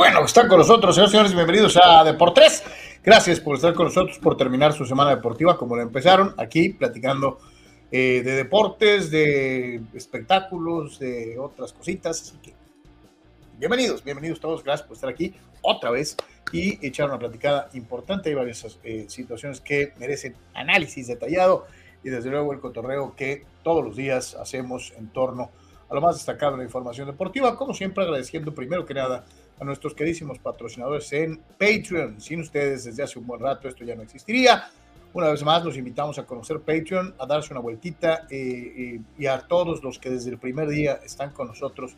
bueno están con nosotros, señores, señores, bienvenidos a Deportes. Gracias por estar con nosotros, por terminar su semana deportiva como lo empezaron, aquí platicando eh, de deportes, de espectáculos, de otras cositas. Así que bienvenidos, bienvenidos todos, gracias por estar aquí otra vez y echar una platicada importante. Hay varias eh, situaciones que merecen análisis detallado y desde luego el cotorreo que todos los días hacemos en torno a lo más destacado de la información deportiva, como siempre agradeciendo primero que nada a nuestros queridísimos patrocinadores en Patreon. Sin ustedes, desde hace un buen rato, esto ya no existiría. Una vez más, los invitamos a conocer Patreon, a darse una vueltita eh, eh, y a todos los que desde el primer día están con nosotros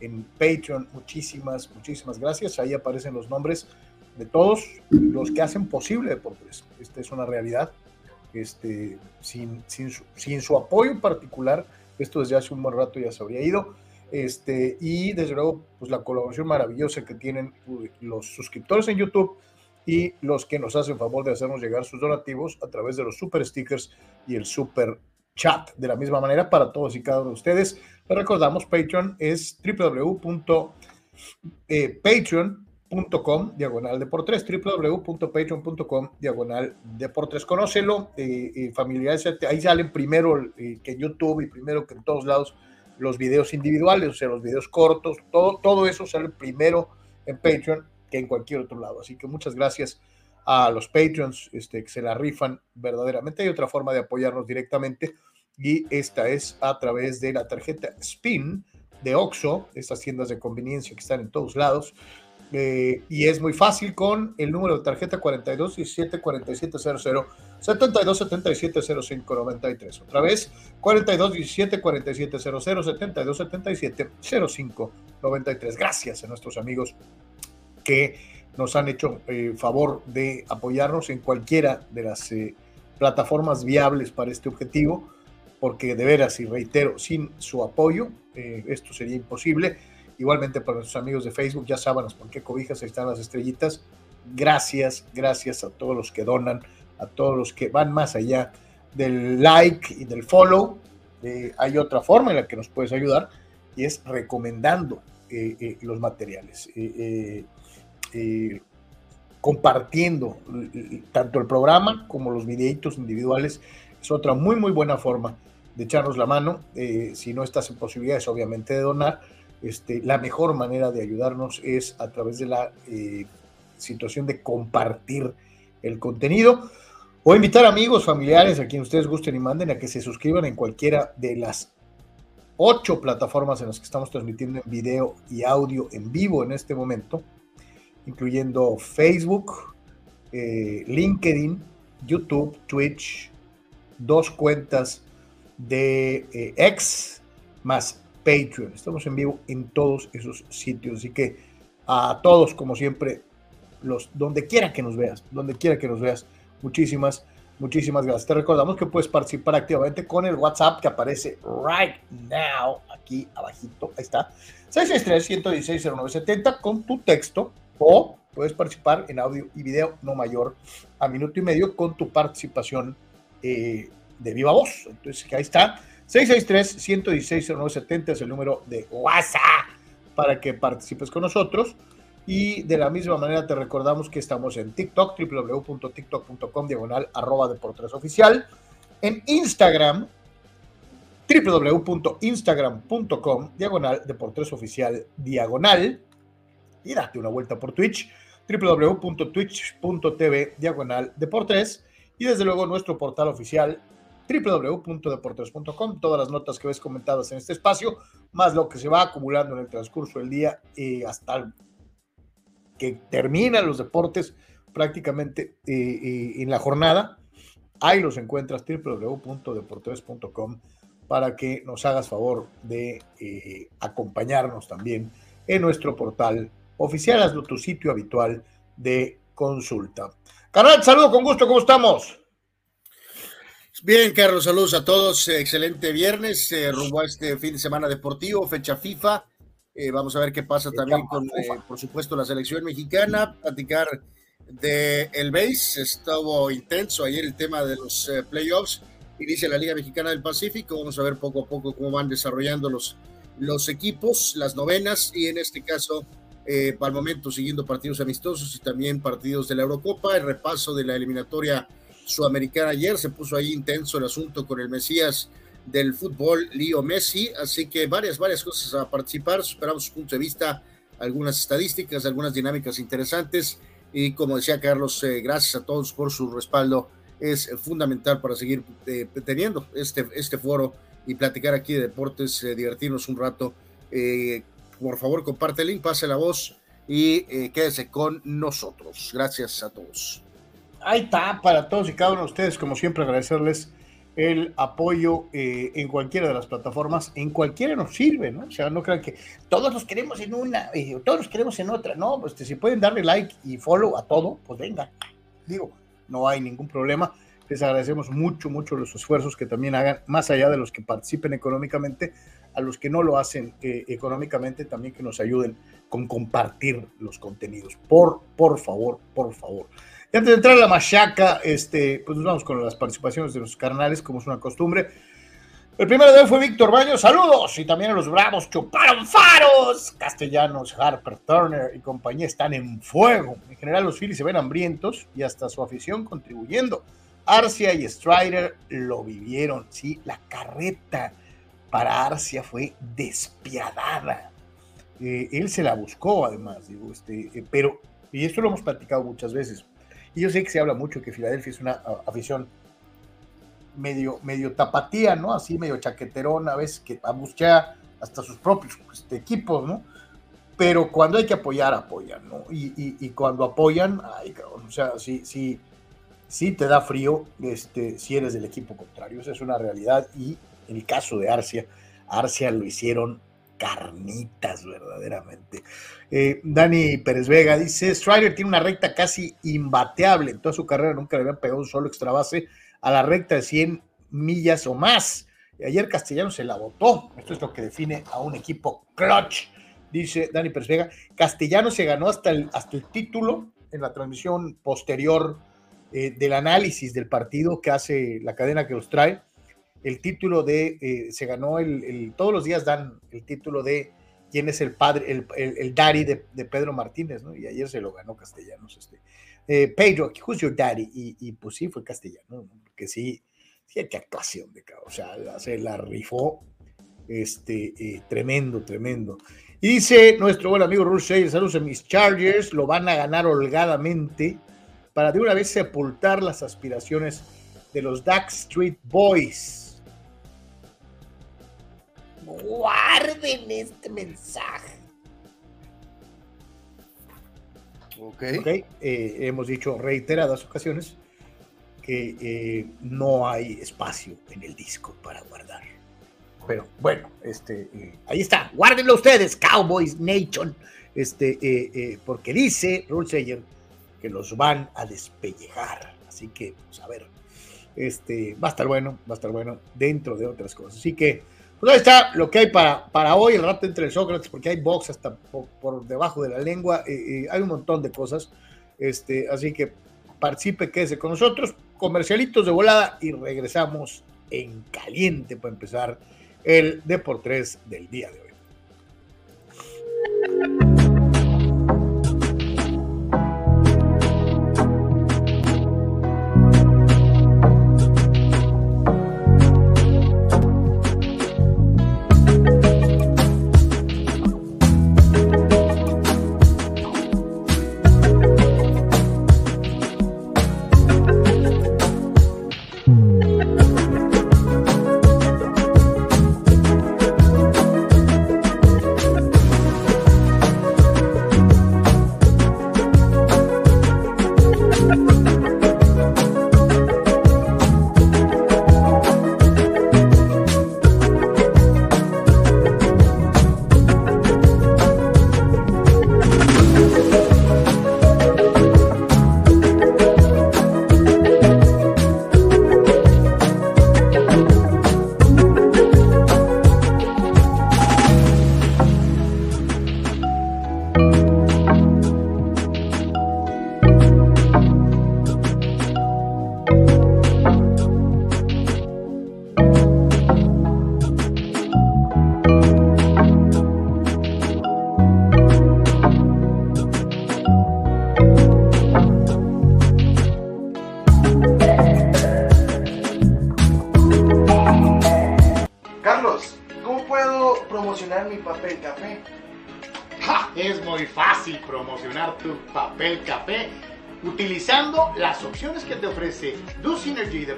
en Patreon. Muchísimas, muchísimas gracias. Ahí aparecen los nombres de todos los que hacen posible Deportes. Esta es una realidad. Este, sin, sin, su, sin su apoyo particular, esto desde hace un buen rato ya se habría ido. Este, y desde luego, pues la colaboración maravillosa que tienen los suscriptores en YouTube y los que nos hacen favor de hacernos llegar sus donativos a través de los super stickers y el super chat. De la misma manera, para todos y cada uno de ustedes, recordamos, Patreon es www.patreon.com diagonal de por tres, www.patreon.com diagonal de por tres. Conócelo, eh, eh, familiares, ahí salen primero eh, que en YouTube y primero que en todos lados los videos individuales, o sea, los videos cortos, todo, todo eso sale primero en Patreon que en cualquier otro lado. Así que muchas gracias a los Patreons este, que se la rifan verdaderamente. Hay otra forma de apoyarnos directamente y esta es a través de la tarjeta SPIN de OXO, estas tiendas de conveniencia que están en todos lados. Eh, y es muy fácil con el número de tarjeta 42 17 47 00 72 77 05 93. Otra vez 42 17 47 00 72 77 05 93. Gracias a nuestros amigos que nos han hecho eh, favor de apoyarnos en cualquiera de las eh, plataformas viables para este objetivo, porque de veras, y reitero, sin su apoyo, esto sería imposible Igualmente para nuestros amigos de Facebook, ya saben por qué cobijas, están las estrellitas. Gracias, gracias a todos los que donan, a todos los que van más allá del like y del follow. Eh, hay otra forma en la que nos puedes ayudar y es recomendando eh, eh, los materiales, compartiendo tanto el programa como los videitos individuales. Es otra muy, muy buena forma de echarnos la mano. si no estás en posibilidades, obviamente, de donar este, la mejor manera de ayudarnos es a través de la eh, situación de compartir el contenido o invitar amigos, familiares, a quien ustedes gusten y manden a que se suscriban en cualquiera de las ocho plataformas en las que estamos transmitiendo en video y audio en vivo en este momento, incluyendo Facebook, eh, LinkedIn, YouTube, Twitch, dos cuentas de eh, X, más Patreon. Estamos en vivo en todos esos sitios. Así que a todos, como siempre, los, donde quiera que nos veas, donde quiera que nos veas, muchísimas, muchísimas gracias. Te recordamos que puedes participar activamente con el WhatsApp que aparece right now, aquí abajito, ahí está. 663-116-0970 con tu texto o puedes participar en audio y video no mayor a minuto y medio con tu participación eh, de viva voz. Entonces, ahí está. 663-116-0970 es el número de WhatsApp para que participes con nosotros. Y de la misma manera te recordamos que estamos en TikTok, www.tiktok.com, diagonal, arroba oficial. En Instagram, www.instagram.com, diagonal, deportes oficial, diagonal. Y date una vuelta por Twitch, www.twitch.tv, diagonal, deportes. Y desde luego nuestro portal oficial, www.deportes.com. Todas las notas que ves comentadas en este espacio, más lo que se va acumulando en el transcurso del día eh, hasta que terminan los deportes prácticamente eh, eh, en la jornada. Ahí los encuentras www.deportes.com para que nos hagas favor de eh, acompañarnos también en nuestro portal oficial, hazlo tu sitio habitual de consulta. Canal, saludo con gusto, ¿cómo estamos? Bien, Carlos, saludos a todos. Excelente viernes, rumbo a este fin de semana deportivo, fecha FIFA. Eh, vamos a ver qué pasa también con, eh, por supuesto, la selección mexicana. Platicar de el base. Estuvo intenso ayer el tema de los eh, playoffs. Inicia la Liga Mexicana del Pacífico. Vamos a ver poco a poco cómo van desarrollando los, los equipos, las novenas y en este caso, para el momento, siguiendo partidos amistosos y también partidos de la Eurocopa. El repaso de la eliminatoria sudamericana ayer se puso ahí intenso el asunto con el Mesías del fútbol, Leo Messi. Así que varias, varias cosas a participar. Esperamos su punto de vista, algunas estadísticas, algunas dinámicas interesantes. Y como decía Carlos, eh, gracias a todos por su respaldo. Es fundamental para seguir eh, teniendo este, este foro y platicar aquí de deportes, eh, divertirnos un rato. por favor, comparte el link, pase la voz y quédese con nosotros. Gracias a todos. Ahí está, para todos y cada uno de ustedes, como siempre, agradecerles el apoyo eh, en cualquiera de las plataformas, en cualquiera nos sirve, ¿no? O sea, no crean que todos los queremos en una, eh, todos los queremos en otra, no, pues si pueden darle like y follow a todo, pues venga, digo, no hay ningún problema. Les agradecemos mucho, mucho los esfuerzos que también hagan, más allá de los que participen económicamente, a los que no lo hacen eh, económicamente, también que nos ayuden con compartir los contenidos. Por, por favor, por favor. Y antes de entrar a la machaca, este, pues nos vamos con las participaciones de los carnales, como es una costumbre. El primero de hoy fue Víctor Baños, saludos, y también a los bravos chuparon faros. Castellanos, Harper, Turner y compañía están en fuego. En general los Phillies se ven hambrientos y hasta su afición contribuyendo. Arcia y Strider lo vivieron, sí, la carreta para Arcia fue despiadada. Eh, él se la buscó además, digo, este, eh, pero, y esto lo hemos platicado muchas veces, y yo sé que se habla mucho que Filadelfia es una afición medio, medio tapatía, ¿no? Así medio chaqueterona, a veces que buscar hasta sus propios este, equipos, ¿no? Pero cuando hay que apoyar, apoyan, ¿no? Y, cuando apoyan, ay, cabrón, o sea, sí, sí, sí te da frío este, si eres del equipo contrario, esa es una realidad. Y en el caso de Arcia, Arcia lo hicieron carnitas verdaderamente. Eh, Dani Pérez Vega dice, Strider tiene una recta casi imbateable, en toda su carrera nunca le habían pegado un solo extra base a la recta de 100 millas o más. Ayer Castellano se la votó, esto es lo que define a un equipo clutch, dice Dani Pérez Vega. Castellano se ganó hasta el, hasta el título en la transmisión posterior eh, del análisis del partido que hace la cadena que los trae el título de, eh, se ganó el, todos los días dan el título de quién es el padre, el, el, daddy de, Pedro Martínez, ¿no? Y ayer se lo ganó Castellanos, este. Eh, Pedro, who's your daddy? Y, pues sí, fue Castellano, porque sí, sí, qué actuación de cabrón, o sea, se la rifó, este, eh, tremendo, tremendo. Y dice nuestro buen amigo Rush saludos a mis Chargers, lo van a ganar holgadamente para de una vez sepultar las aspiraciones de los Dax Street Boys guarden este mensaje. Ok. okay. Eh, hemos dicho reiteradas ocasiones que eh, no hay espacio en el disco para guardar. Pero bueno, este, eh, ahí está. Guárdenlo ustedes, Cowboys Nation. Este, porque dice Rulseyer que los van a despellejar. Así que, pues a ver, este, va a estar bueno, va a estar bueno dentro de otras cosas. Así que Pues ahí está lo que hay para, para hoy, el rato entre Sócrates, porque hay box hasta por, debajo de la lengua, eh, hay un montón de cosas. Este, así que participe, quédese con nosotros, comercialitos de volada y regresamos en caliente para empezar el Deportes del día de hoy.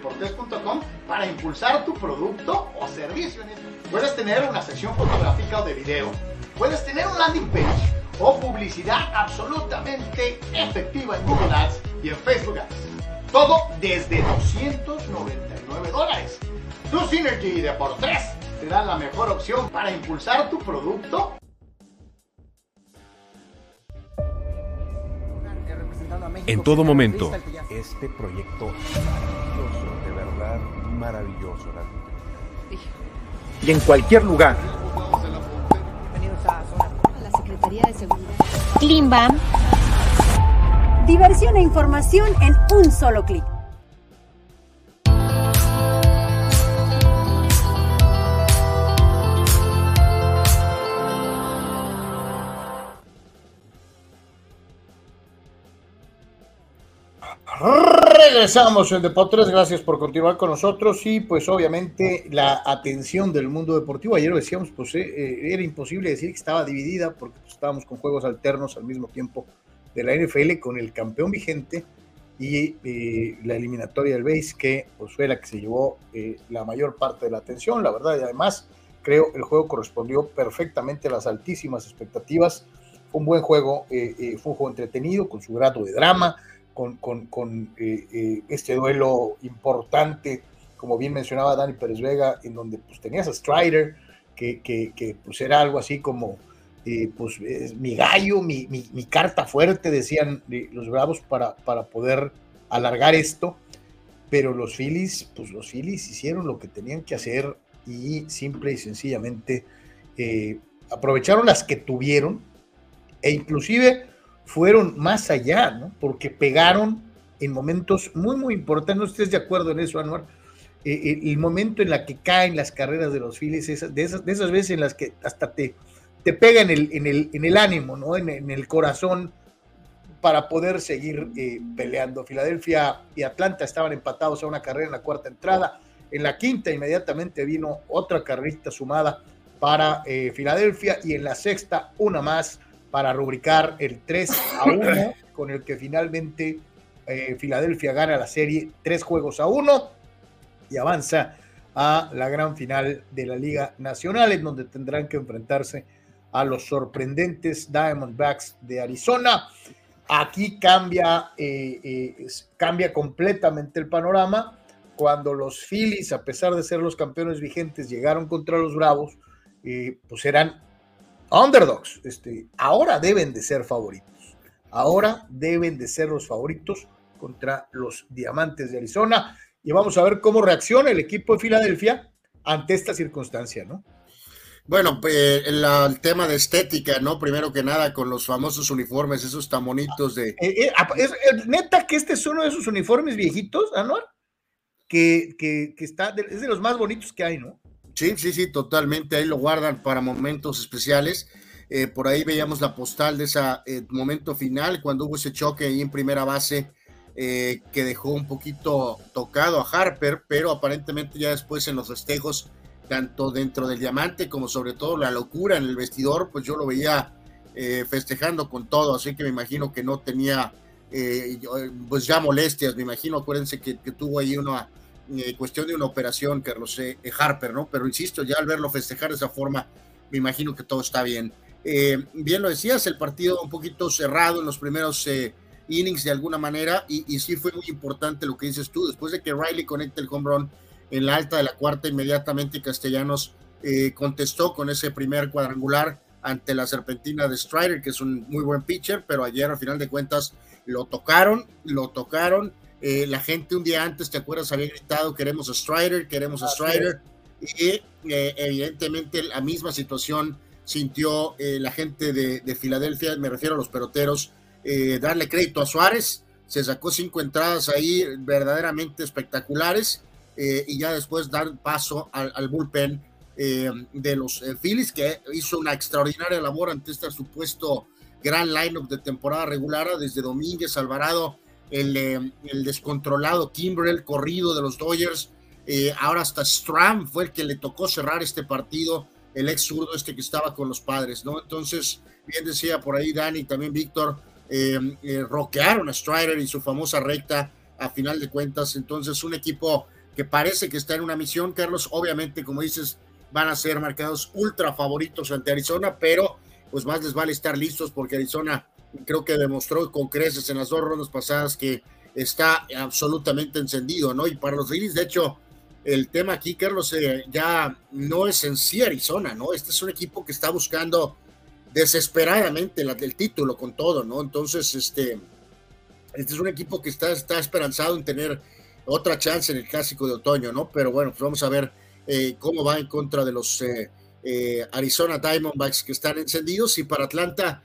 DoSynergyDeportes.com para impulsar tu producto o servicio. Puedes tener una sección fotográfica o de video. Puedes tener un landing page o publicidad absolutamente efectiva en Google Ads y en Facebook Ads. Todo desde 299 dólares. DoSynergy Deportes será la mejor opción para impulsar tu producto en todo momento. Este proyecto maravilloso, verdad maravilloso. Y en cualquier lugar. la Secretaría de Seguridad. Klimbam. Diversión e información en un solo clic. Regresamos en Deportes, gracias por continuar con nosotros. Y pues obviamente la atención del mundo deportivo, ayer lo decíamos, pues eh, eh, era imposible decir que estaba dividida porque pues, estábamos con juegos alternos al mismo tiempo de la NFL con el campeón vigente y eh, la eliminatoria del base que pues fue la que se llevó la mayor parte de la atención, la verdad, y además creo el juego correspondió perfectamente a las altísimas expectativas, fue un buen juego, fue un juego entretenido con su grado de drama, con, eh, eh, este duelo importante, como bien mencionaba Dani Pérez Vega, en donde pues tenías a Strider, que, que, pues era algo así como, eh, pues es mi gallo, mi, mi, carta fuerte, decían los Bravos, para, para poder alargar esto, pero los Phillies, pues los Phillies hicieron lo que tenían que hacer y simple y sencillamente aprovecharon las que tuvieron e inclusive fueron más allá, ¿no? Porque pegaron en momentos muy, muy importantes. ¿No estés de acuerdo en eso, Anuar? Eh, eh, el momento en la que caen las carreras de los Phillies, de, esas, de esas veces en las que hasta te, te pega en el, en el, en el ánimo, ¿no? En, el corazón para poder seguir eh, peleando. Filadelfia y Atlanta estaban empatados a una carrera en la cuarta entrada. En la quinta inmediatamente vino otra carrerita sumada para Filadelfia y en la sexta una más para rubricar el 3 a 1, con el que finalmente eh, Filadelfia gana la serie 3 juegos a 1 y avanza a la gran final de la Liga Nacional, en donde tendrán que enfrentarse a los sorprendentes Diamondbacks de Arizona. Aquí cambia, eh, eh, cambia completamente el panorama cuando los Phillies, a pesar de ser los campeones vigentes, llegaron contra los Bravos, pues eran underdogs, este, ahora deben de ser favoritos. Ahora deben de ser los favoritos contra los Diamantes de Arizona. Y vamos a ver cómo reacciona el equipo de Filadelfia, ante esta circunstancia, ¿no? Bueno, pues el, tema de estética, ¿no? Primero que nada, con los famosos uniformes, esos tan bonitos de. Eh, eh, es, neta que este es uno de esos uniformes viejitos, Anuar, que, que, que está, es de los más bonitos que hay, ¿no? Sí, sí, sí, totalmente. Ahí lo guardan para momentos especiales. Eh, por ahí veíamos la postal de ese momento final, cuando hubo ese choque ahí en primera base, que dejó un poquito tocado a Harper, pero aparentemente ya después en los festejos tanto dentro del diamante como sobre todo la locura en el vestidor, pues yo lo veía eh, festejando con todo, así que me imagino que no tenía eh, pues ya molestias, me imagino, acuérdense que, tuvo ahí una eh, cuestión de una operación, Carlos Harper, ¿no? Pero insisto, ya al verlo festejar de esa forma, me imagino que todo está bien. bien lo decías, el partido un poquito cerrado en los primeros innings de alguna manera, y, sí fue muy importante lo que dices tú, después de que Riley conecte el home run, en la alta de la cuarta, inmediatamente Castellanos eh, contestó con ese primer cuadrangular ante la serpentina de Strider, que es un muy buen pitcher, pero ayer al final de cuentas lo tocaron, lo tocaron. Eh, la gente un día antes, ¿te acuerdas? Había gritado, queremos a Strider, queremos a Strider. Y eh, evidentemente la misma situación sintió la gente de, de, Filadelfia, me refiero a los peloteros, darle crédito a Suárez. Se sacó cinco entradas ahí verdaderamente espectaculares eh, y ya después dar paso al, bullpen eh, de los eh, Phillies, que hizo una extraordinaria labor ante este supuesto gran lineup de temporada regular, desde Domínguez, Alvarado, el, el descontrolado Kimbrell, corrido de los Dodgers, ahora hasta Stram fue el que le tocó cerrar este partido, el ex zurdo este que estaba con los padres, ¿no? Entonces, bien decía por ahí Dani, también Víctor, roquearon a Strider y su famosa recta a final de cuentas, entonces un equipo que parece que está en una misión, Carlos. Obviamente, como dices, van a ser marcados ultra favoritos ante Arizona, pero pues más les vale estar listos porque Arizona creo que demostró con creces en las dos rondas pasadas que está absolutamente encendido, ¿no? Y para los Phillies, de hecho, el tema aquí, Carlos, eh, ya no es en sí Arizona, ¿no? Este es un equipo que está buscando desesperadamente el título con todo, ¿no? Entonces, este, este es un equipo que está, está esperanzado en tener otra chance en el clásico de otoño, ¿no? Pero bueno, pues vamos a ver eh, cómo va en contra de los eh, eh, Arizona Diamondbacks que están encendidos y para Atlanta,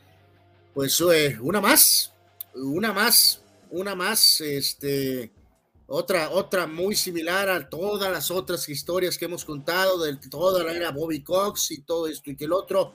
pues una más, una más, una más, este, otra, otra muy similar a todas las otras historias que hemos contado de toda la era Bobby Cox y todo esto y que el otro.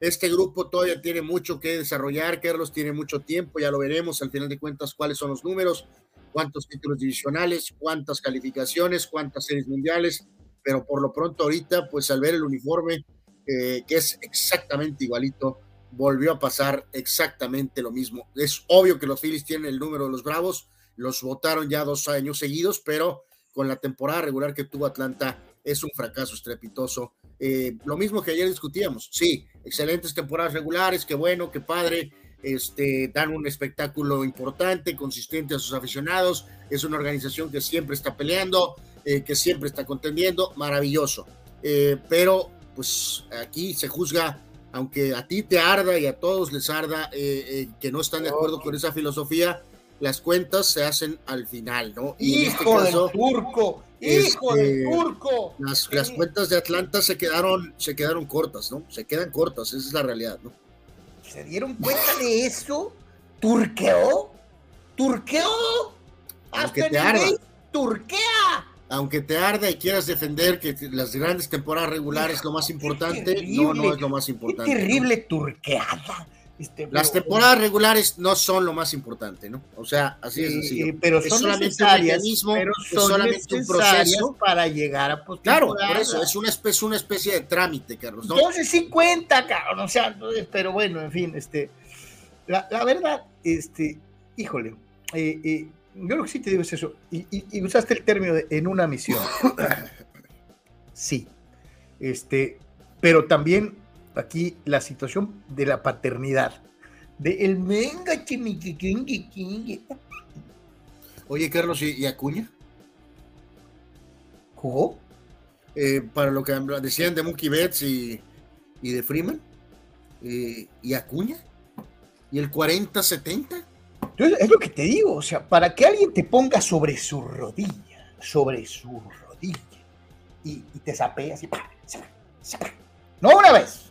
Este grupo todavía tiene mucho que desarrollar, Carlos tiene mucho tiempo, ya lo veremos al final de cuentas cuáles son los números, cuántos títulos divisionales, cuántas calificaciones, cuántas series mundiales, pero por lo pronto ahorita, pues al ver el uniforme, eh, que es exactamente igualito, volvió a pasar exactamente lo mismo. Es obvio que los Phillies tienen el número de los Bravos, los votaron ya dos años seguidos, pero con la temporada regular que tuvo Atlanta es un fracaso estrepitoso. Eh, lo mismo que ayer discutíamos, sí, excelentes temporadas regulares, qué bueno, qué padre, este, dan un espectáculo importante, consistente a sus aficionados, es una organización que siempre está peleando, eh, que siempre está contendiendo, maravilloso. Eh, pero pues aquí se juzga, aunque a ti te arda y a todos les arda eh, que no están de acuerdo con esa filosofía, las cuentas se hacen al final, ¿no? Y en este caso, turco! ¡Hijo del este, turco! Las, las cuentas de Atlanta se quedaron, se quedaron cortas, ¿no? Se quedan cortas, esa es la realidad, ¿no? ¿Se dieron cuenta de eso? ¿Turqueó? ¿Turqueó? Aunque te arda. ¡Turquea! Aunque te arda y quieras defender que las grandes temporadas regulares es lo más importante, no, no es lo más importante. Qué terrible turqueada. Este, las temporadas regulares no son lo más importante, ¿no? O sea, así es sencillo. pero son solamente necesarias, pero son solamente un proceso para llegar a Claro, por eso, es una especie, una especie de trámite, Carlos. ¿no? 12.50, cabrón, o sea, pero bueno, en fin, este, la, verdad, este, híjole, eh, eh, yo lo que sí te digo es eso, y, y usaste el término de en una misión. sí, este, pero también aquí la situación de la paternidad. De el menga Oye, Carlos, ¿y, Acuña? ¿Jugó? Eh, para lo que decían de Mookie Betts y, de Freeman. Eh, ¿Y Acuña? ¿Y el 40-70? Es lo que te digo, o sea, para que alguien te ponga sobre su rodilla, sobre su rodilla, y, te sapea así. No una vez.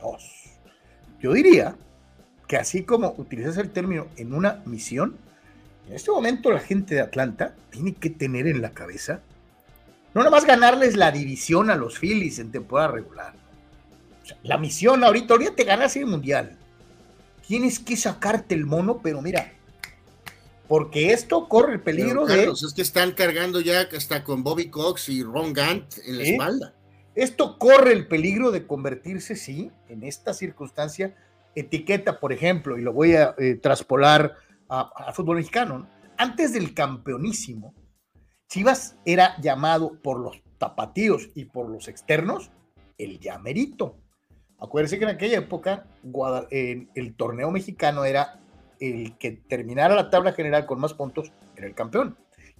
Dos. Yo diría que así como utilizas el término en una misión, en este momento la gente de Atlanta tiene que tener en la cabeza no nada más ganarles la división a los Phillies en temporada regular. la misión ahorita, ahorita te ganas el mundial. Tienes que sacarte el mono, pero mira, porque esto corre el peligro de. Es que están cargando ya hasta con Bobby Cox y Ron Gant en la espalda. Esto corre el peligro de convertirse, sí, en esta circunstancia, etiqueta, por ejemplo, y lo voy a eh, traspolar al fútbol mexicano. Antes del campeonísimo, Chivas era llamado por los tapatíos y por los externos el llamerito. Acuérdense que en aquella época el torneo mexicano era el que terminara la tabla general con más puntos, era el campeón.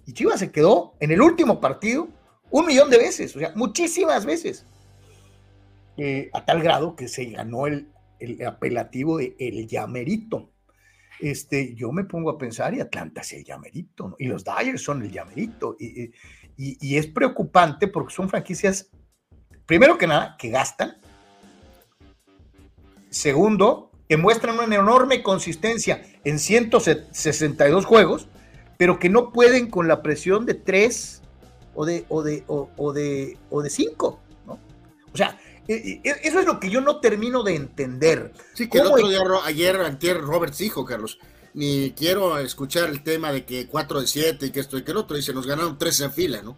Y Chivas se quedó en el último partido un millón de veces, o sea, muchísimas veces. Eh, a tal grado que se ganó el, apelativo de el llamerito este, yo me pongo a pensar y Atlanta es el llamerito, y los Dyers son el llamerito, y, y, es preocupante porque son franquicias, primero que nada, que gastan, segundo, que muestran una enorme consistencia en 162 juegos, pero que no pueden con la presión de 3 o de, o de, o, de, o de 5, ¿no? O sea, e, e, eso es lo que yo no termino de entender. Sí, que el otro día, ayer, antier, Roberts dijo, Carlos, ni quiero escuchar el tema de que 4 de 7 y que esto y que el otro, dice, nos ganaron 3 en fila, ¿no?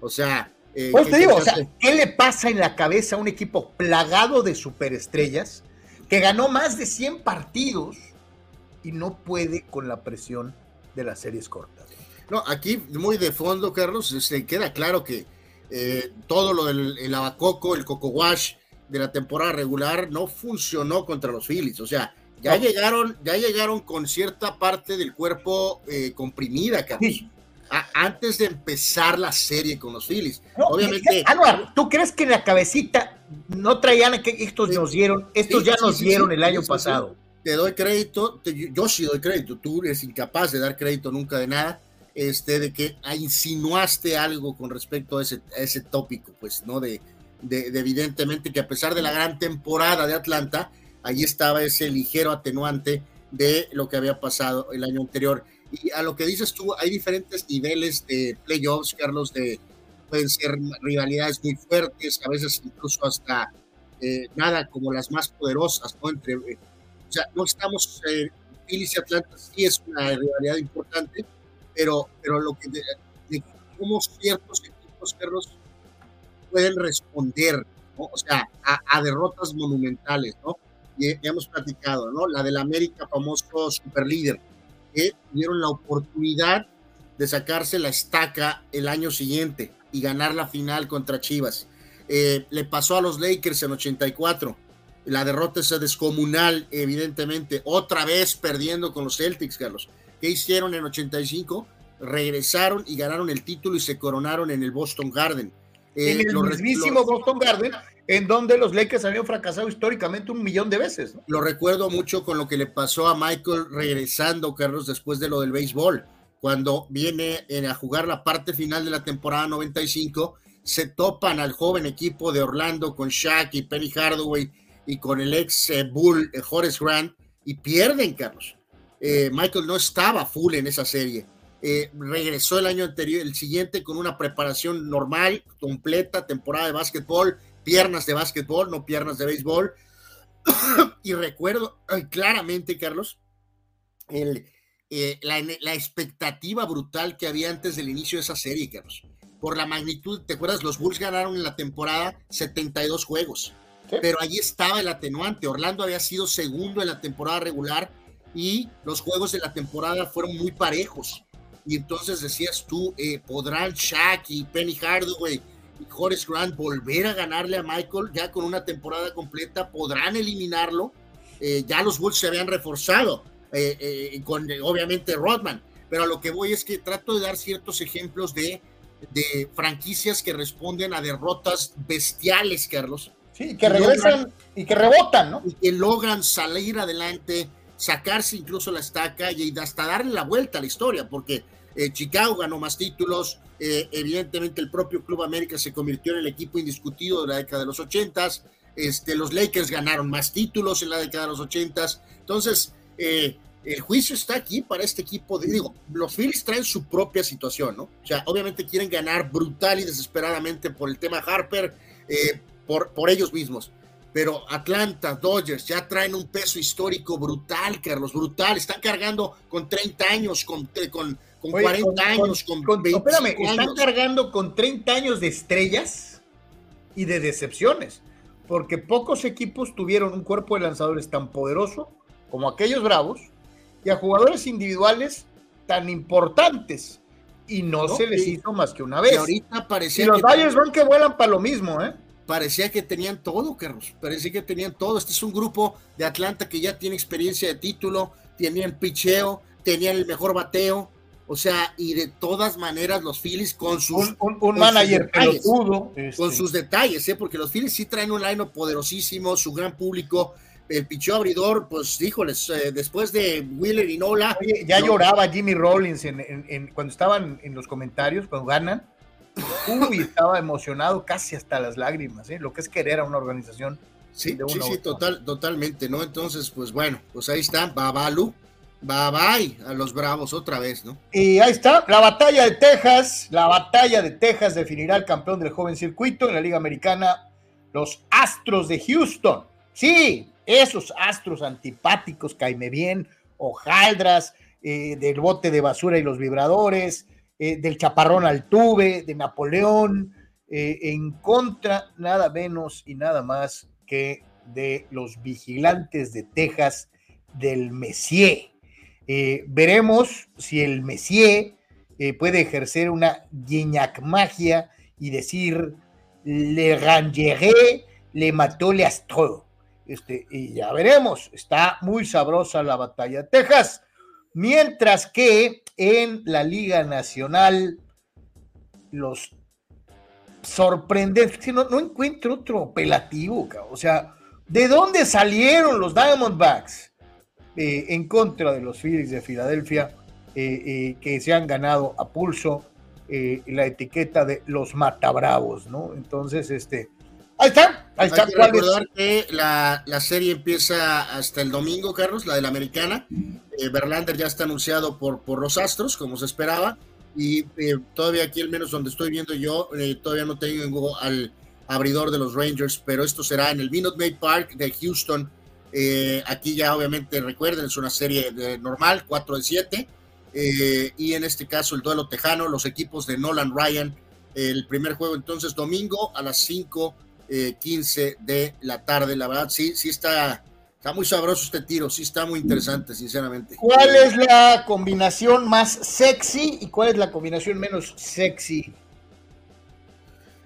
O sea... Eh, pues te digo, o sea, ¿qué le pasa en la cabeza a un equipo plagado de superestrellas que ganó más de 100 partidos y no puede con la presión de las series cortas? No, aquí muy de fondo, Carlos, se queda claro que eh, todo lo del el abacoco, el coco wash de la temporada regular no funcionó contra los Phillies. O sea, ya llegaron, ya llegaron con cierta parte del cuerpo eh, comprimida, Carlos. antes de empezar la serie con los Phillies. Obviamente. ¿tú crees que la cabecita no traían que estos nos dieron, estos ya nos dieron el año pasado? Te doy crédito, yo sí doy crédito, tú eres incapaz de dar crédito nunca de nada este, de que insinuaste algo con respecto a ese, ese tópico, pues, ¿no? De, de, evidentemente que a pesar de la gran temporada de Atlanta, ahí estaba ese ligero atenuante de lo que había pasado el año anterior. Y a lo que dices tú, hay diferentes niveles de playoffs, Carlos, de pueden ser rivalidades muy fuertes, a veces incluso hasta eh, nada como las más poderosas, ¿no? Entre, eh, o sea, no estamos, eh, Phillies y Atlanta sí es una rivalidad importante, pero, pero lo que de, cómo ciertos equipos perros pueden responder, ¿no? o sea, a, derrotas monumentales, ¿no? Y hemos platicado, ¿no? La del América, famoso superlíder, que tuvieron la oportunidad de sacarse la estaca el año siguiente y ganar la final contra Chivas. Eh, le pasó a los Lakers en 84. La derrota es descomunal, evidentemente. Otra vez perdiendo con los Celtics, Carlos. ¿Qué hicieron en 85? Regresaron y ganaron el título y se coronaron en el Boston Garden. Eh, en el mismísimo Boston Garden, en donde los Lakers habían fracasado históricamente un millón de veces. Lo recuerdo mucho con lo que le pasó a Michael regresando, Carlos, después de lo del béisbol. Cuando viene a jugar la parte final de la temporada 95, se topan al joven equipo de Orlando con Shaq y Penny Hardaway y con el ex eh, Bull eh, Horace Grant y pierden, Carlos. Eh, Michael no estaba full en esa serie. Eh, regresó el año anterior, el siguiente, con una preparación normal, completa, temporada de básquetbol, piernas de básquetbol, no piernas de béisbol. y recuerdo claramente, Carlos, el, eh, la, la, expectativa brutal que había antes del inicio de esa serie, Carlos. Por la magnitud, ¿te acuerdas? Los Bulls ganaron en la temporada 72 juegos. Pero ahí estaba el atenuante. Orlando había sido segundo en la temporada regular y los juegos de la temporada fueron muy parejos. Y entonces decías tú, eh, ¿podrán Shaq y Penny Hardaway y Horace Grant volver a ganarle a Michael ya con una temporada completa? ¿Podrán eliminarlo? Eh, ya los Bulls se habían reforzado eh, con obviamente Rodman, pero a lo que voy es que trato de dar ciertos ejemplos de, de franquicias que responden a derrotas bestiales, Carlos. Sí, que regresan y que rebotan, ¿no? Y que logran salir adelante sacarse incluso la estaca y hasta darle la vuelta a la historia, porque eh, Chicago ganó más títulos, eh, evidentemente el propio Club América se convirtió en el equipo indiscutido de la década de los ochentas, este, los Lakers ganaron más títulos en la década de los ochentas, entonces eh, el juicio está aquí para este equipo, de, digo, los Phillies traen su propia situación, ¿no? O sea, obviamente quieren ganar brutal y desesperadamente por el tema Harper, por, por ellos mismos, pero Atlanta, Dodgers ya traen un peso histórico brutal, Carlos, brutal. Están cargando con 30 años, con, con, con 40 años, con, con, espérame, están cargando con 30 años de estrellas y de decepciones, porque pocos equipos tuvieron un cuerpo de lanzadores tan poderoso como aquellos Bravos y a jugadores individuales tan importantes y no, se les hizo más que una vez. Y ahorita parecía y los Dodgers van que vuelan para lo mismo, ¿eh? parecía que tenían todo, Carlos. Parecía que tenían todo. Este es un grupo de Atlanta que ya tiene experiencia de título, tenían picheo, tenían el mejor bateo. O sea, y de todas maneras los Phillies con sus... Un, manager pelotudo. Con este. sus detalles, ¿eh? porque los Phillies sí traen un line poderosísimo, su gran público. El picheo abridor, pues híjoles, eh, después de Wheeler y Nola... Oye, ya lloraba Jimmy Rollins en, cuando estaban en los comentarios, cuando ganan Uy, estaba emocionado casi hasta las lágrimas, ¿eh? lo que es querer a una organización. Sí, sí, sí, total, totalmente, ¿no? Entonces, pues bueno, pues ahí está, Babalu, bye bye a los Bravos otra vez, ¿no? Y ahí está, la batalla de Texas, la batalla de Texas definirá el campeón del joven circuito en la Liga Americana, los Astros de Houston. Sí, esos Astros antipáticos, caime bien, hojaldras, eh, del bote de basura y los vibradores, eh, del Chaparrón Altuve, de Napoleón, eh, en contra nada menos y nada más que de los vigilantes de Texas del Messier. Veremos si el Messier puede ejercer una guiñac magia y decir le rangeré, le mató le astro. Este, y ya veremos, está muy sabrosa la batalla de Texas. Mientras que en la Liga Nacional, los sorprendentes, no, no encuentro otro apelativo, o sea, ¿de dónde salieron los Diamondbacks eh, en contra de los Phillies de Filadelfia, eh, eh, que se han ganado a pulso la etiqueta de los Matabravos, ¿no? Entonces, este, Ahí está, ahí está. Hay que recordar que la, serie empieza hasta el domingo, Carlos, la de la americana. Eh, Verlander ya está anunciado por, por los Astros, como se esperaba. Y eh, todavía aquí, al menos donde estoy viendo yo, eh, todavía no tengo al abridor de los Rangers, pero esto será en el Minute Maid Park de Houston. aquí ya, obviamente, recuerden, es una serie normal, 4 de 7. y en este caso, el duelo tejano, los equipos de Nolan Ryan. El primer juego, entonces, domingo a las 5 15 de la tarde. La verdad, sí, sí está, está muy sabroso este tiro, sí está muy interesante, sinceramente. ¿Cuál es la combinación más sexy y cuál es la combinación menos sexy?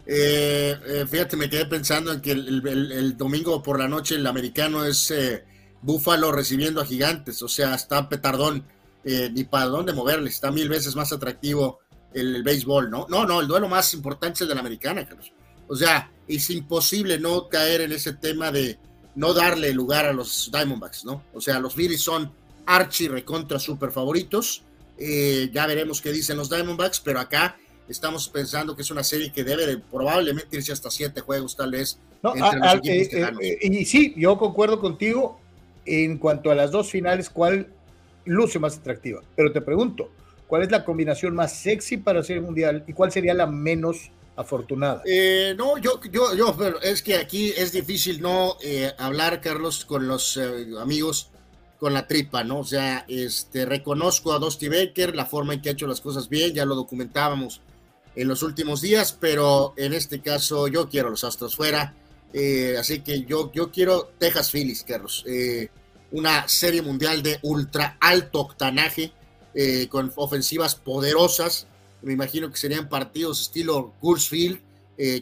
Eh, eh, fíjate, me quedé pensando en que el, domingo por la noche el americano es eh, Búfalo recibiendo a gigantes, o sea, está petardón, ni para dónde moverle, está mil veces más atractivo el, el, béisbol, ¿no? No, no, el duelo más importante es el de la americana, Carlos. O sea, es imposible no caer en ese tema de no darle lugar a los Diamondbacks, ¿no? O sea, los Phillies son archi recontra super favoritos. Eh, ya veremos qué dicen los Diamondbacks, pero acá estamos pensando que es una serie que debe de, probablemente irse hasta siete juegos, tal vez. Eh, eh, y sí, yo concuerdo contigo en cuanto a las dos finales, ¿cuál luce más atractiva? Pero te pregunto, ¿cuál es la combinación más sexy para serie mundial y cuál sería la menos afortunada. Eh, no, yo, yo, yo, pero es que aquí es difícil no eh, hablar, Carlos, con los eh, amigos con la tripa, ¿no? O sea, este, reconozco a Dusty Baker, la forma en que ha hecho las cosas bien, ya lo documentábamos en los últimos días, pero en este caso yo quiero los Astros fuera, así que yo, yo quiero Texas Phillies, Carlos, una serie mundial de ultra alto octanaje, con ofensivas poderosas, me imagino que serían partidos estilo Gursfield,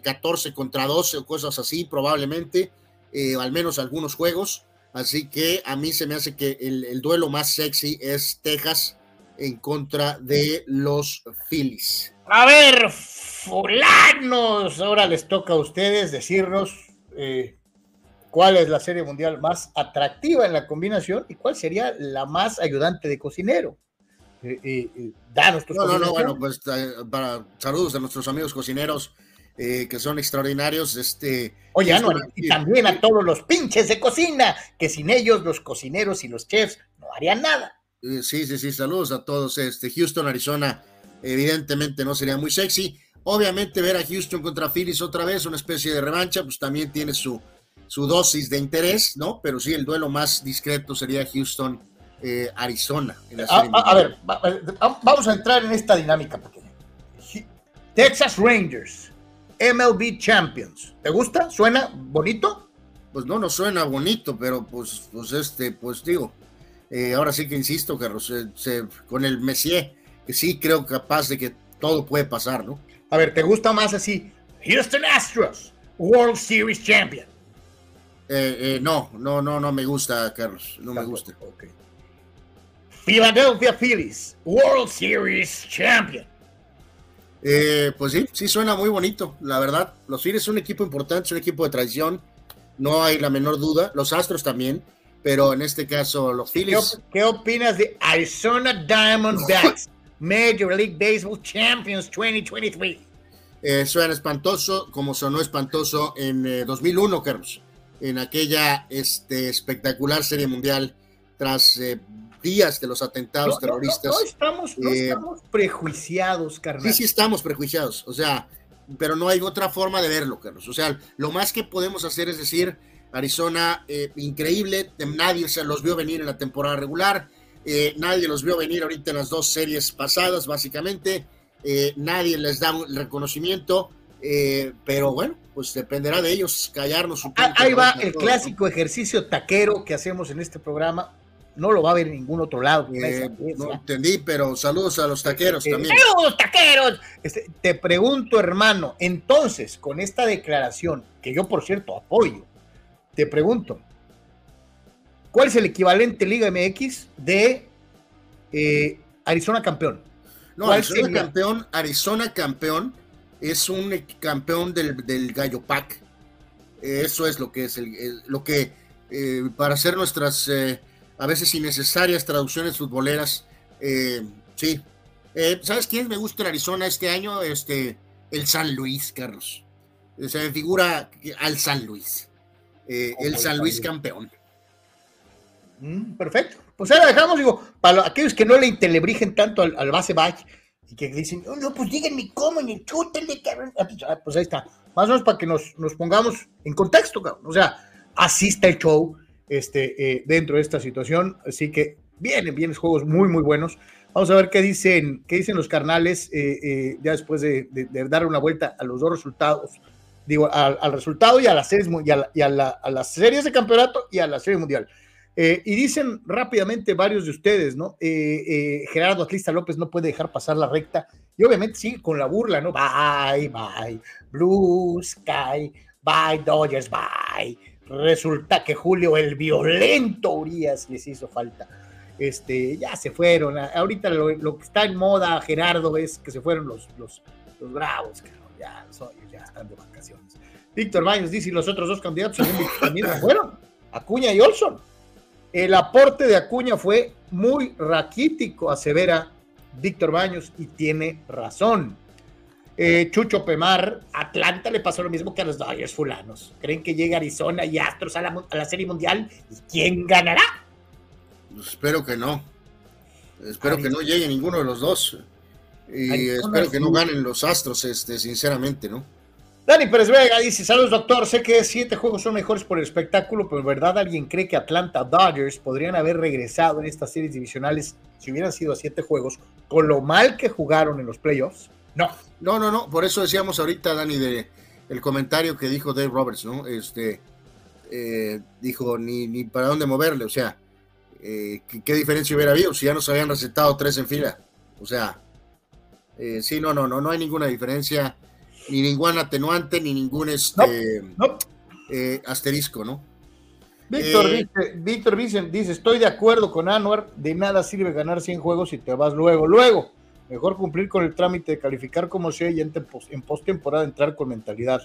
14 eh, contra 12 o cosas así, probablemente, eh, al menos algunos juegos. Así que a mí se me hace que el, duelo más sexy es Texas en contra de los Phillies. A ver, fulanos, ahora les toca a ustedes decirnos eh, cuál es la serie mundial más atractiva en la combinación y cuál sería la más ayudante de cocinero. Eh, eh, eh danos No, no, no, bueno, pues eh, para saludos a nuestros amigos cocineros que son extraordinarios. Este, Oye, y también a todos los pinches de cocina, que sin ellos los cocineros y los chefs no harían nada. sí, sí, sí, saludos a todos. Este, Houston, Arizona, evidentemente no sería muy sexy. Obviamente ver a Houston contra Phillies otra vez, una especie de revancha, pues también tiene su, su dosis de interés, ¿no? Pero sí, el duelo más discreto sería Houston, eh, Arizona. Ah, ah, a, ver, vamos a entrar en esta dinámica pequeña. Texas Rangers, MLB Champions. ¿Te gusta? ¿Suena bonito? Pues no, no suena bonito, pero pues, pues este, pues digo, eh, ahora sí que insisto, Carlos, con el Messier, que sí creo capaz de que todo puede pasar, ¿no? A ver, ¿te gusta más así? Houston Astros, World Series Champion. Eh, eh, no, no, no, no me gusta, Carlos. No me gusta. Philadelphia Phillies, World Series Champion. Eh, pues sí, sí suena muy bonito, la verdad. Los Phillies son un equipo importante, son un equipo de tradición, no hay la menor duda. Los Astros también, pero en este caso los Phillies. ¿Qué, opinas de Arizona Diamondbacks, Major League Baseball Champions 2023? suena espantoso, como sonó espantoso en 2001, Carlos en aquella este, espectacular serie mundial tras eh, días de los atentados terroristas. No, estamos, eh, estamos, prejuiciados, carnal. Sí, sí estamos prejuiciados, o sea, pero no hay otra forma de verlo, Carlos. O sea, lo más que podemos hacer es decir, Arizona, eh, increíble, nadie se los vio venir en la temporada regular, nadie los vio venir ahorita en las dos series pasadas, básicamente, nadie les da el reconocimiento, pero bueno, pues dependerá de ellos callarnos un poco. Ahí va el clásico ejercicio taquero que hacemos en este programa. No lo va a ver en ningún otro lado. Eh, no entendí, pero saludos a los taqueros eh, también. ¡Saludos, taqueros! Este, te pregunto, hermano, entonces, con esta declaración, que yo por cierto apoyo, te pregunto, ¿cuál es el equivalente Liga MX de eh, Arizona campeón? No, Arizona campeón, Arizona campeón es un campeón del, Gallo Pack. Eso es lo que es lo que para hacer nuestras a veces innecesarias traducciones futboleras. Eh, sí. ¿Sabes quién me gusta en Arizona este año? Este, el San Luis, Carlos. Se me figura al San Luis. el San Luis campeón. Mm, perfecto. Pues ahora dejamos, digo, para aquellos que no le intelebrigen tanto al, al base back, y que dicen, oh, no, pues díganme cómo, ni chútenle, cabrón. Ah, pues, ah, pues ahí está. Más o menos para que nos, nos pongamos en contexto, cabrón. O sea, así está el show este, eh, dentro de esta situación. Así que vienen, vienen juegos muy, muy buenos. Vamos a ver qué dicen, qué dicen los carnales eh, eh, ya después de, dar una vuelta a los dos resultados. Digo, al, resultado y a las series y, a, a las series de campeonato y a la serie mundial. Y dicen rápidamente varios de ustedes, ¿no? Gerardo Atlista López no puede dejar pasar la recta. Y obviamente sí, con la burla, ¿no? Bye, bye, Blue Sky, bye, Dodgers, bye. Resulta que Julio, el violento Urias, les hizo falta. Este, ya se fueron. Ahorita lo, que está en moda, Gerardo, es que se fueron los, los, los bravos, ya, ya están de vacaciones. Víctor Baños dice, y los otros dos candidatos también fueron, Acuña y Olson. El aporte de Acuña fue muy raquítico, asevera Víctor Baños, y tiene razón. Eh, Chucho Pemar, Atlanta le pasó lo mismo que a los Dodgers fulanos. ¿Creen que llega Arizona y Astros a la, Serie Mundial? ¿Y quién ganará? Pues espero que no. Espero que no llegue ninguno de los dos. Y espero que no ganen los Astros, este, sinceramente, ¿no? Dani Pérez Vega dice, saludos doctor, sé que siete juegos son mejores por el espectáculo, pero en verdad alguien cree que Atlanta Dodgers podrían haber regresado en estas series divisionales si hubieran sido a siete juegos, con lo mal que jugaron en los playoffs. No. No, no, no, por eso decíamos ahorita, Dani, de el comentario que dijo Dave Roberts, ¿no? Este, eh, dijo, ni, ni para dónde moverle, o sea, eh, ¿qué, diferencia hubiera habido si ya nos habían recetado tres en fila? O sea, eh, sí, no, no, no, no hay ninguna diferencia ni ningún atenuante, ni ningún este, asterisco, ¿no? Víctor, dice, Víctor dice, dice, estoy de acuerdo con Anuar, de nada sirve ganar 100 juegos si te vas luego, luego. Mejor cumplir con el trámite de calificar como sea y en, postemporada entrar con mentalidad.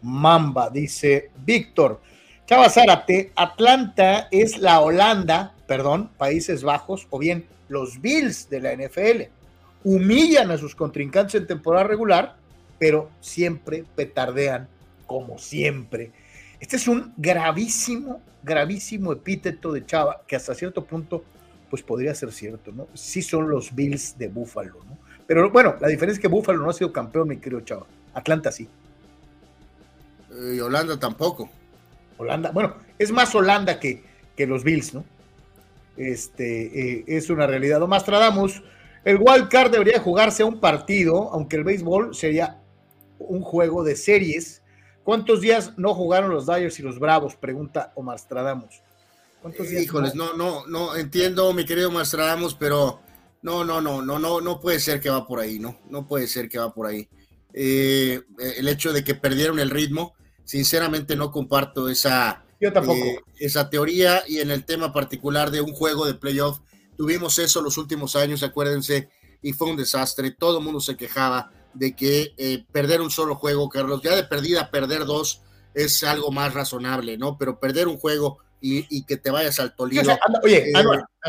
Mamba, dice Víctor. Chava Zárate, Atlanta es la Holanda, perdón, Países Bajos, o bien los Bills de la NFL. Humillan a sus contrincantes en temporada regular, pero siempre petardean, como siempre. Este es un gravísimo, gravísimo epíteto de Chava, que hasta cierto punto, pues podría ser cierto, ¿no? Sí son los Bills de Buffalo, ¿no? Pero bueno, la diferencia es que Buffalo no ha sido campeón, mi querido Chava. Atlanta sí. Y Holanda tampoco. Holanda, bueno, es más Holanda que, que los Bills, ¿no? Este, eh, es una realidad. O Mastradamus, el wild card debería jugarse a un partido, aunque el béisbol sería un juego de series. ¿Cuántos días no jugaron los Dyers y los Bravos? Pregunta Omar Stradamus. ¿Cuántos días? Híjoles, no, no, no entiendo, mi querido Mastradamus, pero no, no, no, no, no, no puede ser que va por ahí, no, no puede ser que va por ahí. Eh, el hecho de que perdieron el ritmo, sinceramente no comparto esa, Yo tampoco. Eh, esa teoría y en el tema particular de un juego de playoff, tuvimos eso los últimos años, acuérdense, y fue un desastre, todo el mundo se quejaba de que eh, perder un solo juego, Carlos, ya de perdida perder dos es algo más razonable, ¿no? Pero perder un juego y, que te vayas al Tolido. oye, eh,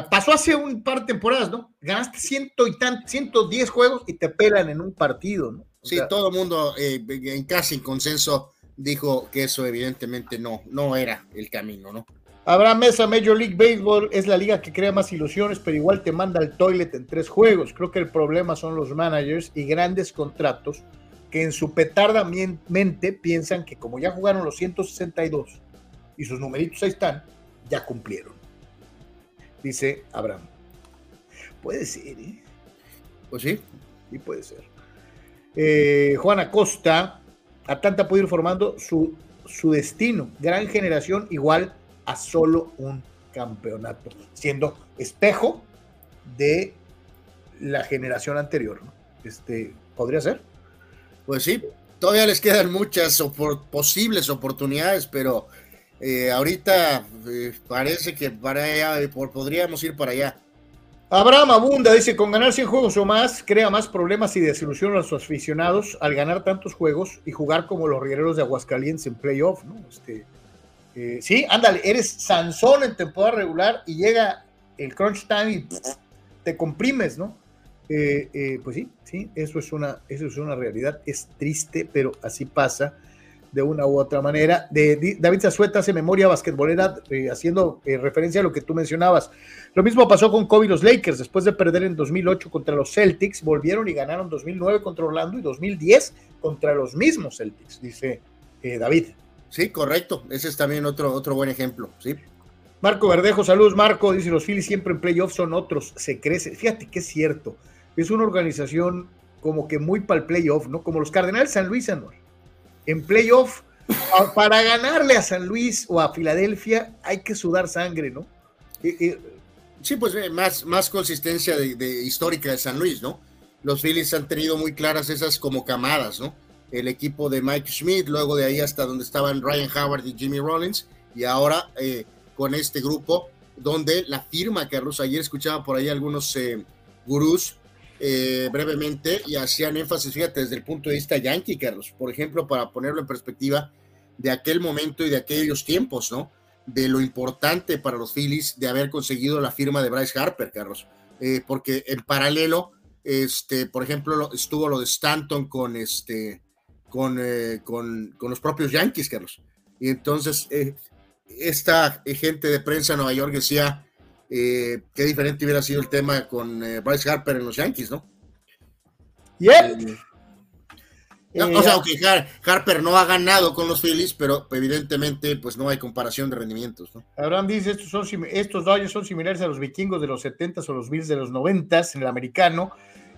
pasó hace un par de temporadas, ¿no? Ganaste ciento y tan, 110 juegos y te pelan en un partido, ¿no? sí, todo el mundo en casi en consenso dijo que eso evidentemente no, no era el camino, ¿no? Abraham Mesa, Major League Baseball es la liga que crea más ilusiones, pero igual te manda al toilet en tres juegos. Creo que el problema son los managers y grandes contratos que en su petarda mente piensan que como ya jugaron los 162 y sus numeritos ahí están, ya cumplieron. Dice Abraham. Puede ser, ¿eh? Pues sí. Sí, puede ser. Eh, Juan Acosta, Atlanta puede ir formando su, su destino. Gran generación igual a solo un campeonato, siendo espejo de la generación anterior. Este, ¿Podría ser? Pues sí, todavía les quedan muchas posibles oportunidades, pero eh, ahorita eh, parece que para allá, podríamos ir para allá. Abraham Abunda dice, con ganar 100 juegos o más, crea más problemas y desilusiona a sus aficionados al ganar tantos juegos y jugar como los guerreros de Aguascalientes en playoff, ¿no? Este, eh, sí, ándale, eres Sansón en temporada regular y llega el crunch time y te comprimes, ¿no? Eh, eh, pues sí, sí, eso es, una, eso es una realidad, es triste, pero así pasa de una u otra manera. De, David Zazueta hace memoria basquetbolera eh, haciendo eh, referencia a lo que tú mencionabas. Lo mismo pasó con Kobe y los Lakers. Después de perder en 2008 contra los Celtics, volvieron y ganaron 2009 contra Orlando y 2010 contra los mismos Celtics, dice eh, David. Sí, correcto. Ese es también otro, otro buen ejemplo. Sí. Marco Verdejo, saludos Marco. Dice, los Phillies siempre en playoffs son otros, se crece. Fíjate que es cierto. Es una organización como que muy para el playoff, ¿no? Como los Cardenales San Luis, en playoff, para ganarle a San Luis o a Filadelfia hay que sudar sangre, ¿no? sí, pues eh, más, más consistencia de, histórica de San Luis, ¿no? Los Phillies han tenido muy claras esas como camadas, ¿no? El equipo de Mike Schmidt, luego de ahí hasta donde estaban Ryan Howard y Jimmy Rollins, y ahora eh, con este grupo donde la firma, Carlos, ayer escuchaba por ahí algunos eh, gurús eh, brevemente y hacían énfasis, fíjate, desde el punto de vista yankee, Carlos, por ejemplo, para ponerlo en perspectiva de aquel momento y de aquellos tiempos, ¿no? De lo importante para los Phillies de haber conseguido la firma de Bryce Harper, Carlos, eh, porque en paralelo, este, por ejemplo, estuvo lo de Stanton con este, con, eh, con, con, los propios Yankees, Carlos. Y entonces, esta gente de prensa en Nueva York decía, eh, qué diferente hubiera sido el tema con eh, Bryce Harper en los Yankees, ¿no? Yep. Eh, o sea, que Harper no ha ganado con los Phillies, pero evidentemente pues no hay comparación de rendimientos. ¿no? Abraham dice, estos, son, estos Dodgers son similares a los vikingos de los 70s o los Bills de los 90s en el americano.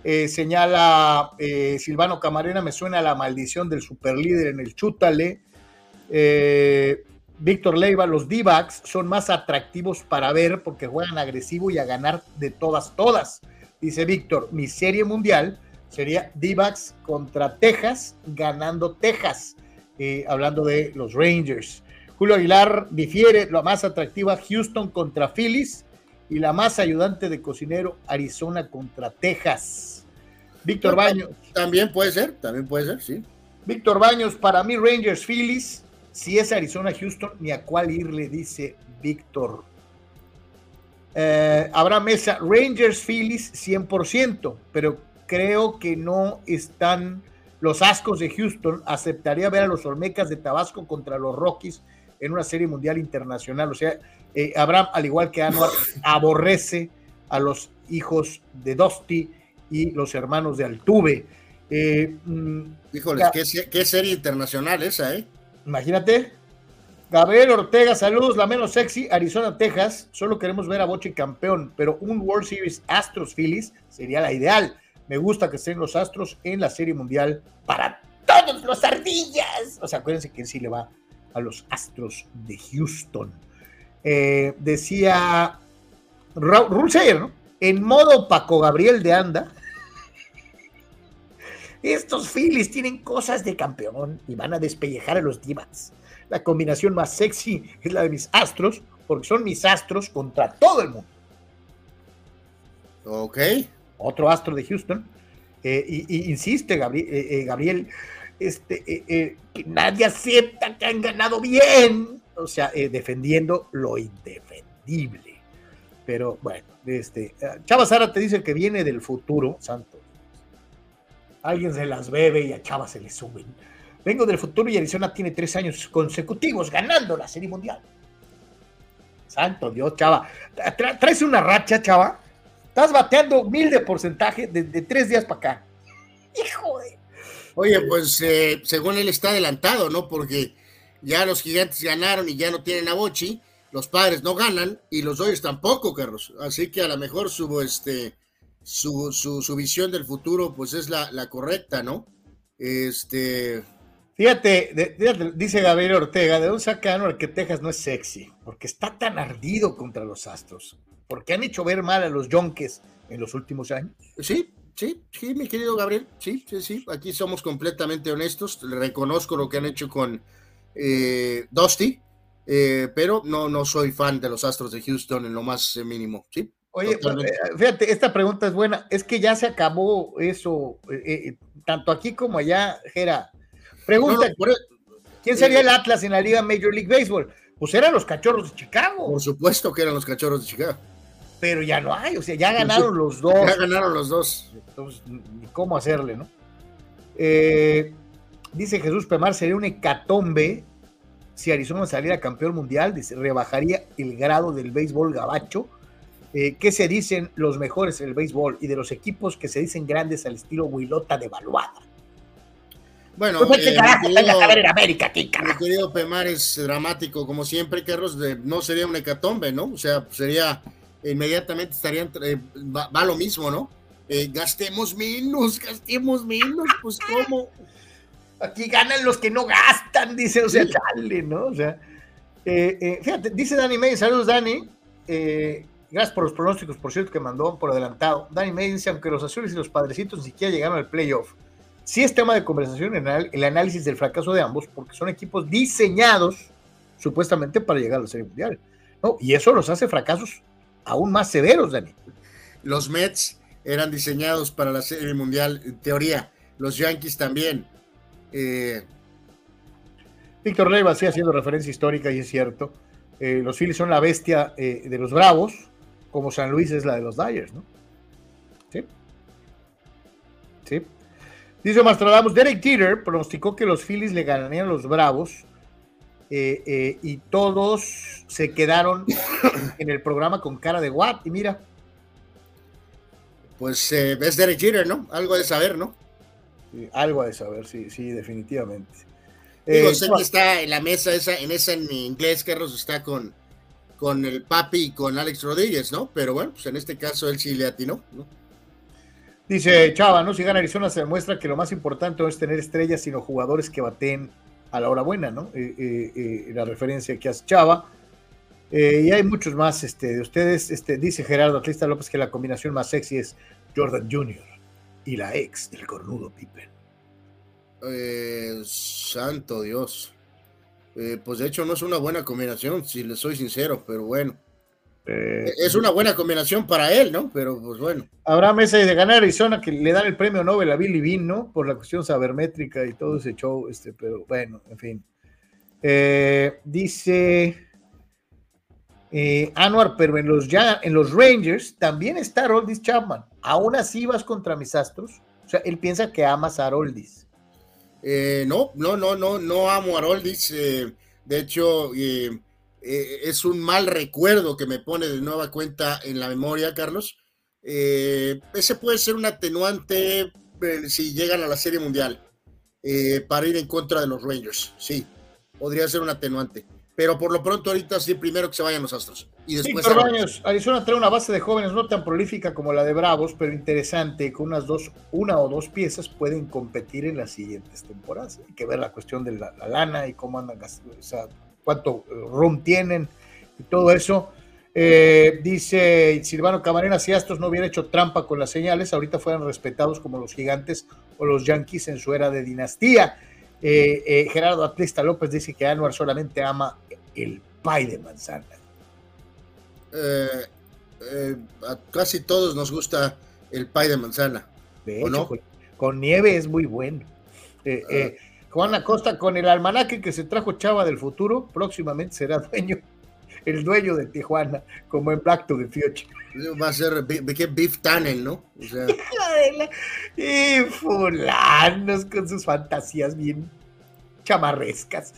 señala Silvano Camarena, me suena la maldición del superlíder en el chútale. Eh, Víctor Leiva, los d son más atractivos para ver porque juegan agresivo y a ganar de todas, todas. Dice Víctor, mi serie mundial sería d contra Texas, ganando Texas, eh, hablando de los Rangers. Julio Aguilar difiere, la más atractiva Houston contra Phillies y la más ayudante de cocinero Arizona contra Texas. Víctor Baños. También puede ser, también puede ser, sí. Víctor Baños, para mí Rangers Phillies si es Arizona, Houston, ni a cuál irle, dice Víctor. Eh, Habrá Mesa, Rangers, Phillies, 100%, pero creo que no están los ascos de Houston. Aceptaría ver a los Olmecas de Tabasco contra los Rockies en una serie mundial internacional. O sea, eh, Abraham, al igual que Anuar, aborrece a los hijos de Dusty y los hermanos de Altuve. Eh, mm, qué, serie internacional esa, ¿eh? Imagínate. Gabriel Ortega, saludos, la menos sexy, Arizona, Texas. Solo queremos ver a Boche campeón, pero un World Series Astros Phillies sería la ideal. Me gusta que estén los Astros en la Serie Mundial para todos los ardillas. O sea, acuérdense que sí le va a los Astros de Houston. Eh, decía Raúl Sayer, ¿no? En modo Paco Gabriel de Anda. Estos Phillies tienen cosas de campeón y van a despellejar a los Divas. La combinación más sexy es la de mis astros, porque son mis astros contra todo el mundo. Ok. Otro astro de Houston. Eh, y, insiste Gabriel, eh, Gabriel este, que nadie acepta que han ganado bien o sea, eh, defendiendo lo indefendible. Pero bueno, este, eh, Chava Sara te dice que viene del futuro, santo. Alguien se las bebe y a Chava se le suben. Vengo del futuro y Arizona tiene tres años consecutivos ganando la Serie Mundial. Santo Dios, Chava. traes una racha, Chava. Estás bateando mil de porcentaje de, tres días para acá. Hijo de. Oye, pues eh, según él está adelantado, ¿no? Porque ya los gigantes ganaron y ya no tienen a Bochi, los padres no ganan y los Dodgers tampoco, Carlos. Así que a lo mejor su, este, su, su, visión del futuro pues es la, correcta, ¿no? Este... Fíjate, dice Gabriel Ortega, ¿de dónde saca que Texas no es sexy? Porque está tan ardido contra los Astros. Porque han hecho ver mal a los Yonkes en los últimos años. Sí, sí, sí, mi querido Gabriel. Sí, sí, sí. Aquí somos completamente honestos. Reconozco lo que han hecho con, eh, Dusty, eh, pero no, no soy fan de los Astros de Houston en lo más mínimo, ¿sí? Oye, fíjate, esta pregunta es buena. Es que ya se acabó eso, tanto aquí como allá, Jera. Pregunta, ¿quién sería el Atlas en la Liga Major League Baseball? Pues eran los cachorros de Chicago. Por supuesto que eran los cachorros de Chicago. Pero ya no hay, o sea, ya ganaron los dos. Ya ganaron los dos. Entonces, ¿cómo hacerle, no? Eh, Dice Jesús Pemar, sería un hecatombe si Arizona saliera campeón mundial, dice, rebajaría el grado del béisbol gabacho. Eh, ¿Qué se dicen los mejores en el béisbol y de los equipos que se dicen grandes al estilo Huilota devaluada? Bueno, pues, eh, querido, América, mi querido Pemar es dramático, como siempre, Carlos, no sería un hecatombe, ¿no? O sea, sería, inmediatamente estarían, eh, va, lo mismo, ¿no? gastemos menos, gastemos menos, pues cómo, Aquí ganan los que no gastan, dice, o sea, dale, ¿no? O sea, eh, eh, fíjate, dice Dani May, saludos Dani, eh, gracias por los pronósticos, por cierto, que mandó por adelantado. Dani May dice, aunque los azules y los padrecitos ni siquiera llegaron al playoff, sí es tema de conversación en el, análisis del fracaso de ambos, porque son equipos diseñados supuestamente para llegar a la Serie Mundial, ¿no? Y eso los hace fracasos aún más severos, Dani. Los Mets eran diseñados para la Serie Mundial, en teoría, los Yankees también eh, Víctor Leiva sí haciendo referencia histórica y es cierto. Eh, los Phillies son la bestia eh, de los Bravos, como San Luis es la de los Dyers, ¿no? Sí. Sí. Dice Mastradamus, Derek Jeter pronosticó que los Phillies le ganarían a los Bravos y todos se quedaron en el programa con cara de what y mira. Pues ves Derek Jeter, ¿no? Algo de saber, ¿no? algo de saber, sí, sí, definitivamente. Digo, eh, sé que está en la mesa esa, en esa en inglés, Carlos está con, con el papi y con Alex Rodríguez, ¿no? Pero bueno, pues en este caso él sí le atinó, ¿no? Dice Chava, ¿no? Si gana Arizona se demuestra que lo más importante no es tener estrellas, sino jugadores que baten a la hora buena, ¿no? Eh, eh, la referencia que hace Chava. y hay muchos más este, de ustedes. Este, dice Gerardo Atlista López que la combinación más sexy es Jordan Jr y la ex del cornudo Pippen. Eh, santo Dios. Eh, pues de hecho no es una buena combinación, si le soy sincero, pero bueno. Eh, es una buena combinación para él, ¿no? Pero pues bueno. Habrá meses de ganar Arizona que le dan el premio Nobel a Billy Bean, ¿no? Por la cuestión sabermétrica y todo ese show, este, pero bueno, en fin. Eh, dice eh, Anuar, pero en los, ya, en los Rangers también está Roldis Chapman. Aún así vas contra mis astros. O sea, él piensa que amas a Roldis. Eh, no, no, no, no, no amo a Roldis. de hecho, es un mal recuerdo que me pone de nueva cuenta en la memoria, Carlos. ese puede ser un atenuante si llegan a la Serie Mundial para ir en contra de los Rangers. Sí, podría ser un atenuante. Pero por lo pronto ahorita sí, primero que se vayan los Astros. Y después... Arizona trae una base de jóvenes no tan prolífica como la de Bravos, pero interesante, con unas dos, una o dos piezas pueden competir en las siguientes temporadas. Hay que ver la cuestión de la, lana y cómo andan, o sea, cuánto eh, room tienen y todo eso. Eh, dice Silvano Camarena, si Astros no hubiera hecho trampa con las señales, ahorita fueran respetados como los gigantes o los Yankees en su era de dinastía. Eh, eh, Gerardo Atlista López dice que Anuar solamente ama el pay de manzana. Eh, a casi todos nos gusta el pay de manzana. con, nieve es muy bueno. Ah. Juan Acosta, con el almanaque que se trajo Chava del futuro, próximamente será dueño, el dueño de Tijuana, como en Black to the Future. Va a ser Beef Tunnel, ¿no? y fulanos con sus fantasías bien chamarrescas.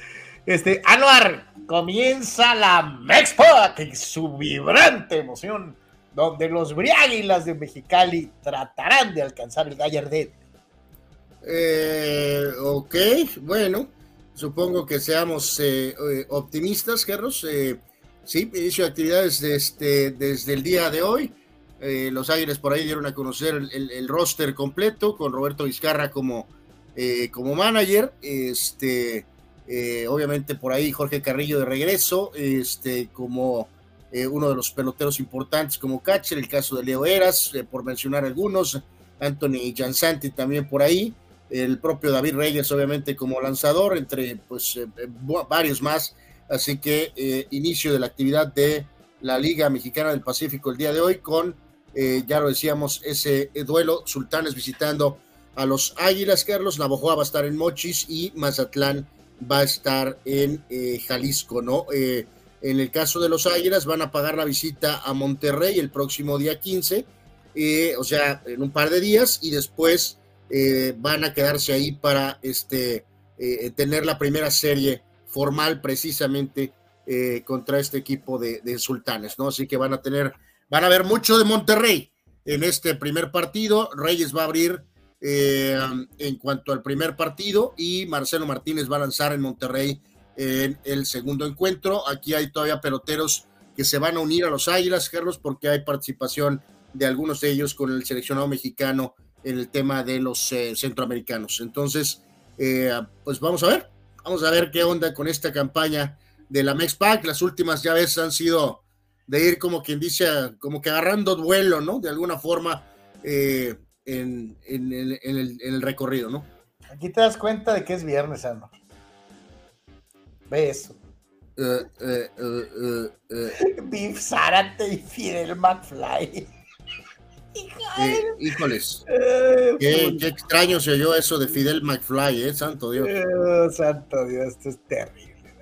Este, Anuar, comienza la Mexpac y su vibrante emoción, donde los Briáguilas de Mexicali tratarán de alcanzar el Gallardet. Eh, ok, bueno, supongo que seamos eh, eh, optimistas, Carlos. Eh, Sí, inicio de actividades desde, este, desde el día de hoy. Eh, los Águilas por ahí dieron a conocer el, roster completo con Roberto Vizcarra como, eh, como manager. Este, eh, obviamente por ahí Jorge Carrillo de regreso, este, como uno de los peloteros importantes como catcher, el caso de Leo Eras, por mencionar algunos, Anthony Jansanti también por ahí, el propio David Reyes obviamente como lanzador, entre pues varios más Así que eh, inicio de la actividad de la Liga Mexicana del Pacífico el día de hoy con, eh, ya lo decíamos, ese duelo, Sultanes visitando a los Águilas, Carlos, Navojoa va a estar en Mochis y Mazatlán va a estar en eh, Jalisco, ¿no? en el caso de los Águilas van a pagar la visita a Monterrey el próximo día 15, o sea, en un par de días y después van a quedarse ahí para este, tener la primera serie formal precisamente eh, contra este equipo de, Sultanes, ¿no? Así que van a tener, van a ver mucho de Monterrey en este primer partido. Reyes va a abrir eh, en cuanto al primer partido y Marcelo Martínez va a lanzar en Monterrey en el segundo encuentro. Aquí hay todavía peloteros que se van a unir a los Águilas, Carlos, porque hay participación de algunos de ellos con el seleccionado mexicano en el tema de los eh, centroamericanos. Entonces, pues vamos a ver, Vamos a ver qué onda con esta campaña de la Mexpac. Las últimas ya han sido de ir como quien dice, como que agarrando duelo, ¿no? De alguna forma eh, en, el, recorrido, ¿no? Aquí te das cuenta de que es viernes, Ano. Ve eso. Uh, uh, uh, Zárate y Fidel McFly. Eh, híjoles. Eh, qué, extraño se oyó eso de Fidel McFly, ¿eh? Santo Dios. Eh, santo Dios, esto es terrible,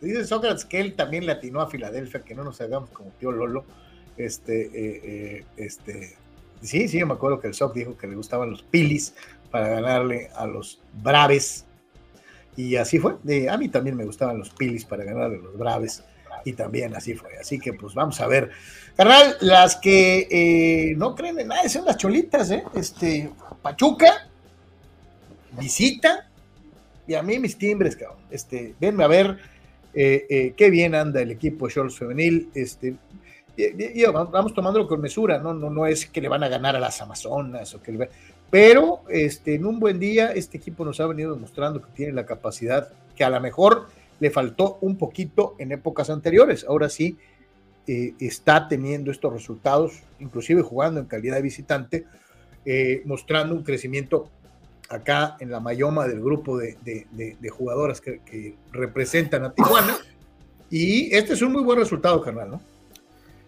Dice Sócrates que él también le atinó a Filadelfia, que no nos hagamos como tío Lolo. Este, este, sí, sí, yo me acuerdo que el Soc dijo que le gustaban los Pilis para ganarle a los Braves. Y así fue. a mí también me gustaban los Pilis para ganarle a los Braves. Y también así fue. Así que pues vamos a ver Carnal, las que eh, no creen en nada son las cholitas, ¿eh? Este, Pachuca, visita, y a mí mis timbres, cabrón. Este, venme a ver eh, eh, qué bien anda el equipo de Femenil. Este, vamos tomándolo con mesura, ¿no? ¿no? No es que le van a ganar a las Amazonas o que le... Pero este, en un buen día, este equipo nos ha venido demostrando que tiene la capacidad que a lo mejor le faltó un poquito en épocas anteriores. Ahora sí, eh, está teniendo estos resultados, inclusive jugando en calidad de visitante, eh, mostrando un crecimiento acá en la mayoma del grupo de, jugadoras que, representan a Tijuana. Y este es un muy buen resultado, carnal, ¿no?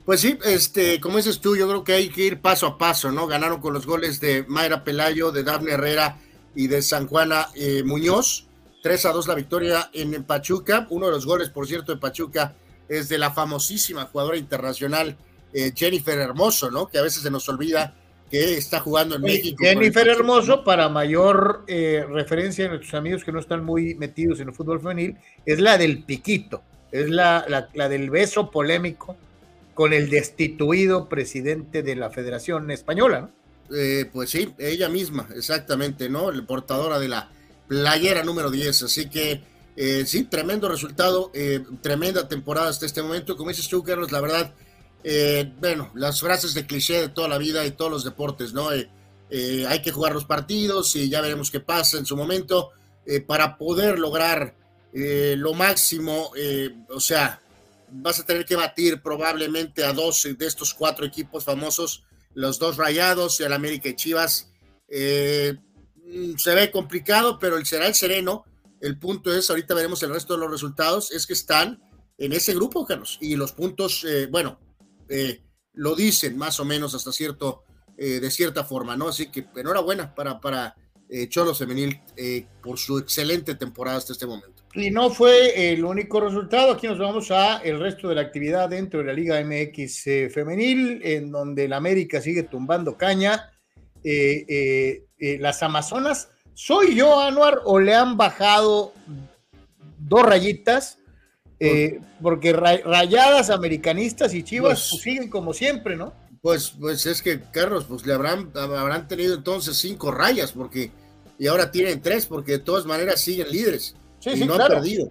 Pues sí, este, como dices tú, yo creo que hay que ir paso a paso, ¿no? Ganaron con los goles de Mayra Pelayo, de Dafne Herrera y de San Juana eh, Muñoz 3 a 2 la victoria en Pachuca. Uno de los goles, por cierto, de Pachuca es de la famosísima jugadora internacional eh, Jennifer Hermoso, ¿no? Que a veces se nos olvida que está jugando en México. Jennifer Hermoso, para mayor eh, referencia de nuestros amigos que no están muy metidos en el fútbol femenil, es la del piquito, es la, la, del beso polémico con el destituido presidente de la Federación Española, ¿no? Eh, pues sí, ella misma, exactamente, ¿no? La portadora de la playera número 10. Así que eh, sí, tremendo resultado, eh, tremenda temporada hasta este momento. Como dices tú, Carlos, la verdad, bueno, las frases de cliché de toda la vida y todos los deportes, ¿no? hay que jugar los partidos y ya veremos qué pasa en su momento para poder lograr lo máximo. o sea, vas a tener que batir probablemente a dos de estos cuatro equipos famosos los dos rayados, el América y Chivas. Eh, mm, se ve complicado, pero será el sereno. El punto es, ahorita veremos el resto de los resultados, es que están en ese grupo, Carlos. Y los puntos, eh, bueno, eh, lo dicen más o menos hasta cierto, de cierta forma, ¿no? Así que enhorabuena para, para Cholo Femenil por su excelente temporada hasta este momento. Y no fue el único resultado. Aquí nos vamos a el resto de la actividad dentro de la Liga MX eh, femenil, en donde el América sigue tumbando caña. Eh, eh, las Amazonas, ¿soy yo, Anuar, o le han bajado dos rayitas? porque rayadas americanistas y chivas pues, pues, siguen como siempre, ¿no? Pues, pues es que, Carlos, pues le habrán, habrán tenido entonces cinco rayas, porque y ahora tienen tres, porque de todas maneras siguen líderes y no han perdido.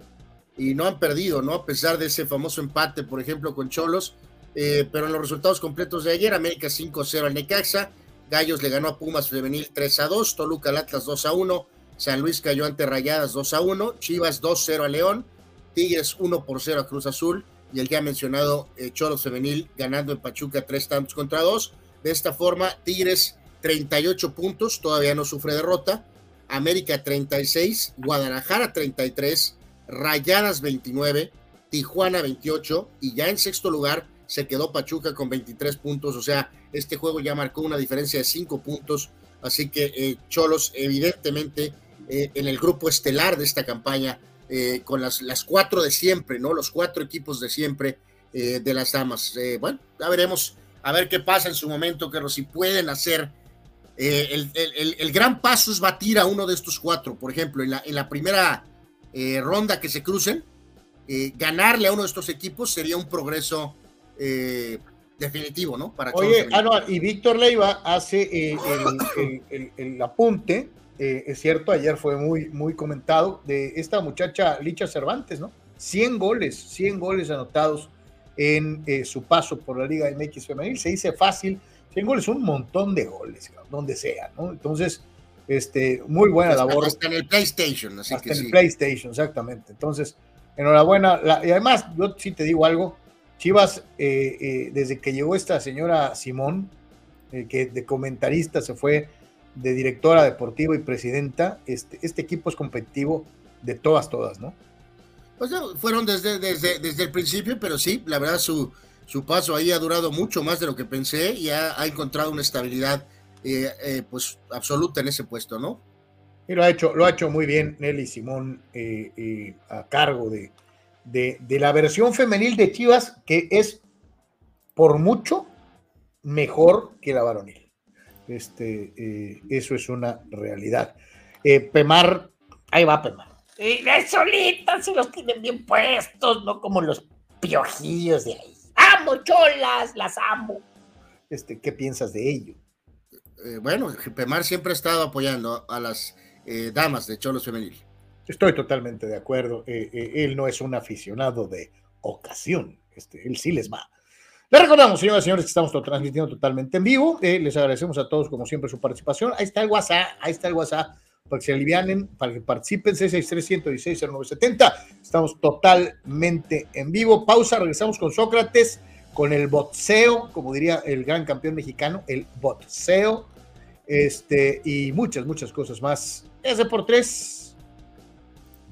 Y no han perdido, ¿no? A pesar de ese famoso empate, por ejemplo, con Cholos. Eh, pero en los resultados completos de ayer, América 5-0 al Necaxa, Gallos le ganó a Pumas Femenil 3-2, Toluca al Atlas 2-1, San Luis cayó ante Rayadas 2-1, Chivas 2-0 a León, Tigres 1-0 a Cruz Azul y el ya mencionado eh, Cholos Femenil ganando en Pachuca 3 tantos contra 2. De esta forma, Tigres 38 puntos, todavía no sufre derrota, América 36, Guadalajara 33, Rayadas 29, Tijuana 28 y ya en sexto lugar se quedó Pachuca con 23 puntos, o sea, este juego ya marcó una diferencia de 5 puntos, así que eh, Cholos evidentemente eh, en el grupo estelar de esta campaña, eh, con las, las cuatro de siempre, ¿no? Los cuatro equipos de siempre de las damas. bueno, ya veremos a ver qué pasa en su momento, que si pueden hacer eh, el, gran paso es batir a uno de estos cuatro. Por ejemplo, en la, primera eh, ronda que se crucen, ganarle a uno de estos equipos sería un progreso definitivo, ¿no? Para Oye, ah, y Víctor Leiva hace el, apunte, es cierto, ayer fue muy, muy comentado, de esta muchacha Licha Cervantes, ¿no? 100 goles, 100 goles anotados en su paso por la Liga MX Femenil. Se dice fácil, 100 goles, un montón de goles, donde sea, ¿no? Entonces, este, muy buena labor. Hasta en el PlayStation, así hasta en el PlayStation, exactamente. Entonces, enhorabuena. y además, yo sí te digo algo, Chivas, eh, eh, desde que llegó esta señora Simón, eh, que de comentarista se fue de directora deportiva y presidenta, este, este equipo es competitivo de todas, todas, ¿no? Pues fueron desde, desde, desde el principio, pero sí, la verdad su, su paso ahí ha durado mucho más de lo que pensé y ha, encontrado una estabilidad pues absoluta en ese puesto, ¿no? Y lo ha hecho, lo ha hecho muy bien Nelly Simón a cargo de, de, la versión femenil de Chivas, que es por mucho mejor que la varonil. Este, eso es una realidad. Pemar, ahí va Pemar. Y solitas se los tienen bien puestos, no como los piojillos de ahí amo, cholas, las amo. Este, ¿Qué piensas de ello? Eh, bueno, Pemar siempre ha estado apoyando a las eh, damas de Cholos Femenil. Estoy totalmente de acuerdo. Eh, él no es un aficionado de ocasión. Este, él sí les va. Les recordamos, señoras y señores, que estamos transmitiendo totalamente en vivo. les agradecemos a todos, como siempre, su participación. Ahí está el WhatsApp, ahí está el WhatsApp para que se alivianen, para que participen, C63-116-0970. Estamos totalmente en vivo. Pausa, regresamos con Sócrates, con el boxeo, como diría el gran campeón mexicano, el boxeo, este, y muchas, muchas cosas más. Ese por tres.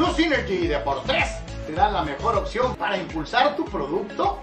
DoSynergy Deportes te da la mejor opción para impulsar tu producto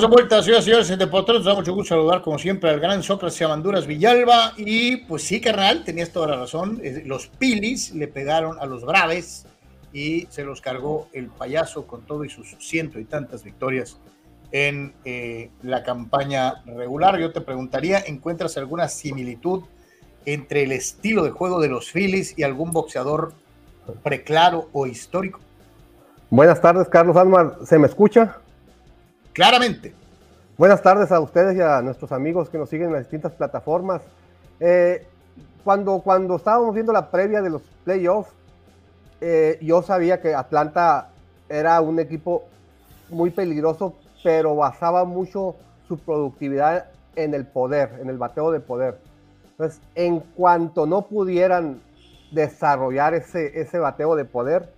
Estamos de vuelta, y señores, en Deportes. Nos da mucho gusto saludar, como siempre, al gran Sócrates Amanduras Villalba. Y pues sí, carnal, tenías toda la razón. Los Pilis le pegaron a los Braves y se los cargó el payaso con todo y sus ciento y tantas victorias en eh, la campaña regular. Yo te preguntaría, ¿encuentras alguna similitud entre el estilo de juego de los Phillies y algún boxeador preclaro o histórico? Buenas tardes, Carlos Almar. ¿Se me escucha? Claramente. Buenas tardes a ustedes y a nuestros amigos que nos siguen en las distintas plataformas. Eh, cuando, cuando estábamos viendo la previa de los playoffs, eh, yo sabía que Atlanta era un equipo muy peligroso, pero basaba mucho su productividad en el poder, en el bateo de poder. Entonces, en cuanto no pudieran desarrollar ese, ese bateo de poder,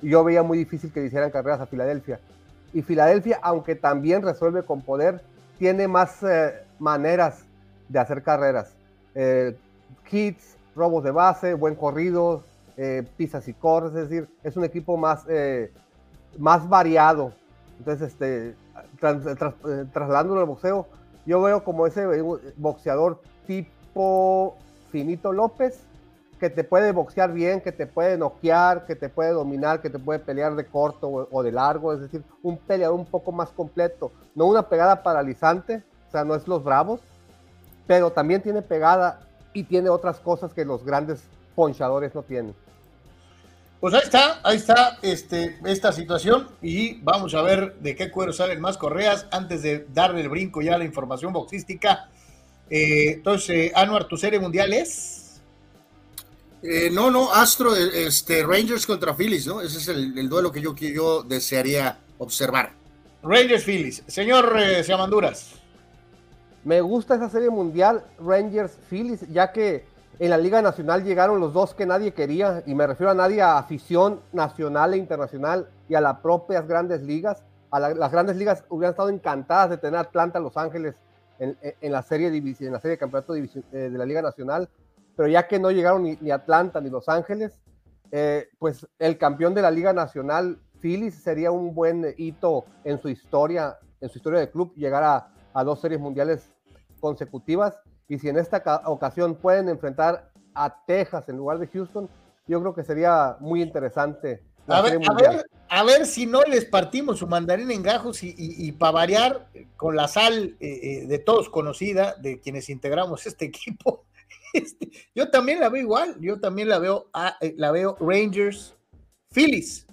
yo veía muy difícil que hicieran carreras a Filadelfia. Y Filadelfia, aunque también resuelve con poder, tiene más eh, maneras de hacer carreras. Eh, hits, robos de base, buen corrido, eh, pisas y corres, es decir, es un equipo más, más variado. Entonces, este, trasladándolo al boxeo, yo veo como ese boxeador tipo Finito López, que te puede boxear bien, que te puede noquear, que te puede dominar, que te puede pelear de corto o, de largo, es decir, un peleador un poco más completo, no una pegada paralizante, o sea, no es los bravos, pero también tiene pegada y tiene otras cosas que los grandes ponchadores no tienen. Pues ahí está, ahí está este, esta situación y vamos a ver de qué cuero salen más correas antes de darle el brinco ya a la información boxística. Eh, entonces, Anuar, ¿tu serie mundial es? Eh, no, no, Astro, eh, este, Rangers contra Phillies, ¿no? Ese es el, duelo que yo, que yo desearía observar. Rangers Phillies. Señor eh, Siamanduras. Me gusta esa serie mundial, Rangers Phillies, ya que en la Liga Nacional llegaron los dos que nadie quería, y me refiero a nadie, a afición nacional e internacional y a las propias grandes ligas. A las grandes ligas hubieran estado encantadas de tener Atlanta, Los Ángeles en, la serie en la serie de campeonato de la Liga Nacional pero ya que no llegaron ni, Atlanta ni Los Ángeles, eh, pues el campeón de la Liga Nacional, Phillies, sería un buen hito en su historia, en su historia de club, llegar a, a dos series mundiales consecutivas. Y si en esta ocasión pueden enfrentar a Texas en lugar de Houston, yo creo que sería muy interesante. A ver, a ver, a ver, si no les partimos su mandarín en gajos y, y, para variar con la sal eh, eh, de todos conocida de quienes integramos este equipo. Este, yo también la veo igual, yo también la veo, eh, la veo Rangers, Phillies.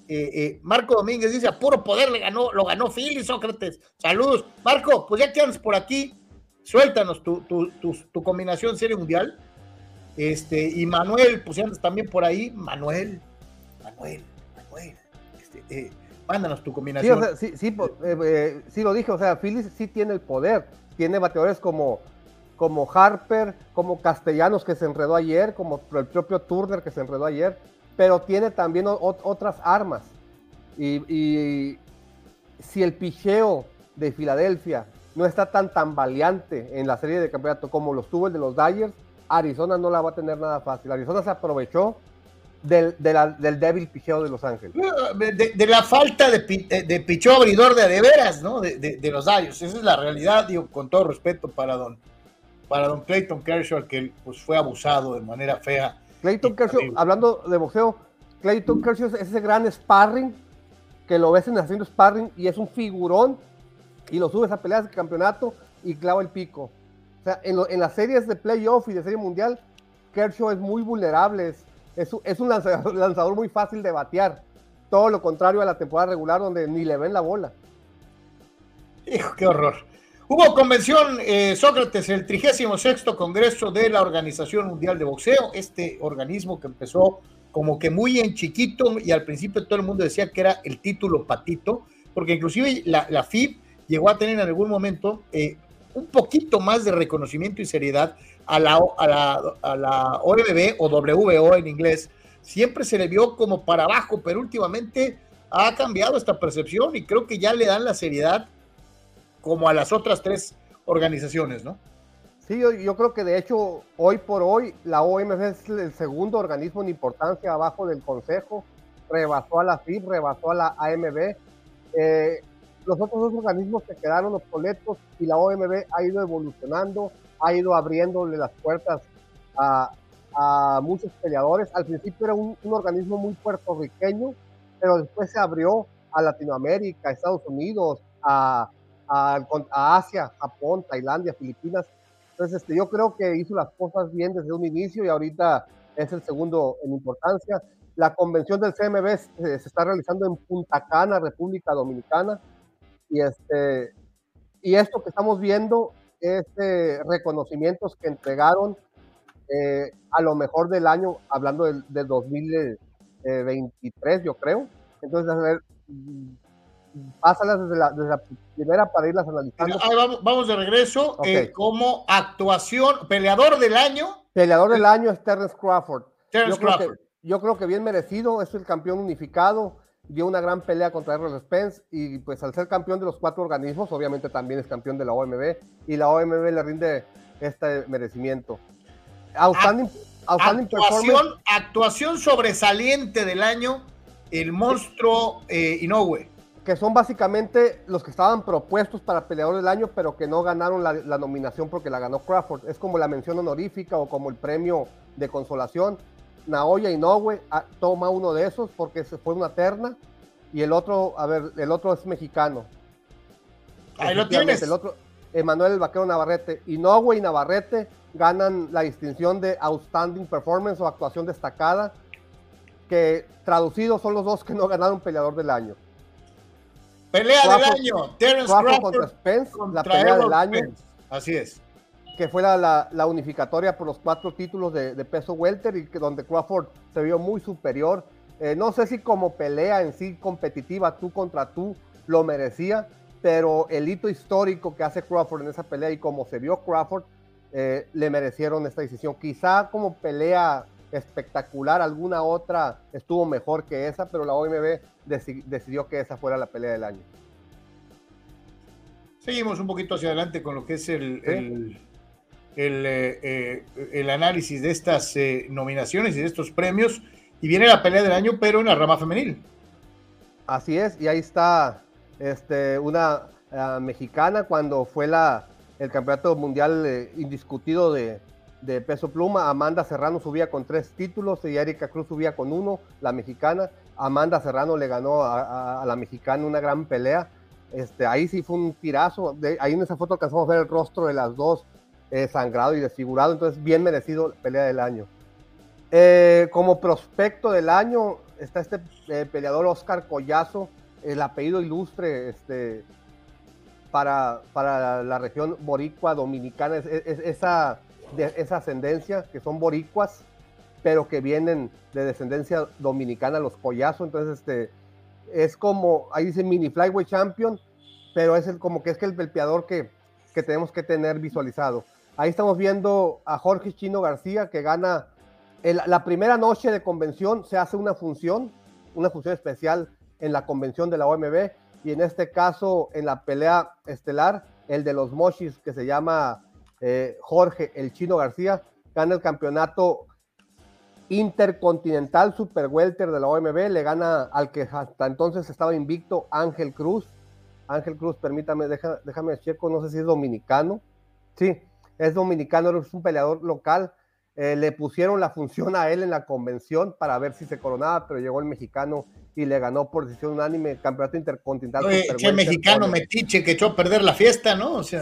Marco Domínguez dice, a puro poder le ganó, lo ganó Phillies, Sócrates. Saludos. Marco, pues ya que andas por aquí, suéltanos tu, tu, tu combinación serie mundial. Este, y Manuel, pues andas también por ahí, Manuel, Manuel, Manuel, este, eh, mándanos tu combinación. Sí, sí, sí, eh, eh, sí, lo dije, o sea, Phillies sí tiene el poder, tiene bateadores como, como Harper, como Castellanos que se enredó ayer, como el propio Turner que se enredó ayer, pero tiene también otras armas. Y, si el picheo de Filadelfia no está tan tambaleante en la serie de campeonato como lo estuvo el de los Dyers, Arizona no la va a tener nada fácil. Arizona se aprovechó del, del débil picheo de Los Ángeles. De, la falta de, de, picheo abridor de adeveras, ¿no? De, los Dayos. Esa es la realidad, digo, con todo respeto para don, para don Clayton Kershaw, que pues, fue abusado de manera fea. Clayton Kershaw, hablando de boxeo, Clayton Kershaw es ese gran sparring que lo ves en haciendo sparring y es un figurón y lo subes a peleas de campeonato y clava el pico. O sea, en, las series de playoff y de serie mundial, Kershaw es muy vulnerable, es, un lanzador, muy fácil de batear. Todo lo contrario a la temporada regular donde ni le ven la bola. Hijo, qué horror. Hubo convención, eh, Sócrates, el 36 Congreso de la Organización Mundial de Boxeo, este organismo que empezó como que muy en chiquito y al principio todo el mundo decía que era el título patito, porque inclusive la, la FIB llegó a tener en algún momento eh, un poquito más de reconocimiento y seriedad a la, a o WO en inglés, siempre se le vio como para abajo, pero últimamente ha cambiado esta percepción y creo que ya le dan la seriedad como a las otras tres organizaciones, ¿no? Sí, yo, creo que de hecho hoy por hoy la OMB es el segundo organismo en importancia abajo del Consejo, rebasó a la FIB, rebasó a la AMB. Eh, los otros dos organismos se quedaron obsoletos y la OMB ha ido evolucionando, ha ido abriéndole las puertas a, muchos peleadores. Al principio era un, organismo muy puertorriqueño, pero después se abrió a Latinoamérica, a Estados Unidos, a, Asia, Japón, Tailandia, Filipinas. Entonces, este, yo creo que hizo las cosas bien desde un inicio y ahorita es el segundo en importancia. La convención del CMB se está realizando en Punta Cana, República Dominicana. Y, este, y esto que estamos viendo es eh, reconocimientos que entregaron eh, a lo mejor del año, hablando del, 2023, yo creo. Entonces, a ver, pásalas desde la, desde la primera para irlas analizando. vamos, de regreso. Eh, como actuación, peleador del año. Peleador del año es Terrence Crawford. yo, Creo que, yo creo que bien merecido, es el campeón unificado dio una gran pelea contra Errol Spence y pues al ser campeón de los cuatro organismos, obviamente también es campeón de la OMB y la OMB le rinde este merecimiento. Outstanding, actuación, actuación sobresaliente del año, el monstruo eh, Inoue. Que son básicamente los que estaban propuestos para peleador del año, pero que no ganaron la, la nominación porque la ganó Crawford. Es como la mención honorífica o como el premio de consolación Naoya Inoue ah, toma uno de esos porque se fue una terna y el otro, a ver, el otro es mexicano. Ahí lo tienes. El otro, Emanuel el Vaquero Navarrete. Inoue y Navarrete ganan la distinción de Outstanding Performance o actuación destacada, que traducidos son los dos que no ganaron peleador del año. Pelea del año, Terence Crawford, contra Spence, la pelea del año. Así es que fue la, la, unificatoria por los cuatro títulos de, peso welter y que donde Crawford se vio muy superior. Eh, no sé si como pelea en sí competitiva tú contra tú lo merecía, pero el hito histórico que hace Crawford en esa pelea y como se vio Crawford, eh, le merecieron esta decisión. Quizá como pelea espectacular, alguna otra estuvo mejor que esa, pero la OMB decidió que esa fuera la pelea del año. Seguimos un poquito hacia adelante con lo que es el, el, eh, eh, el análisis de estas eh, nominaciones y de estos premios. y viene la pelea del año, pero en la rama femenil. Así es, y ahí está este, una eh, mexicana cuando fue la, el campeonato mundial eh, indiscutido de, de, peso pluma. Amanda Serrano subía con tres títulos y Erika Cruz subía con uno, la mexicana. Amanda Serrano le ganó a, la mexicana una gran pelea. Este, ahí sí fue un tirazo. ahí en esa foto alcanzamos a ver el rostro de las dos eh, sangrado y desfigurado. Entonces, bien merecido pelea del año. como prospecto del año está este peleador Oscar Collazo, el apellido ilustre, este, para, para la región boricua dominicana, es, esa, de, esa ascendencia, que son boricuas, pero que vienen de descendencia dominicana, los collazos, entonces este, es como, ahí dice mini flyweight champion, pero es el, como que es que el pelpeador que, que tenemos que tener visualizado. Ahí estamos viendo a Jorge Chino García que gana la primera noche de convención, se hace una función, una función especial en la convención de la OMB y en este caso en la pelea estelar, el de los Moshis que se llama eh, Jorge el Chino García, gana el campeonato intercontinental super welter de la OMB, le gana al que hasta entonces estaba invicto Ángel Cruz. Ángel Cruz, permítame, déjame checo, no sé si es dominicano. Sí, es dominicano, es un peleador local. Eh, le pusieron la función a él en la convención para ver si se coronaba, pero llegó el mexicano y le ganó por decisión unánime el campeonato intercontinental. Oye, mexicano metiche que echó a perder la fiesta, ¿no? Sí,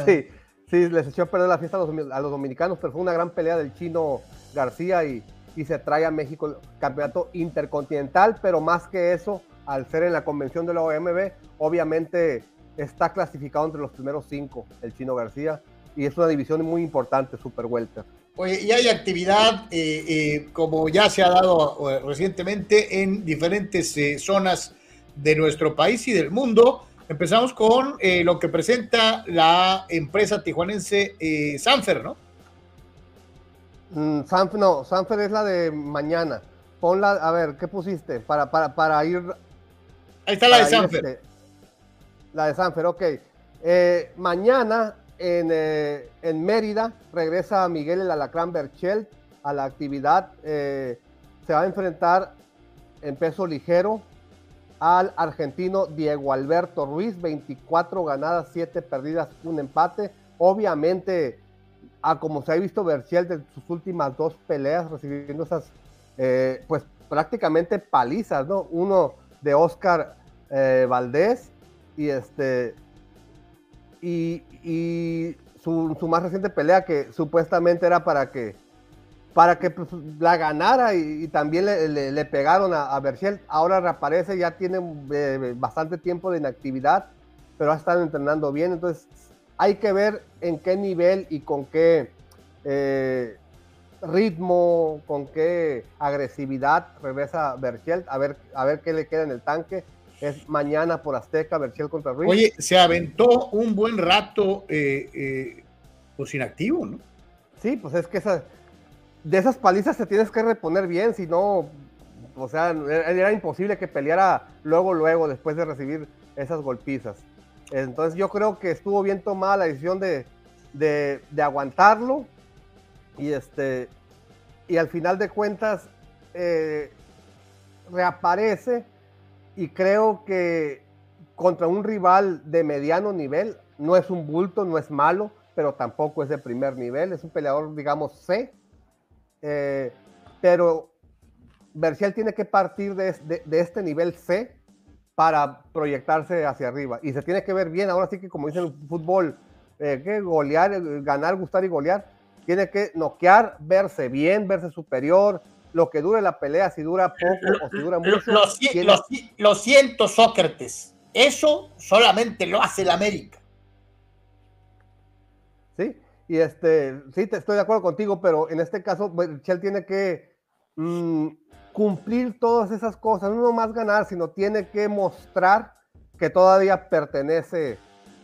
sí, les echó a perder la fiesta a los, dominicanos, pero fue una gran pelea del chino García y, se trae a México el campeonato intercontinental, pero más que eso, al ser en la convención de la OMB, obviamente está clasificado entre los primeros cinco el chino García y es una división muy importante, Super Welter. Oye, y hay actividad, eh, eh, como ya se ha dado eh, recientemente, en diferentes zonas de nuestro país y del mundo. Empezamos con lo que presenta la empresa tijuanense Sanfer, ¿no? Mm, Sanfer, no, Sanfer es la de mañana. Ponla, a ver, ¿qué pusiste? Para, para, para ir. Ahí está la de Sanfer. Este, la de Sanfer, ok. mañana eh, en, Mérida regresa Miguel el Alacrán Berchel a la actividad. Eh, se va a enfrentar en peso ligero al argentino Diego Alberto Ruiz, 24 ganadas, 7 perdidas, un empate. Obviamente, a como se ha visto Berchel de sus últimas dos peleas, recibiendo esas, eh, pues prácticamente palizas, ¿no? Uno de Oscar Valdés y este y, su, más reciente pelea que supuestamente era para que para que pues, la ganara y, también le, pegaron a, a Berchel. Ahora reaparece, ya tiene eh, bastante tiempo de inactividad, pero ha estado entrenando bien. Entonces hay que ver en qué nivel y con qué eh, ritmo, con qué agresividad regresa Berchel, a ver, a ver qué le queda en el tanque es mañana por Azteca, Berchel contra Ruiz. Oye, se aventó un buen rato eh, pues inactivo, ¿no? Sí, pues es que de esas palizas se tienes que reponer bien, si no, o sea, era imposible que peleara luego, luego, después de recibir esas golpizas. Entonces yo creo que estuvo bien tomada la decisión de, de, aguantarlo y este y al final de cuentas eh, reaparece y creo que contra un rival de mediano nivel, no es un bulto, no es malo, pero tampoco es de primer nivel, es un peleador, digamos, C. Eh, pero Bercial tiene que partir de, este nivel C para proyectarse hacia arriba. Y se tiene que ver bien, ahora sí que como dicen en fútbol, eh, que golear, ganar, gustar y golear, tiene que noquear, verse bien, verse superior, lo que dure la pelea, si dura poco o si dura mucho. Lo, siento, Sócrates. Eso solamente lo hace el América. Y este, sí, te estoy de acuerdo contigo, pero en este caso, Chel tiene que mm, cumplir todas esas cosas, no más ganar, sino tiene que mostrar que todavía pertenece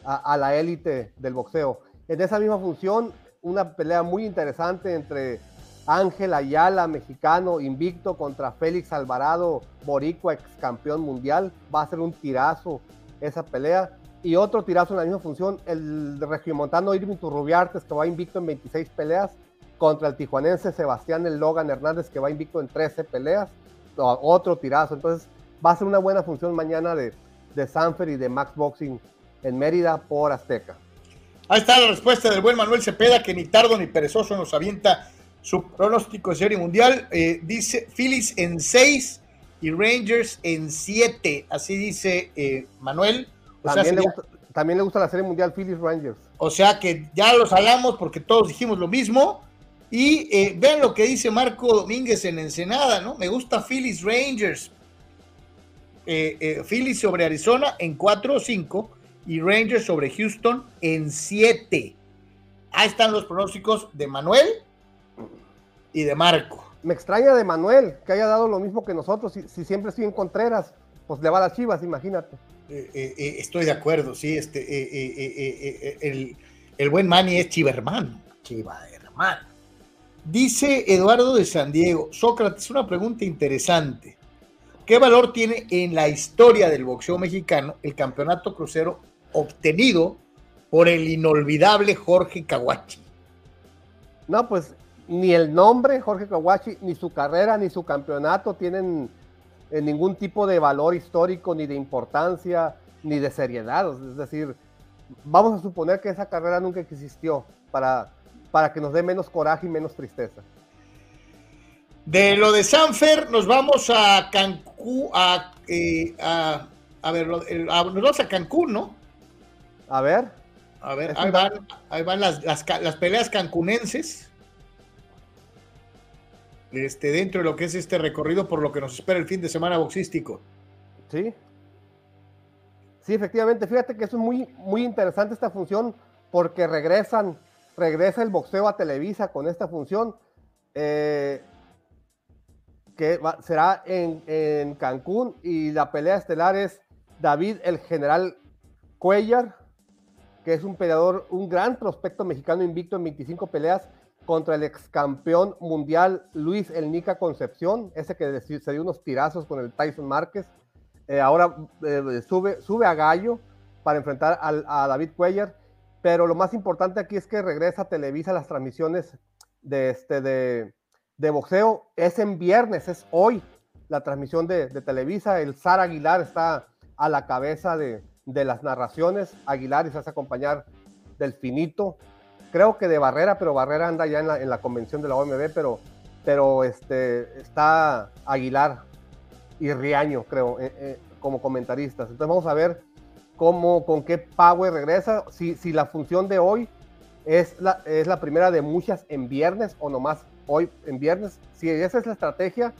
a, a la élite del boxeo. En esa misma función, una pelea muy interesante entre Ángel Ayala, mexicano, invicto contra Félix Alvarado, boricua, ex campeón mundial. Va a ser un tirazo esa pelea. Y otro tirazo en la misma función, el regiomontano Irving Turrubiartes, que va invicto en 26 peleas, contra el tijuanense Sebastián El Logan Hernández, que va invicto en 13 peleas. otro tirazo. Entonces va a ser una buena función mañana de, de Sanfer y de Max Boxing en Mérida por Azteca. Ahí está la respuesta del buen Manuel Cepeda, que ni tardo ni perezoso nos avienta su pronóstico de serie mundial. Eh, dice Phillies en 6 y Rangers en 7. Así dice eh, Manuel. También, le gusta, también, le gusta, la serie mundial Phillies Rangers. O sea que ya los hablamos porque todos dijimos lo mismo. Y eh, vean lo que dice Marco Domínguez en Ensenada, ¿no? Me gusta Phillies Rangers. Phillies sobre Arizona en 4 o 5 y Rangers sobre Houston en 7. Ahí están los pronósticos de Manuel y de Marco. Me extraña de Manuel que haya dado lo mismo que nosotros. Si, siempre estoy en Contreras, pues le va a las chivas, imagínate. Eh, eh, eh, estoy de acuerdo, sí. Este, el, el, buen Manny es chivermán. Chivermán. Dice Eduardo de San Diego, Sócrates, una pregunta interesante. ¿Qué valor tiene en la historia del boxeo mexicano el campeonato crucero obtenido por el inolvidable Jorge Kawachi? No, pues ni el nombre Jorge Kawachi, ni su carrera, ni su campeonato tienen eh, ningún tipo de valor histórico, ni de importancia, ni de seriedad. Es decir, vamos a suponer que esa carrera nunca existió para, para que nos dé menos coraje y menos tristeza. De lo de Sanfer, nos vamos a Cancún, a, eh, a, ver, nos vamos a Cancún, ¿no? A ver. A ver, ahí van, ahí van las, las, las peleas cancunenses este, dentro de lo que es este recorrido por lo que nos espera el fin de semana boxístico. Sí. Sí, efectivamente. Fíjate que es muy, muy interesante esta función porque regresan, regresa el boxeo a Televisa con esta función. Eh, que será en, en, Cancún y la pelea estelar es David el General Cuellar, que es un peleador, un gran prospecto mexicano invicto en 25 peleas contra el ex campeón mundial Luis El Nica Concepción, ese que se dio unos tirazos con el Tyson Márquez. Eh, ahora eh, sube, sube a Gallo para enfrentar a David Cuellar, pero lo más importante aquí es que regresa a Televisa las transmisiones de, este, de, de boxeo. Es en viernes, es hoy la transmisión de, de Televisa. El Sara Aguilar está a la cabeza de, de las narraciones. Aguilar y se hace acompañar del finito creo que de Barrera, pero Barrera anda ya en la, convención de la OMB, pero, pero este, está Aguilar y Riaño, creo, eh, eh, como comentaristas. Entonces vamos a ver cómo, con qué power regresa, si, si la función de hoy es la, es la primera de muchas en viernes o nomás hoy en viernes. Si esa es la estrategia,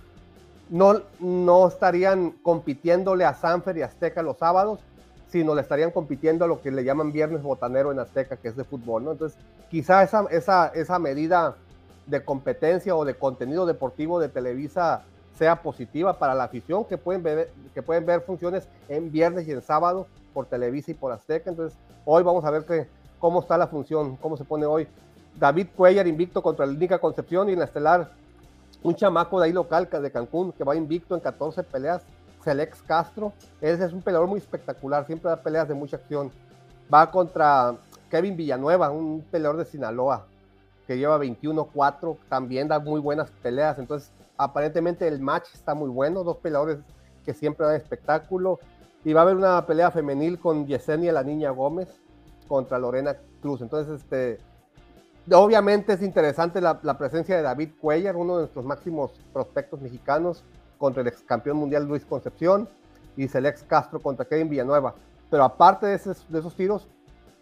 no, no estarían compitiéndole a Sanfer y Azteca los sábados, sino le estarían compitiendo a lo que le llaman viernes botanero en Azteca, que es de fútbol, ¿no? Entonces, quizá esa, esa, esa medida de competencia o de contenido deportivo de Televisa sea positiva para la afición, que pueden ver, que pueden ver funciones en viernes y en sábado por Televisa y por Azteca. Entonces, hoy vamos a ver que, cómo está la función, cómo se pone hoy. David Cuellar invicto contra el Nica Concepción y en la estelar un chamaco de ahí local de Cancún que va invicto en 14 peleas Félix Castro. Ese es un peleador muy espectacular, siempre da peleas de mucha acción. Va contra Kevin Villanueva, un peleador de Sinaloa, que lleva 21-4, también da muy buenas peleas. Entonces, aparentemente el match está muy bueno, dos peleadores que siempre dan espectáculo. Y va a haber una pelea femenil con Yesenia la Niña Gómez contra Lorena Cruz. Entonces, este, obviamente es interesante la, la presencia de David Cuellar, uno de nuestros máximos prospectos mexicanos contra el ex campeón mundial Luis Concepción y Celex Castro contra Kevin Villanueva. Pero aparte de esos, de esos tiros,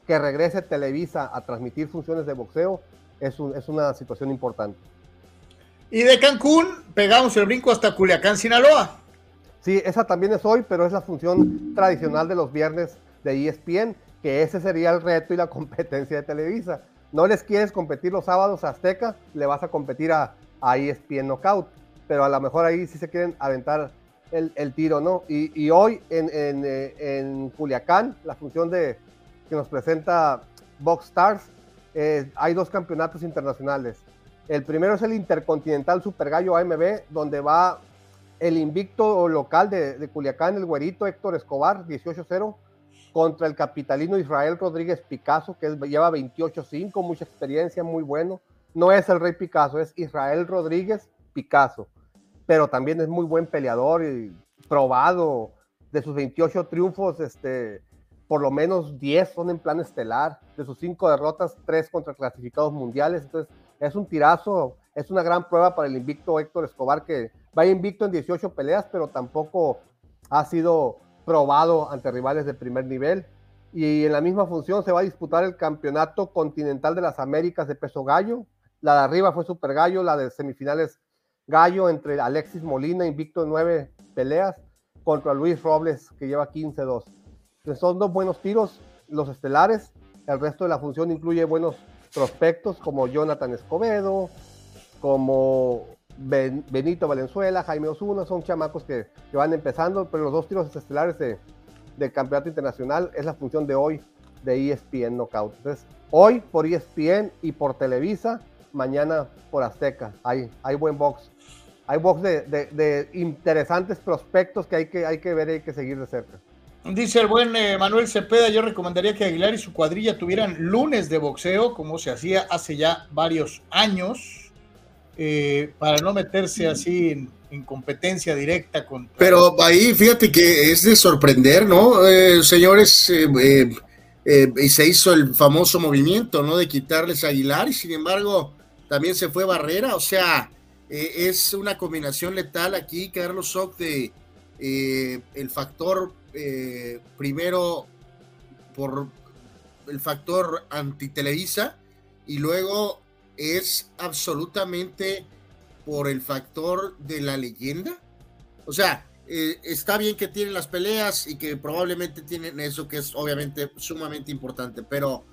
que regrese Televisa a transmitir funciones de boxeo es, un, es una situación importante. Y de Cancún pegamos el brinco hasta Culiacán, Sinaloa. Sí, esa también es hoy, pero es la función tradicional de los viernes de ESPN, que ese sería el reto y la competencia de Televisa. No les quieres competir los sábados a Azteca, le vas a competir a, a ESPN Knockout pero a lo mejor ahí sí se quieren aventar el, tiro, ¿no? Y, hoy en, eh, en, Culiacán, la función de que nos presenta Box Stars, eh, hay dos campeonatos internacionales. El primero es el Intercontinental Super Gallo AMB, donde va el invicto local de, Culiacán, el güerito Héctor Escobar, 18-0, contra el capitalino Israel Rodríguez Picasso, que lleva 28-5, mucha experiencia, muy bueno. No es el Rey Picasso, es Israel Rodríguez Picasso. Pero también es muy buen peleador y probado. De sus 28 triunfos, este, por lo menos 10 son en plan estelar. De sus 5 derrotas, 3 contra clasificados mundiales. Entonces, es un tirazo, es una gran prueba para el invicto Héctor Escobar, que va invicto en 18 peleas, pero tampoco ha sido probado ante rivales de primer nivel. Y en la misma función se va a disputar el campeonato continental de las Américas de peso gallo. La de arriba fue super gallo, la de semifinales gallo entre Alexis Molina, invicto en nueve peleas, contra Luis Robles, que lleva 15-2. Son dos buenos tiros, los estelares. El resto de la función incluye buenos prospectos como Jonathan Escobedo, como Benito Valenzuela, Jaime Osuna, son chamacos que, van empezando, pero los dos tiros estelares de, del campeonato internacional es la función de hoy de ESPN Knockout. Entonces, hoy por ESPN y por Televisa, mañana por Azteca. Hay, hay buen box. Hay box de, de, interesantes prospectos que hay, que hay que ver y hay que seguir de cerca. Dice el buen eh, Manuel Cepeda, yo recomendaría que Aguilar y su cuadrilla tuvieran lunes de boxeo, como se hacía hace ya varios años, eh, para no meterse así en, competencia directa con... Pero ahí fíjate que es de sorprender, ¿no, eh, señores? y se hizo el famoso movimiento, ¿no? De quitarles a Aguilar y sin embargo también se fue Barrera, o sea, es una combinación letal aquí, Carlos Soc, de el factor eh, primero por el factor antitelevisa y luego es absolutamente por el factor de la leyenda. O sea, eh, está bien que tienen las peleas y que probablemente tienen eso que es obviamente sumamente importante, pero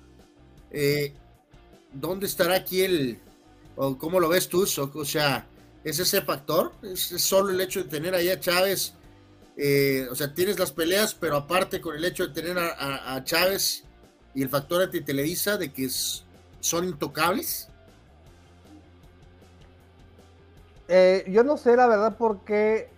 eh, ¿dónde estará aquí el, o cómo lo ves tú? O, sea, ¿es ese factor? ¿Es solo el hecho de tener ahí a Chávez eh, o sea, tienes las peleas, pero aparte con el hecho de tener a, Chávez y el factor anti Televisa de que son intocables. Eh, yo no sé la verdad por qué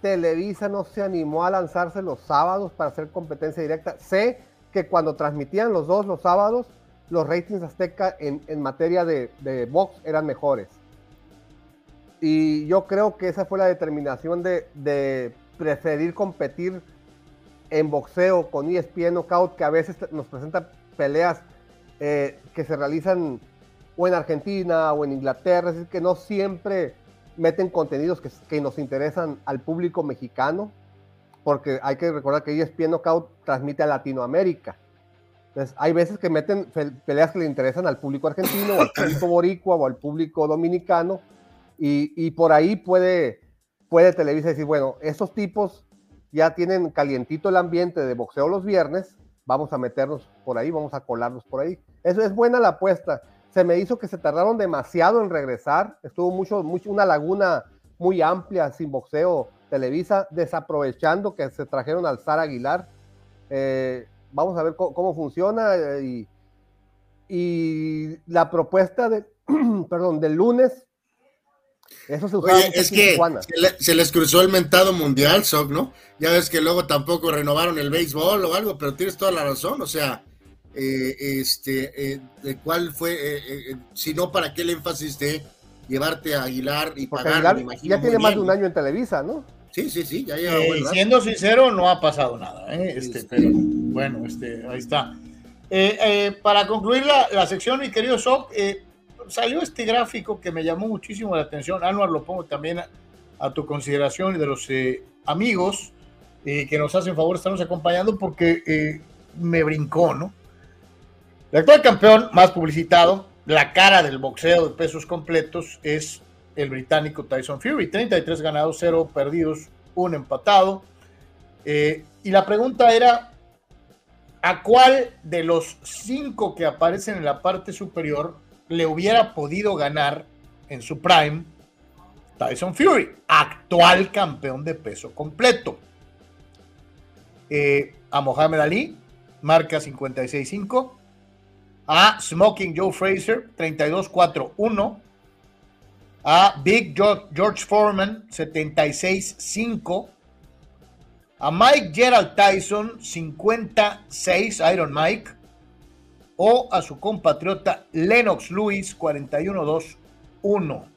Televisa no se animó a lanzarse los sábados para hacer competencia directa. Sé que cuando transmitían los dos los sábados, los ratings azteca en, materia de, de box eran mejores. Y yo creo que esa fue la determinación de, preferir competir en boxeo con ESPN Knockout, que a veces nos presenta peleas eh, que se realizan o en Argentina o en Inglaterra, es decir, que no siempre meten contenidos que, nos interesan al público mexicano, porque hay que recordar que ESPN Knockout transmite a Latinoamérica. Hay veces que meten peleas que le interesan al público argentino, o al público boricua, o al público dominicano, y, por ahí puede puede Televisa decir, bueno, estos tipos ya tienen calientito el ambiente de boxeo los viernes, vamos a meternos por ahí, vamos a colarnos por ahí. Eso es buena la apuesta. Se me hizo que se tardaron demasiado en regresar, estuvo mucho, mucho una laguna muy amplia sin boxeo Televisa, desaprovechando que se trajeron al Zar Aguilar. Eh, vamos a ver cómo, funciona eh, y, y, la propuesta de, perdón, del lunes eso se Oye, es que se, les cruzó el mentado mundial, Soc, ¿no? Ya ves que luego tampoco renovaron el béisbol o algo, pero tienes toda la razón, o sea, eh, este, eh, de cuál fue, eh, si no, ¿para qué el énfasis de llevarte a Aguilar y pagar? ya tiene más de un año en Televisa, ¿no? Sí, sí, sí, ya Siendo sincero, no ha pasado nada, este, pero bueno, este, ahí está. para concluir la, la sección, mi querido Soc, salió este gráfico que me llamó muchísimo la atención. Anuar, lo pongo también a, tu consideración y de los eh, amigos eh, que nos hacen favor de estarnos acompañando porque eh, me brincó, ¿no? El actual campeón más publicitado, la cara del boxeo de pesos completos, es el británico Tyson Fury. 33 ganados, 0 perdidos, 1 empatado. y la pregunta era, ¿a cuál de los cinco que aparecen en la parte superior le hubiera podido ganar en su prime Tyson Fury, actual campeón de peso completo. Eh, a Mohamed Ali, marca 56-5. A Smoking Joe Fraser, 32-4-1. A Big George Foreman, 76-5. A Mike Gerald Tyson, 56, Iron Mike o a su compatriota Lennox Lewis 41-2-1.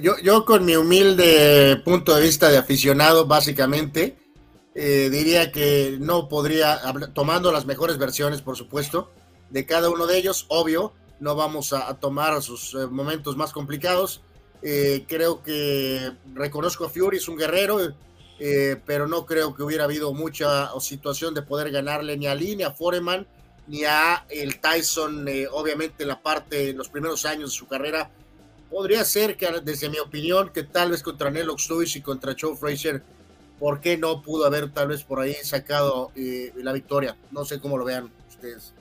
Yo, yo con mi humilde punto de vista de aficionado, básicamente, eh, diría que no podría, tomando las mejores versiones, por supuesto, de cada uno de ellos, obvio, no vamos a, tomar sus eh, momentos más complicados. Eh, creo que reconozco a Fury, es un guerrero, pero no creo que hubiera habido mucha situación de poder ganarle ni a Lee, ni a Foreman, ni a el Tyson, obviamente en la parte, los primeros años de su carrera. Podría ser que, desde mi opinión, que tal vez contra Nelox Lewis y contra Joe Frazier ¿por qué no pudo haber tal vez por ahí sacado eh, la victoria? No sé cómo lo vean ustedes.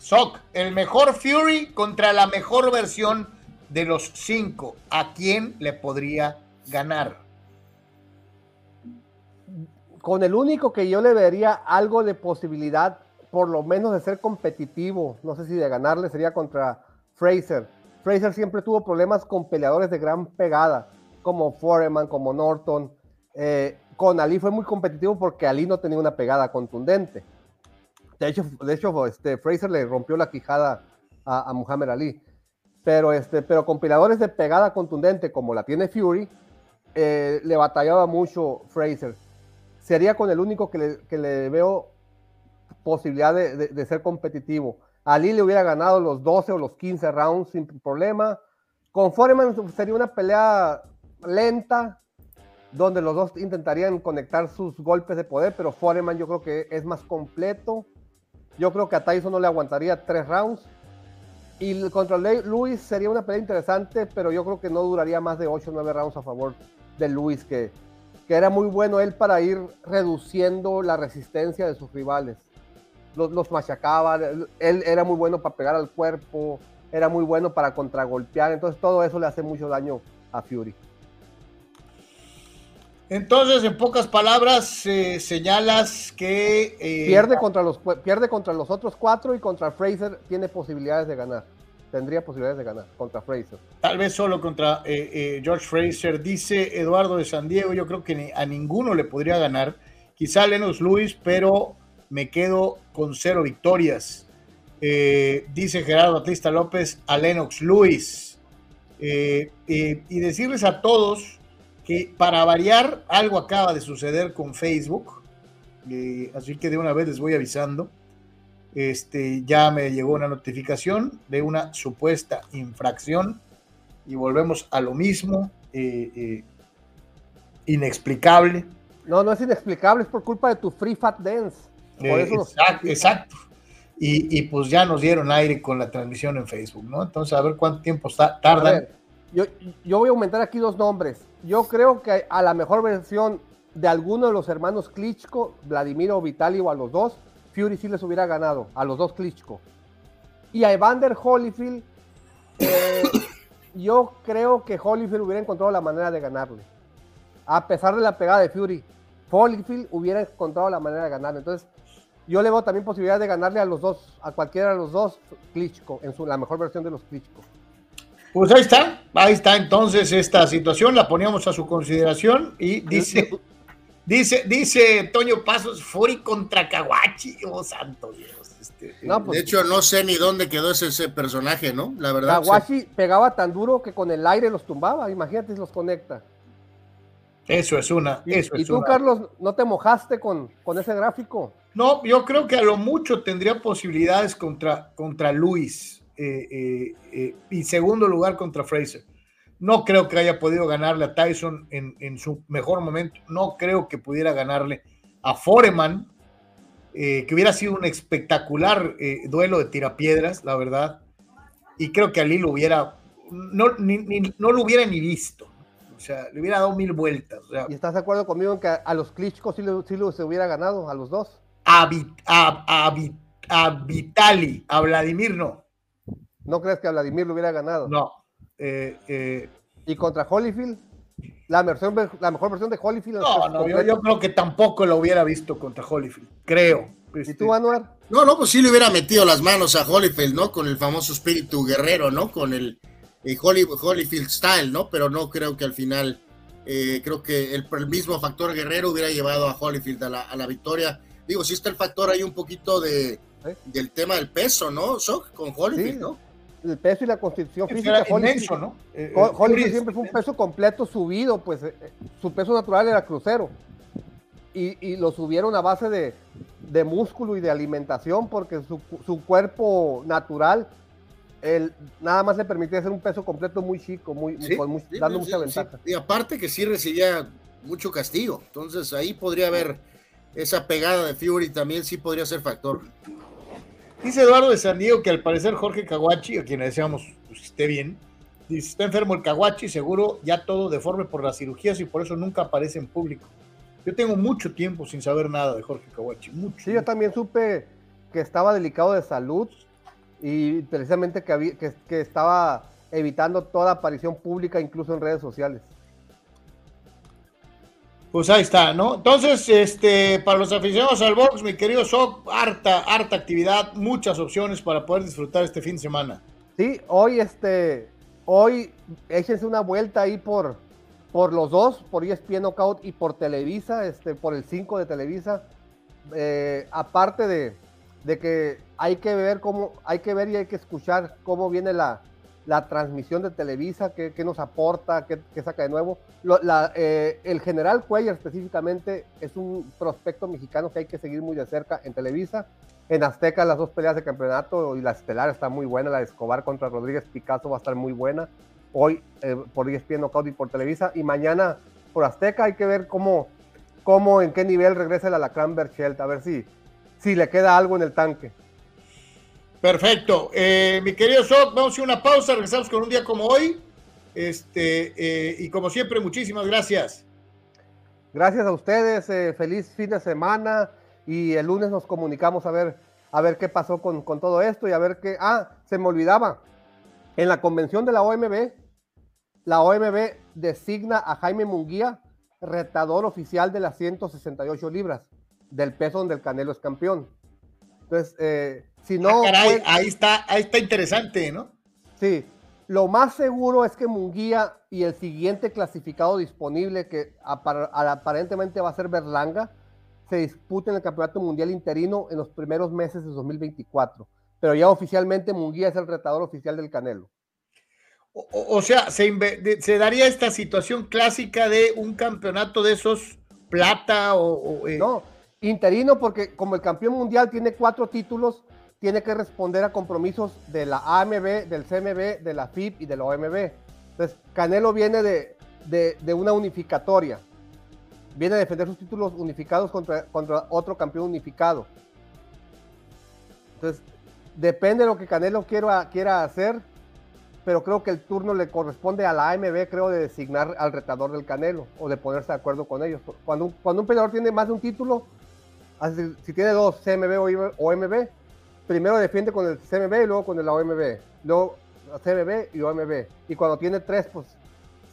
Sock, el mejor Fury contra la mejor versión de los cinco. ¿A quién le podría ganar? Con el único que yo le vería algo de posibilidad, por lo menos de ser competitivo, no sé si de ganarle, sería contra Fraser. Fraser siempre tuvo problemas con peleadores de gran pegada, como Foreman, como Norton. Eh, con Ali fue muy competitivo porque Ali no tenía una pegada contundente. De hecho, de hecho este, Fraser le rompió la quijada a, Muhammad Ali. Pero, este, pero con peleadores de pegada contundente como la tiene Fury, eh, le batallaba mucho Fraser. Sería con el único que le, que le veo posibilidad de, de, ser competitivo. Ali le hubiera ganado los 12 o los 15 rounds sin problema. Con Foreman sería una pelea lenta, donde los dos intentarían conectar sus golpes de poder, pero Foreman yo creo que es más completo. Yo creo que a Tyson no le aguantaría tres rounds. Y contra Luis sería una pelea interesante, pero yo creo que no duraría más de 8 o 9 rounds a favor de Luis, que, que era muy bueno él para ir reduciendo la resistencia de sus rivales. Los, los machacaba, él era muy bueno para pegar al cuerpo, era muy bueno para contragolpear, entonces todo eso le hace mucho daño a Fury. Entonces, en pocas palabras, eh, señalas que... Eh, pierde, contra los, pierde contra los otros cuatro y contra Fraser tiene posibilidades de ganar. Tendría posibilidades de ganar contra Fraser. Tal vez solo contra eh, George Fraser. Dice Eduardo de San Diego, yo creo que a ninguno le podría ganar. Quizá a Lennox Lewis, pero me quedo con cero victorias. dice Gerardo Batista López a Lennox Lewis. y decirles a todos para variar, algo acaba de suceder con Facebook, eh, así que de una vez les voy avisando. Este, ya me llegó una notificación de una supuesta infracción y volvemos a lo mismo, eh, eh, inexplicable. No, no es inexplicable, es por culpa de tu Free Fat Dance. exacto, Y, pues ya nos dieron aire con la transmisión en Facebook, ¿no? Entonces, a ver cuánto tiempo tardan. yo, yo voy a aumentar aquí dos nombres yo creo que a la mejor versión de alguno de los hermanos Klitschko, Vladimir o Vitali o a los dos, Fury sí les hubiera ganado, a los dos Klitschko. Y a Evander Holyfield, eh, yo creo que Holyfield hubiera encontrado la manera de ganarle. A pesar de la pegada de Fury, Holyfield hubiera encontrado la manera de ganarle. Entonces, yo le veo también posibilidad de ganarle a los dos, a cualquiera de los dos Klitschko, en su, la mejor versión de los Klitschko. Pues ahí está, ahí está entonces esta situación, la poníamos a su consideración y dice, dice, dice Toño Pasos, Fury contra Kawachi, oh santo Dios. Este, pues, de hecho, no sé ni dónde quedó ese, personaje, ¿no? La verdad. Kawachi pegaba tan duro que con el aire los tumbaba, imagínate si los conecta. Eso es una. Eso ¿Y, tú, Carlos, no te mojaste con, con ese gráfico? No, yo creo que a lo mucho tendría posibilidades contra, contra Luis. Eh, eh, eh, y segundo lugar contra Fraser. No creo que haya podido ganarle a Tyson en, su mejor momento. No creo que pudiera ganarle a Foreman, que hubiera sido un espectacular duelo de tirapiedras, la verdad. Y creo que Ali lo hubiera, no, no lo hubiera ni visto. O sea, le hubiera dado mil vueltas. ¿Y estás de acuerdo conmigo en que a, los Klitschko sí, sí lo se hubiera ganado, a los dos? A, a, a Vitali, a Vladimir no. ¿No crees que a Vladimir lo hubiera ganado? No. Eh, eh, ¿Y contra Holyfield? La, versión, la mejor versión de Holyfield. No, no, yo, creo que tampoco lo hubiera visto contra Holyfield, creo. ¿Y tú, este, Anuar? No, no, pues sí le hubiera metido las manos a Holyfield, ¿no? Con el famoso espíritu guerrero, ¿no? Con el, Holyfield style, ¿no? Pero no creo que al final, eh, creo que el, mismo factor guerrero hubiera llevado a Holyfield a la, a la victoria. Digo, sí está el factor ahí un poquito de, del tema del peso, ¿no? con Holyfield, ¿no? El peso y la constitución Era física. inmenso, ¿no? Eh, Ho- Holyfield Chris, siempre fue un peso completo subido, pues eh, su peso natural era crucero. Y, y lo subieron a base de, de músculo y de alimentación porque su, su cuerpo natural el, nada más le permitía hacer un peso completo muy chico, muy, Sí, con muy- sí, dando sí, mucha sí. ventaja. Y aparte que sí recibía mucho castigo. Entonces ahí podría haber esa pegada de Fury también sí podría ser factor. Dice Eduardo de San Diego que al parecer Jorge Caguachi, a quien le deseamos pues, que esté bien, dice, está enfermo el Caguachi, seguro ya todo deforme por las cirugías y por eso nunca aparece en público. Yo tengo mucho tiempo sin saber nada de Jorge Caguachi, mucho. Sí, yo también supe que estaba delicado de salud y precisamente que, estaba evitando toda aparición pública, incluso en redes sociales. Pues ahí está, ¿no? Entonces, este, para los aficionados al box, mi querido Soc, harta, harta actividad, muchas opciones para poder disfrutar este fin de semana. Sí, hoy este, hoy échense una vuelta ahí por, por los dos, por ESPN Knockout y por Televisa, este, por el 5 de Televisa. Eh, aparte de, de que hay que ver cómo, hay que ver y hay que escuchar cómo viene la, la transmisión de Televisa, qué, qué nos aporta, qué, saca de nuevo. Eh, el general Cuellar específicamente es un prospecto mexicano que hay que seguir muy de cerca en Televisa. En Azteca las dos peleas de campeonato y la estelar está muy buena, la de Escobar contra Rodríguez Picasso va a estar muy buena. Hoy eh, por ESPN Knockout y por Televisa y mañana por Azteca hay que ver cómo, cómo en qué nivel regresa el Alacrán Berchelt, a ver si, si le queda algo en el tanque. Perfecto. Eh, mi querido Soc, vamos a una pausa, regresamos con un día como hoy. Este, eh, y como siempre, muchísimas gracias. Gracias a ustedes, eh, feliz fin de semana y el lunes nos comunicamos a ver, a ver qué pasó con, con todo esto y a ver qué... Ah, se me olvidaba, en la convención de la OMB, la OMB designa a Jaime Munguía retador oficial de las 168 libras, del peso donde el Canelo es campeón. Entonces, eh, si no... Ah, caray, fue- ahí está, ahí está interesante, ¿no? Sí, lo más seguro es que Munguía y el siguiente clasificado disponible, que apar- aparentemente va a ser Berlanga, se disputen el Campeonato Mundial Interino en los primeros meses de 2024. Pero ya oficialmente Munguía es el retador oficial del Canelo. O, sea, se, daría esta situación clásica de un campeonato de esos plata o... o, eh, No, interino porque como el campeón mundial tiene cuatro títulos, tiene que responder a compromisos de la AMB, del CMB, de la FIB y de la OMB. Entonces, Canelo viene de, de- una unificatoria. Viene a defender sus títulos unificados contra, contra otro campeón unificado. Entonces, depende de lo que Canelo quiera, quiera hacer, pero creo que el turno le corresponde a la AMB, creo, de designar al retador del Canelo o de ponerse de acuerdo con ellos. Cuando cuando un peleador tiene más de un título, si tiene dos, CMB o OMB, primero defiende con el CMB y luego con el OMB, luego CMB y OMB. Y cuando tiene tres, pues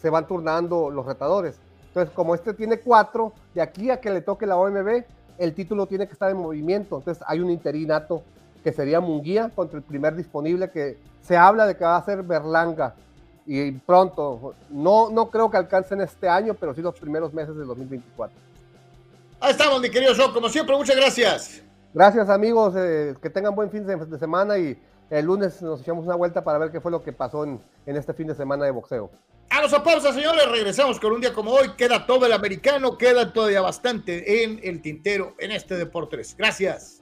se van turnando los retadores. Entonces, como este tiene cuatro, de aquí a que le toque la OMB, el título tiene que estar en movimiento. Entonces, hay un interinato que sería Munguía contra el primer disponible que se habla de que va a ser Berlanga y pronto. No, no creo que alcancen este año, pero sí los primeros meses de 2024. Ahí estamos, mi querido Soc, como siempre, muchas gracias. Gracias amigos, eh, que tengan buen fin de, de semana y el lunes nos echamos una vuelta para ver qué fue lo que pasó en, en este fin de semana de boxeo. A los pausa, señores, regresamos con un día como hoy. Queda todo el americano, queda todavía bastante en el tintero en este Deportes. Gracias.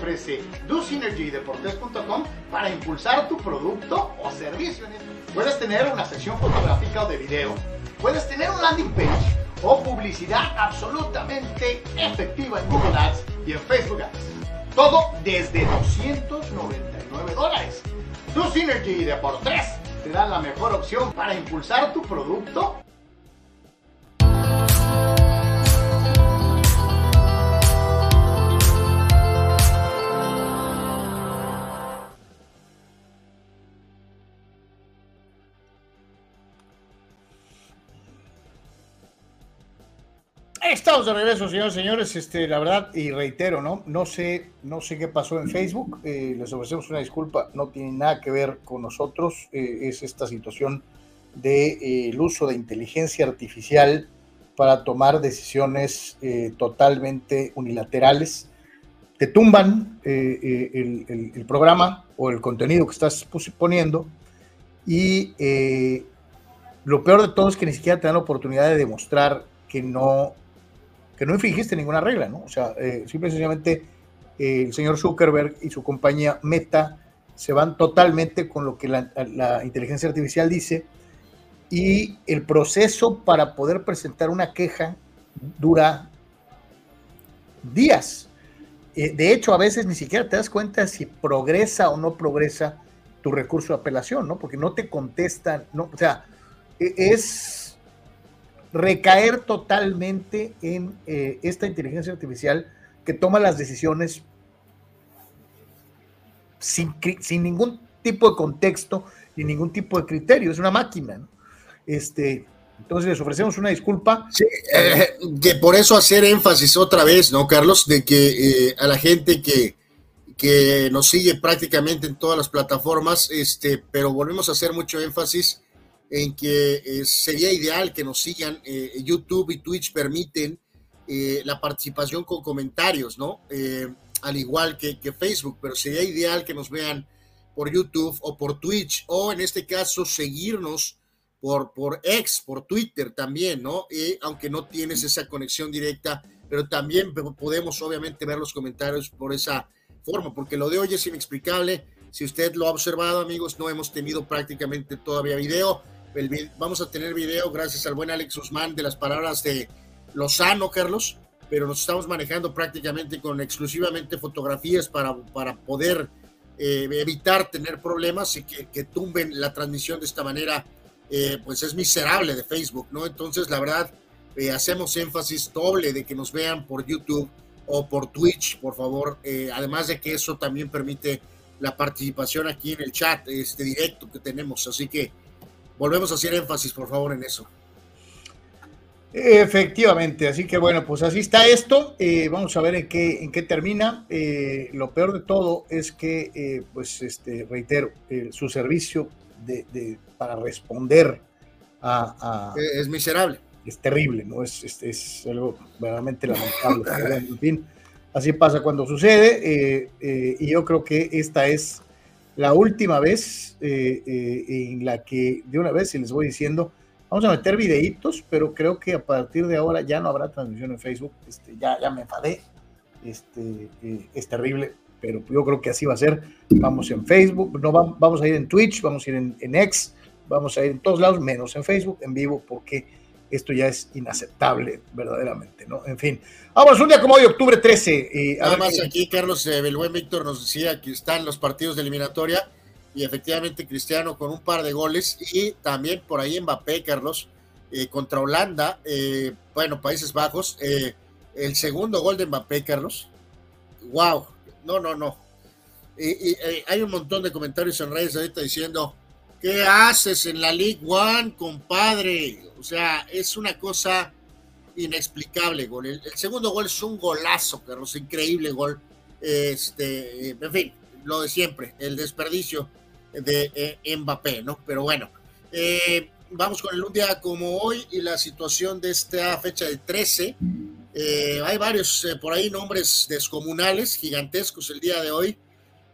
Ofrece DoSynergyDeportes.com para impulsar tu producto o servicio. Puedes tener una sección fotográfica o de video, puedes tener un landing page o publicidad absolutamente efectiva en Google Ads y en Facebook Ads. Todo desde 299 dólares. DoSynergy Deportes te da la mejor opción para impulsar tu producto Estamos de regreso, señores señores. Este, la verdad, y reitero, ¿no? No sé, no sé qué pasó en Facebook. Eh, les ofrecemos una disculpa. No tiene nada que ver con nosotros. Eh, es esta situación del de, eh, uso de inteligencia artificial para tomar decisiones totalmente unilaterales. Te tumban el, el, el, programa o el contenido que estás poniendo y lo peor de todo es que ni siquiera te dan la oportunidad de demostrar que no que no infringiste ninguna regla, ¿no? O sea, eh, simple y sencillamente eh, el señor Zuckerberg y su compañía Meta se van totalmente con lo que la, inteligencia artificial dice y el proceso para poder presentar una queja dura días. Eh, de hecho, a veces ni siquiera te das cuenta si progresa o no progresa tu recurso de apelación, ¿no? Porque no te contestan, ¿no? O sea, e, es recaer totalmente en eh, esta inteligencia artificial que toma las decisiones sin, sin, ningún tipo de contexto ni ningún tipo de criterio, es una máquina. Este, entonces les ofrecemos una disculpa. Sí, eh, que por eso hacer énfasis otra vez, ¿no, Carlos? De que eh, a la gente que, que nos sigue prácticamente en todas las plataformas, este, pero volvemos a hacer mucho énfasis en que eh, sería ideal que nos sigan. Eh, YouTube y Twitch permiten eh, la participación con comentarios, ¿no? al igual que, que, Facebook, pero sería ideal que nos vean por YouTube o por Twitch, o en este caso seguirnos por, por X, por Twitter también, ¿no? aunque no tienes esa conexión directa, pero también podemos obviamente ver los comentarios por esa forma, porque lo de hoy es inexplicable. Si usted lo ha observado, amigos, no hemos tenido prácticamente todavía video vamos a tener video gracias al buen Alex Guzmán de las palabras de Lozano, Carlos, pero nos estamos manejando prácticamente con exclusivamente fotografías para, para poder eh, evitar tener problemas y que, que, tumben la transmisión de esta manera, eh, pues es miserable de Facebook, ¿no? Entonces, la verdad, eh, hacemos énfasis doble de que nos vean por YouTube o por Twitch, por favor, además de que eso también permite la participación aquí en el chat este directo que tenemos, así que volvemos a hacer énfasis, por favor, en eso. Efectivamente, así que bueno, pues así está esto. Eh, vamos a ver en qué, en qué termina. Eh, lo peor de todo es que, eh, pues, este, reitero, su servicio de, para responder a, Es miserable. Es terrible, ¿no? Es, es, es algo verdaderamente lamentable. en fin, así pasa cuando sucede. y yo creo que esta es la última vez eh, eh, en la que de una vez, y les voy diciendo, vamos a meter videitos, pero creo que a partir de ahora ya no habrá transmisión en Facebook, este, ya, ya me enfadé, este, eh, es terrible, pero yo creo que así va a ser, vamos en Facebook, no vamos a ir en Twitch, vamos a ir en, en X, vamos a ir en todos lados, menos en Facebook, en vivo, porque esto ya es inaceptable, verdaderamente, ¿no? En fin, vamos, un día como hoy, octubre 13. Eh, Nada más aquí, Carlos, eh, el buen Víctor nos decía que están los partidos de eliminatoria y efectivamente Cristiano con un par de goles y también por ahí Mbappé, Carlos, eh, contra Holanda, eh, bueno, Países Bajos, el segundo gol de Mbappé, Carlos. Wow, no, no, no. Y, hay un montón de comentarios en redes ahorita diciendo, ¿Qué haces en la League One, compadre? O sea, es una cosa inexplicable, gol. El, segundo gol es un golazo, Carlos, increíble gol. Este, en fin, lo de siempre, el desperdicio de eh, Mbappé, ¿no? Pero bueno, eh, vamos con el un día como hoy y la situación de esta fecha de 13. Eh, hay varios por ahí nombres descomunales, gigantescos el día de hoy.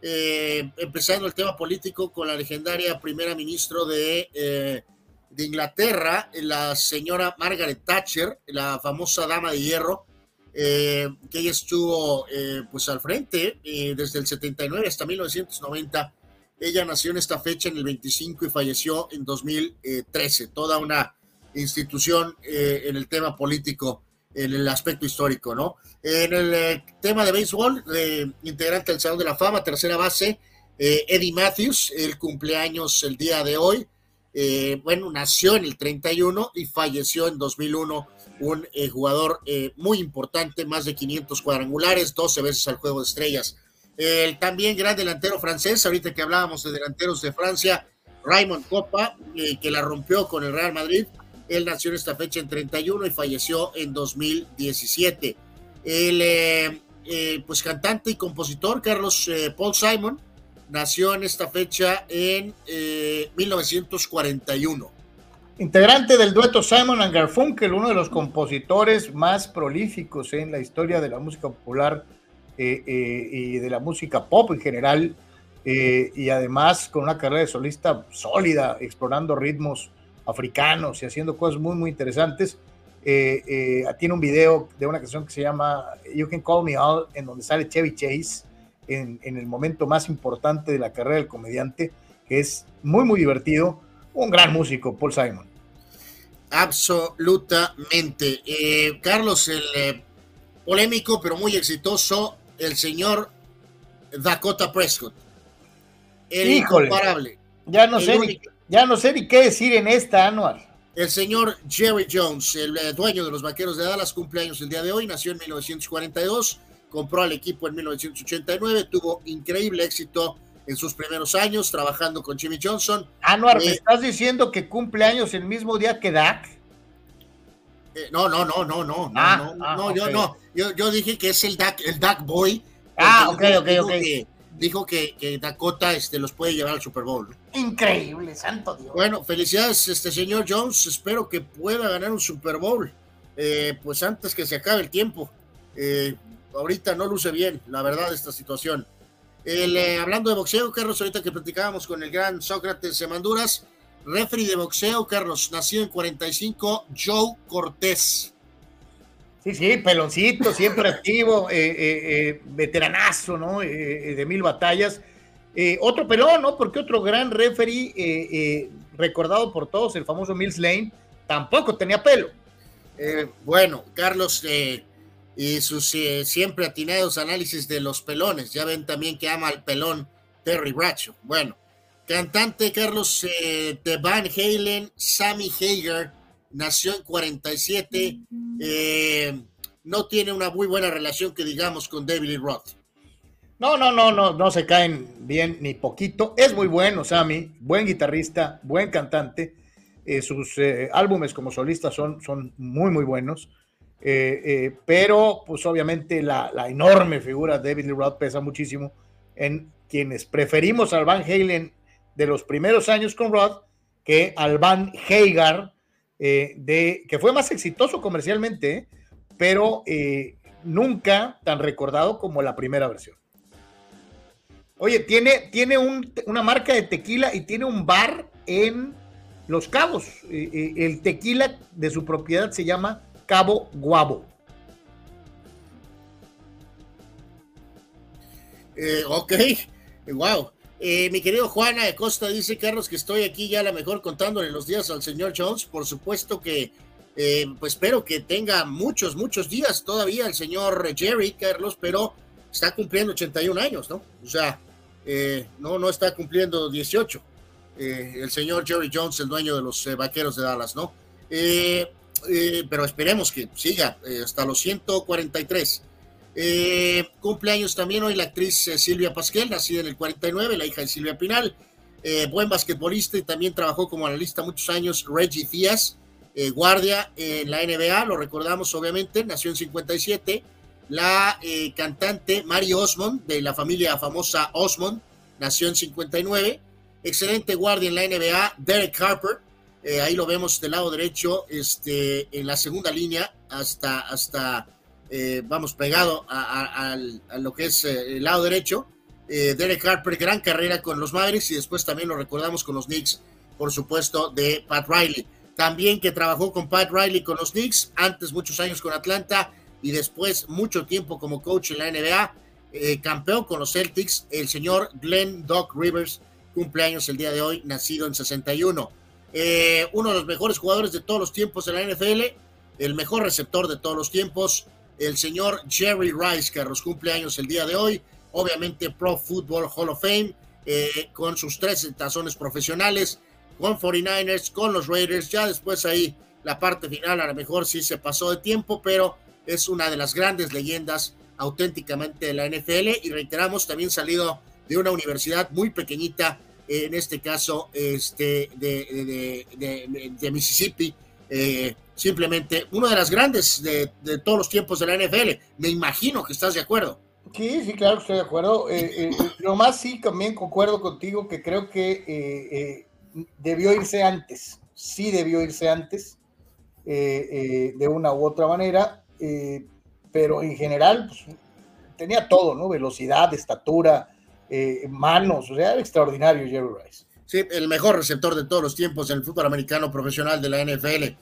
Eh, empezando el tema político con la legendaria primera ministra de, eh, de Inglaterra, la señora Margaret Thatcher, la famosa dama de hierro, eh, que ella estuvo pues al frente desde el 79 hasta 1990. Ella nació en esta fecha en el 25 y falleció en 2013. Toda una institución en el tema político en el aspecto histórico, ¿no? En el eh, tema de béisbol, eh, integrante del Salón de la Fama, tercera base, eh, Eddie Matthews, el cumpleaños el día de hoy. bueno, nació en el 31 y falleció en 2001, un jugador muy importante, más de 500 cuadrangulares, 12 veces al juego de estrellas. El también gran delantero francés, ahorita que hablábamos de delanteros de Francia, Raymond Copa, que la rompió con el Real Madrid, él nació en esta fecha en 31 y falleció en 2017. El eh, eh, pues cantante y compositor Carlos eh, Paul Simon nació en esta fecha en 1941. Integrante del dueto Simon and Garfunkel, uno de los compositores más prolíficos en la historia de la música popular y de la música pop en general, y además con una carrera de solista sólida, explorando ritmos africanos y haciendo cosas muy, muy interesantes. Eh, eh, tiene un video de una canción que se llama You Can Call Me All, en donde sale Chevy Chase en, en, el momento más importante de la carrera del comediante, que es muy, muy divertido. Un gran músico, Paul Simon. Absolutamente. Eh, Carlos, el polémico pero muy exitoso, el señor Dakota Prescott. El incomparable. Ya no sé. Ya no sé ni qué decir en esta anual. El señor Jerry Jones, el eh, dueño de los Vaqueros de Dallas, cumpleaños el día de hoy, nació en 1942, compró al equipo en 1989, tuvo increíble éxito en sus primeros años trabajando con Jimmy Johnson. Anuar, ¿me eh, estás diciendo que cumple años el mismo día que Dak? Eh, no, no, no, no, no, ah, no, ah, no, yo no, yo, yo, dije que es el Dak, el Dak Boy. Ah, ok, ok, ok dijo que, Dakota este, los puede llevar al Super Bowl. Increíble, santo Dios. Bueno, felicidades, este señor Jones. Espero que pueda ganar un Super Bowl. Eh, pues antes que se acabe el tiempo. Eh, ahorita no luce bien, la verdad, esta situación. Eh, hablando de boxeo, Carlos, ahorita que platicábamos con el gran Sócrates Semanduras, referee de boxeo, Carlos, nacido en 45, Joe Cortés. Sí, sí, peloncito, siempre activo, eh, eh, eh, veteranazo, ¿no? de mil batallas. Otro pelón, ¿no? Porque otro gran referee, recordado por todos, el famoso Mills Lane, tampoco tenía pelo. bueno, Carlos y sus siempre atinados análisis de los pelones, ya ven también que ama al pelón Terry Bradshaw. Bueno, cantante Carlos de Van Halen, Sammy Hager, nació en 47, eh, no tiene una muy buena relación que digamos con David Lee Roth. No, no, no, no, no se caen bien ni poquito. Es muy bueno, Sammy, buen guitarrista, buen cantante. Eh, sus eh, álbumes como solista son, son muy, muy buenos. pero, pues obviamente, la, la, enorme figura de David Lee Roth pesa muchísimo en quienes preferimos al Van Halen de los primeros años con Roth que al Van Hagar eh, de, que fue más exitoso comercialmente, pero eh, nunca tan recordado como la primera versión. Oye, tiene, tiene una marca de tequila y tiene un bar en Los Cabos. Eh, el tequila de su propiedad se llama Cabo Guabo. ok, wow. Eh, mi querido Juana de Costa dice, Carlos, que estoy aquí ya a lo mejor contándole los días al señor Jones. Por supuesto que, eh, pues espero que tenga muchos, muchos días todavía el señor Jerry, Carlos, pero está cumpliendo 81 años, ¿no? O sea, eh, no, no está cumpliendo 18. el señor Jerry Jones, el dueño de los vaqueros de Dallas, ¿no? pero esperemos que siga hasta los 143. Eh, cumpleaños también hoy la actriz eh, Silvia Pasquel, nacida en el 49, la hija de Silvia Pinal. eh, buen basquetbolista y también trabajó como analista muchos años, Reggie Díaz, eh, guardia en la NBA, lo recordamos obviamente, nació en 57. La eh, cantante Mary Osmond, de la familia famosa Osmond, nació en 59. Excelente guardia en la NBA, Derek Harper, ahí lo vemos del lado derecho, este, en la segunda línea, hasta, hasta vamos, pegado a, a, lo que es el lado derecho. Derek Harper, gran carrera con los Mavericks y después también lo recordamos con los Knicks, por supuesto, de Pat Riley. También que trabajó con Pat Riley con los Knicks, antes muchos años con Atlanta y después mucho tiempo como coach en la NBA. Eh, campeón con los Celtics, el señor Glenn Doc Rivers, cumpleaños el día de hoy, nacido en 61. Eh, uno de los mejores jugadores de todos los tiempos en la NFL, el mejor receptor de todos los tiempos, el señor Jerry Rice, que los cumpleaños el día de hoy, obviamente Pro Football Hall of Fame, eh, con sus tres tazones profesionales, con 49ers, con los Raiders. Ya después ahí la parte final a lo mejor sí se pasó de tiempo, pero es una de las grandes leyendas auténticamente de la NFL y reiteramos también salido de una universidad muy pequeñita, en este caso este, de, de, Mississippi, eh, simplemente una de las grandes de, todos los tiempos de la NFL. Me imagino que estás de acuerdo. Sí, sí, claro, estoy de acuerdo. Eh, eh, lo más sí, también concuerdo contigo que creo que debió irse antes, sí debió irse antes, eh, eh, de una u otra manera, eh, pero en general pues, tenía todo, ¿no? Velocidad, estatura, manos, o sea, era extraordinario Jerry Rice. Sí, el mejor receptor de todos los tiempos en el fútbol americano profesional de la NFL.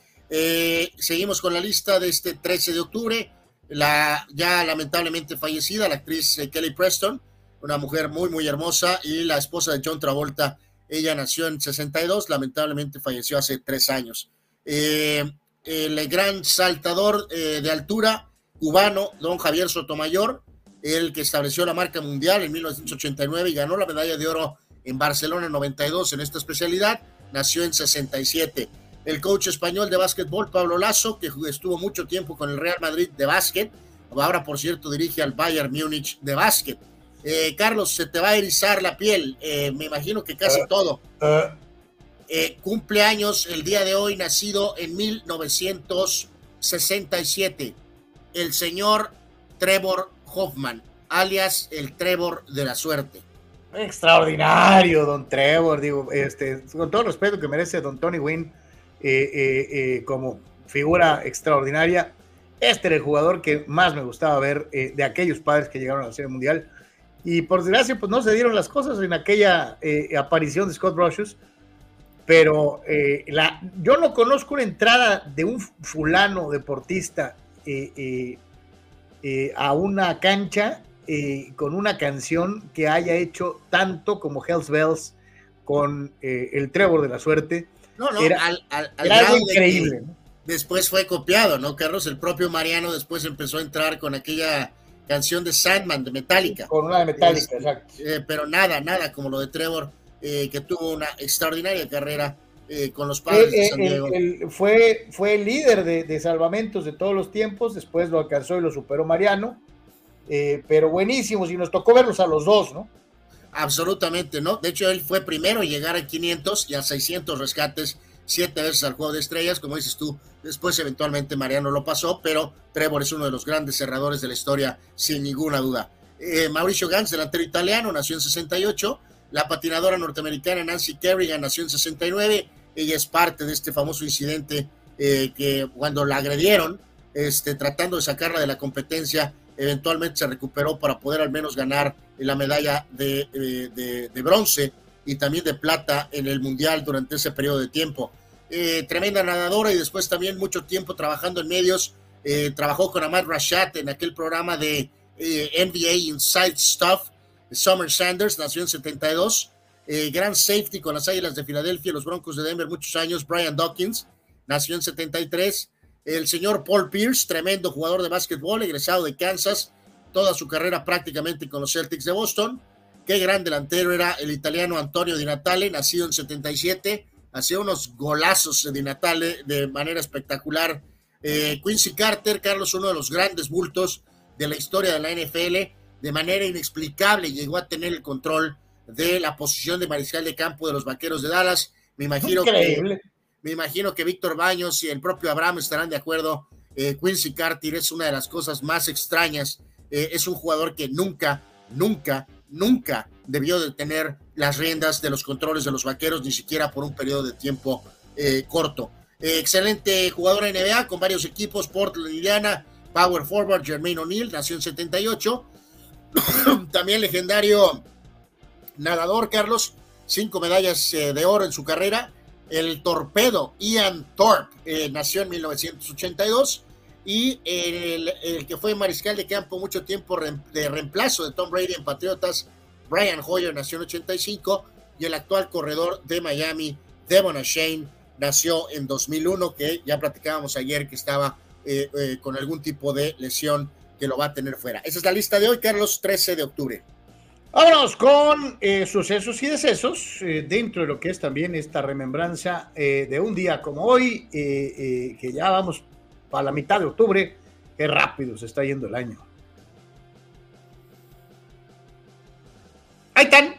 seguimos con la lista de este 13 de octubre. La ya lamentablemente fallecida, la actriz Kelly Preston, una mujer muy, muy hermosa, y la esposa de John Travolta, ella nació en 62, lamentablemente falleció hace tres años. Eh, el gran saltador eh, de altura cubano, don Javier Sotomayor, el que estableció la marca mundial en 1989 y ganó la medalla de oro en Barcelona en 92 en esta especialidad, nació en 67. El coach español de básquetbol, Pablo Lazo, que estuvo mucho tiempo con el Real Madrid de básquet, ahora por cierto dirige al Bayern Múnich de básquet. Eh, Carlos, se te va a erizar la piel, eh, me imagino que casi uh, todo. Uh. Eh, cumpleaños el día de hoy, nacido en 1967, el señor Trevor Hoffman, alias el Trevor de la suerte. Extraordinario, don Trevor, digo, este, con todo el respeto que merece don Tony Wynn como figura extraordinaria. Este era el jugador que más me gustaba ver de aquellos padres que llegaron a la Serie Mundial y por desgracia, pues no se dieron las cosas en aquella eh, aparición de Scott Brocious. Pero eh, la, yo no conozco una entrada de un fulano deportista eh, a una cancha con una canción que haya hecho tanto como Hells Bells con el Trevor de la Suerte. No, no, era, algo increíble. Después fue copiado, ¿no, Carlos? El propio Mariano después empezó a entrar con aquella canción de Sandman de Metallica. Con una de Metallica, exacto. Eh, pero nada, nada como lo de Trevor, eh, que tuvo una extraordinaria carrera eh, con los padres de San Diego. fue, fue el líder de, salvamentos de todos los tiempos, después lo alcanzó y lo superó Mariano, pero buenísimo, y nos tocó verlos a los dos, ¿no? Absolutamente, ¿no? De hecho, él fue primero en llegar a 500 y a 600 rescates siete veces al juego de estrellas, como dices tú, después eventualmente Mariano lo pasó, pero Trevor es uno de los grandes cerradores de la historia, sin ninguna duda. Eh, Mauricio Gans, delantero italiano, nació en 68, la patinadora norteamericana Nancy Kerrigan nació en 69, ella es parte de este famoso incidente eh, que cuando la agredieron, este, tratando de sacarla de la competencia, eventualmente se recuperó para poder al menos ganar la medalla de, de bronce y también de plata en el Mundial durante ese periodo de tiempo. Eh, tremenda nadadora y después también mucho tiempo trabajando en medios. Eh, trabajó con Ahmad Rashad en aquel programa de eh, NBA Inside Stuff. Summer Sanders nació en 72. gran safety con las Águilas de Filadelfia, los Broncos de Denver, muchos años. Brian Dawkins nació en 73. El señor Paul Pierce, tremendo jugador de básquetbol, egresado de Kansas, toda su carrera prácticamente con los Celtics de Boston. Qué gran delantero era el italiano Antonio Di Natale, nacido en 77. Hacía unos golazos de Di Natale de manera espectacular. Eh, Quincy Carter, Carlos, uno de los grandes bultos de la historia de la NFL, de manera inexplicable llegó a tener el control de la posición de mariscal de campo de los Vaqueros de Dallas. Me imagino Increíble. que me imagino que Víctor Baños y el propio Abraham estarán de acuerdo. Eh, Quincy Carter es una de las cosas más extrañas. Eh, es un jugador que nunca, nunca, nunca debió de tener las riendas de los controles de los Vaqueros, ni siquiera por un periodo de tiempo eh, corto. Eh, excelente jugador NBA con varios equipos, Portland, Indiana, Power Forward, Jermaine O'Neal, nació en 78. También legendario nadador, Carlos, cinco medallas eh, de oro en su carrera. El torpedo Ian Thorpe eh, nació en 1982 y el, el, que fue mariscal de campo mucho tiempo de reemplazo de Tom Brady en Patriotas, Brian Hoyer nació en 85 y el actual corredor de Miami, Devon Shane, nació en 2001, que ya platicábamos ayer que estaba eh, con algún tipo de lesión que lo va a tener fuera. Esa es la lista de hoy, Carlos, 13 de octubre. Vámonos con eh, sucesos y decesos eh, dentro de lo que es también esta remembranza eh, de un día como hoy, que ya vamos para la mitad de octubre. Qué rápido se está yendo el año. Ahí están.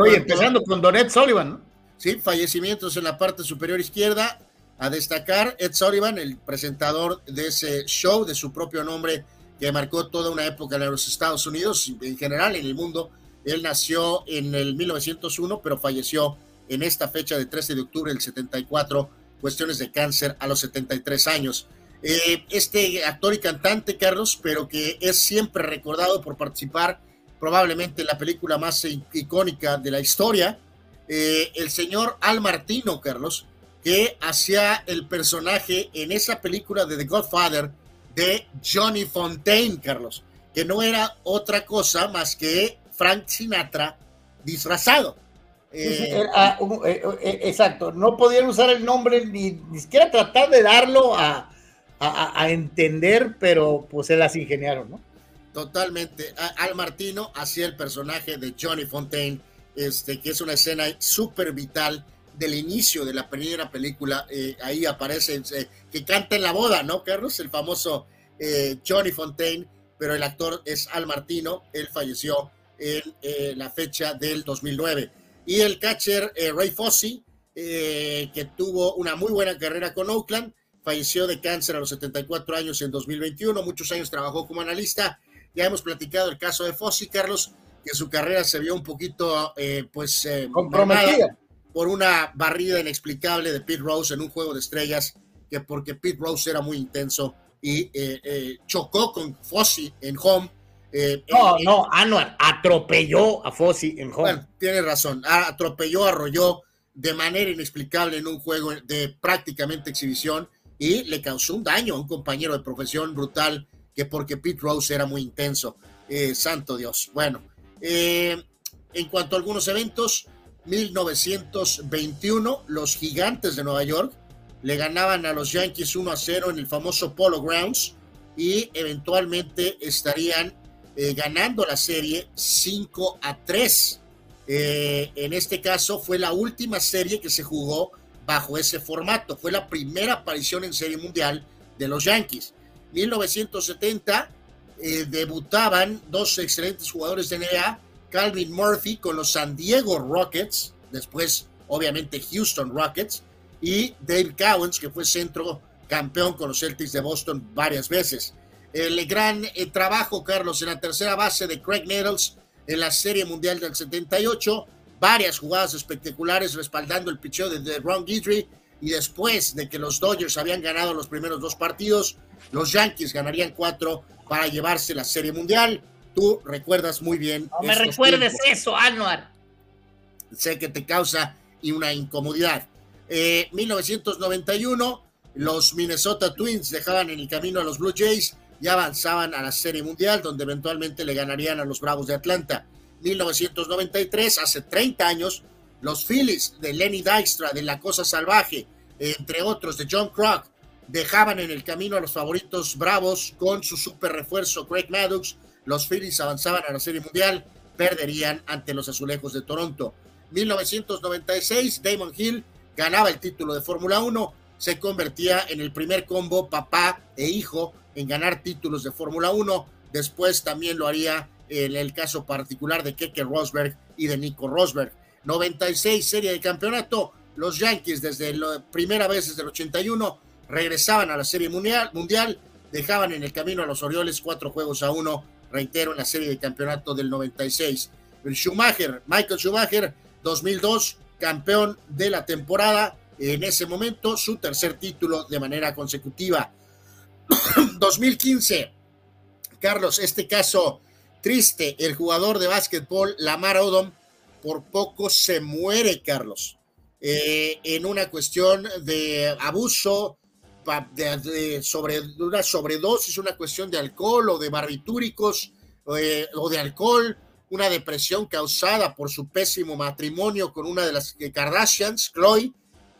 Oye, empezando con Don Ed Sullivan, ¿no? Sí, fallecimientos en la parte superior izquierda. A destacar, Ed Sullivan, el presentador de ese show de su propio nombre, que marcó toda una época en los Estados Unidos, en general en el mundo. Él nació en el 1901, pero falleció en esta fecha de 13 de octubre del 74, cuestiones de cáncer a los 73 años. Eh, este actor y cantante, Carlos, pero que es siempre recordado por participar probablemente en la película más icónica de la historia, eh, el señor Al Martino, Carlos, que hacía el personaje en esa película de The Godfather, de Johnny Fontaine, Carlos, que no era otra cosa más que Frank Sinatra disfrazado. Eh, era, uh, eh, eh, exacto, no podían usar el nombre ni, ni siquiera tratar de darlo a, a, a, entender, pero pues se las ingeniaron, ¿no? Totalmente. Al Martino hacía el personaje de Johnny Fontaine, este, que es una escena súper vital del inicio de la primera película, eh, ahí aparece eh, que canta en la boda, ¿no, Carlos? El famoso eh, Johnny Fontaine, pero el actor es Al Martino, él falleció en la fecha del 2009. Y el catcher Ray Fossey, que tuvo una muy buena carrera con Oakland, falleció de cáncer a los 74 años en 2021, muchos años trabajó como analista. Ya hemos platicado el caso de Fossey, Carlos, que su carrera se vio un poquito, pues, comprometida por una barrida inexplicable de Pete Rose en un juego de estrellas, que porque Pete Rose era muy intenso y eh, eh, chocó con Fossi en home. Eh, no, no, Anuar atropelló a Fossi en home. Bueno, tiene razón, atropelló, arrolló de manera inexplicable en un juego de prácticamente exhibición y le causó un daño a un compañero de profesión brutal que porque Pete Rose era muy intenso. santo Dios. Bueno, en cuanto a algunos eventos, 1921, los gigantes de Nueva York le ganaban a los Yankees 1 a 0 en el famoso Polo Grounds y eventualmente estarían eh, ganando la serie 5 a 3. Eh, en este caso fue la última serie que se jugó bajo ese formato. Fue la primera aparición en serie mundial de los Yankees. 1970 eh, debutaban dos excelentes jugadores de NBA Calvin Murphy con los San Diego Rockets, después obviamente Houston Rockets, y Dave Cowens, que fue centro campeón con los Celtics de Boston varias veces. El gran eh, trabajo, Carlos, en la tercera base de Craig Nettles en la Serie Mundial del 78, varias jugadas espectaculares respaldando el picheo de, de Ron Guidry, y después de que los Dodgers habían ganado los primeros dos partidos, los Yankees ganarían cuatro para llevarse la Serie Mundial. Tú recuerdas muy bien. No me recuerdes tiempos. eso, Anuar. Sé que te causa una incomodidad. Eh, 1991, los Minnesota Twins dejaban en el camino a los Blue Jays y avanzaban a la Serie Mundial, donde eventualmente le ganarían a los Bravos de Atlanta. 1993, hace 30 años, los Phillies de Lenny Dykstra, de La Cosa Salvaje, entre otros, de John Krug, dejaban en el camino a los favoritos Bravos con su super refuerzo Craig Maddox los Phillies avanzaban a la Serie Mundial, perderían ante los Azulejos de Toronto. 1996, Damon Hill ganaba el título de Fórmula 1, se convertía en el primer combo papá e hijo en ganar títulos de Fórmula 1. Después también lo haría en el caso particular de Keke Rosberg y de Nico Rosberg. 96 serie de campeonato, los Yankees desde la primera vez desde el 81 regresaban a la serie mundial, mundial, dejaban en el camino a los Orioles cuatro juegos a uno, reitero, en la serie de campeonato del 96. El Schumacher, Michael Schumacher, 2002, campeón de la temporada, en ese momento su tercer título de manera consecutiva. 2015, Carlos, este caso triste, el jugador de básquetbol Lamar Odom por poco se muere, Carlos, eh, en una cuestión de abuso, de, sobre una sobredosis, una cuestión de alcohol o de barbitúricos eh, o de alcohol, una depresión causada por su pésimo matrimonio con una de las Kardashians, Chloe,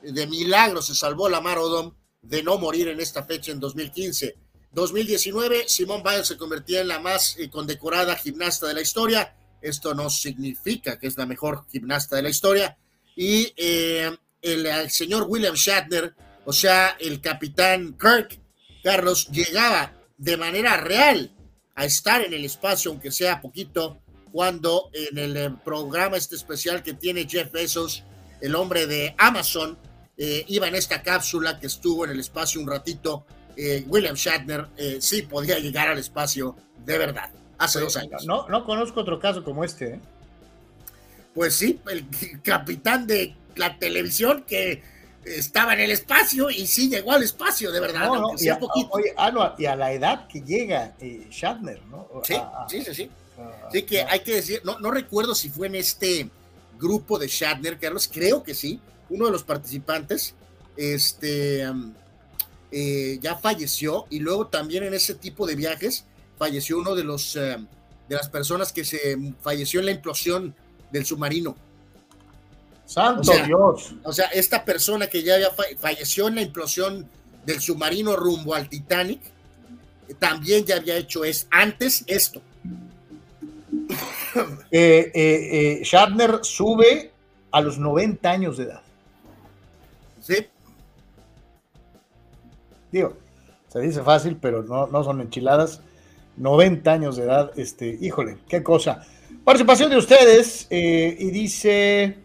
de milagro se salvó Lamar Odom de no morir en esta fecha en 2015. 2019, Simone Biles se convertía en la más eh, condecorada gimnasta de la historia. Esto no significa que es la mejor gimnasta de la historia. Y eh, el, señor William Shatner, o sea, el capitán Kirk, Carlos, llegaba de manera real a estar en el espacio, aunque sea poquito, cuando en el eh, programa este especial que tiene Jeff Bezos, el hombre de Amazon, eh, iba en esta cápsula que estuvo en el espacio un ratito. Eh, William Shatner eh, sí podía llegar al espacio de verdad, hace dos años. No, no conozco otro caso como este. ¿eh? Pues sí, el capitán de la televisión que estaba en el espacio y sí llegó al espacio, de verdad. No, no, y, a, oye, ah, no, y, a, la edad que llega Shatner, ¿no? Sí, sí, sí, sí. Así que hay que decir, no, no recuerdo si fue en este grupo de Shatner, Carlos, creo que sí, uno de los participantes, este, eh, ya falleció y luego también en ese tipo de viajes falleció uno de los de las personas que se falleció en la implosión del submarino. Santo o sea, Dios. O sea, esta persona que ya había falleció en la implosión del submarino rumbo al Titanic, también ya había hecho es antes esto. Eh, eh, Shatner sube a los 90 años de edad. Sí. Digo, se dice fácil, pero no, no son enchiladas. 90 años de edad, este, híjole, qué cosa. Participación de ustedes, eh, y dice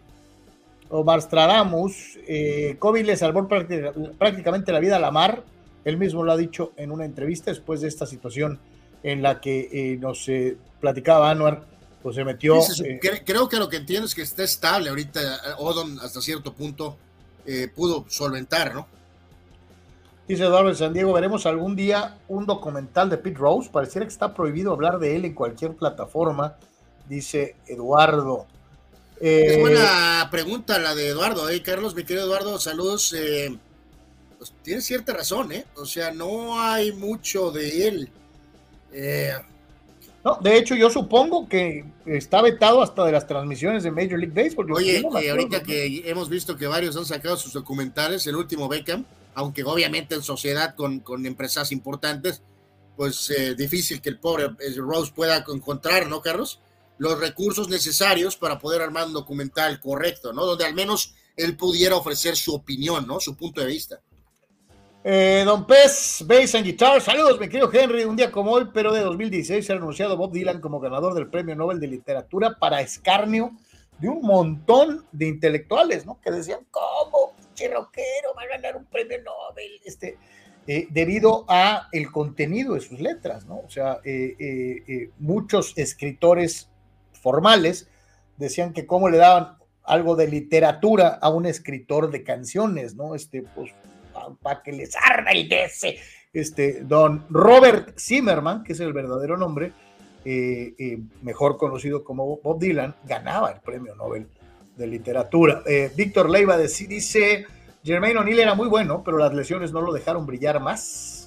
Omar Stradamus, eh, COVID le salvó prácticamente la vida a la mar. Él mismo lo ha dicho en una entrevista después de esta situación en la que eh, nos eh, platicaba Anuar, pues se metió. Eh, creo que lo que entiendo es que está estable ahorita, Odom hasta cierto punto pudo solventar, ¿no? Dice Eduardo de San Diego, veremos algún día un documental de Pete Rose. Pareciera que está prohibido hablar de él en cualquier plataforma, dice Eduardo. Eh, es buena pregunta la de Eduardo, ¿eh, Carlos? Mi querido Eduardo, saludos. Eh, pues, tiene cierta razón, ¿eh? O sea, no hay mucho de él. Eh, no, de hecho, yo supongo que está vetado hasta de las transmisiones de Major League Baseball. Oye, no ahorita que hemos visto que varios han sacado sus documentales, el último Beckham, aunque obviamente en sociedad con, con empresas importantes, pues eh, difícil que el pobre Rose pueda encontrar, ¿no, Carlos? Los recursos necesarios para poder armar un documental correcto, ¿no? Donde al menos él pudiera ofrecer su opinión, ¿no? Su punto de vista. Eh, don Pez, Bass and Guitar, saludos, mi querido Henry. Un día como hoy, pero de 2016, se ha anunciado Bob Dylan como ganador del Premio Nobel de Literatura para escarnio de un montón de intelectuales, ¿no? Que decían, ¿cómo, pinche rockero, va a ganar un premio Nobel? Este, eh, debido a el contenido de sus letras, ¿no? O sea, eh, muchos escritores formales decían que cómo le daban algo de literatura a un escritor de canciones, ¿no? Este, pues para que les arda el DC. Este, don Robert Zimmerman, que es el verdadero nombre, eh, eh, mejor conocido como Bob Dylan, ganaba el premio Nobel de Literatura. Eh, Víctor Leiva dice, Jermaine O'Neill era muy bueno, pero las lesiones no lo dejaron brillar más.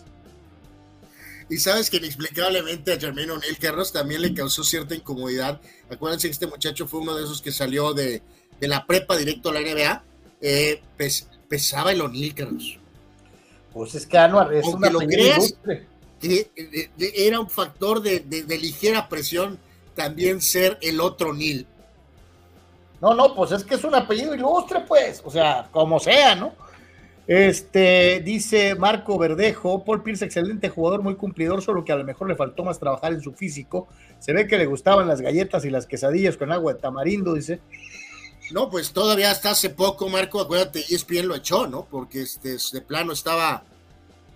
Y sabes que inexplicablemente a Jermaine O'Neill Carlos también le causó cierta incomodidad. Acuérdense que este muchacho fue uno de esos que salió de, de la prepa directo a la NBA. Pues, pesaba el O'Neill, Carlos. Pues es que Anuar es Aunque lo creas, que era un factor de, de, de, ligera presión también ser el otro Nil. No, no, pues es que es un apellido ilustre, pues, o sea, como sea, ¿no? Este, dice Marco Verdejo, Paul Pierce, excelente jugador, muy cumplidor, solo que a lo mejor le faltó más trabajar en su físico. Se ve que le gustaban las galletas y las quesadillas con agua de tamarindo, dice. No, pues todavía hasta hace poco, Marco, acuérdate, ESPN lo echó, ¿no? Porque este, de plano estaba,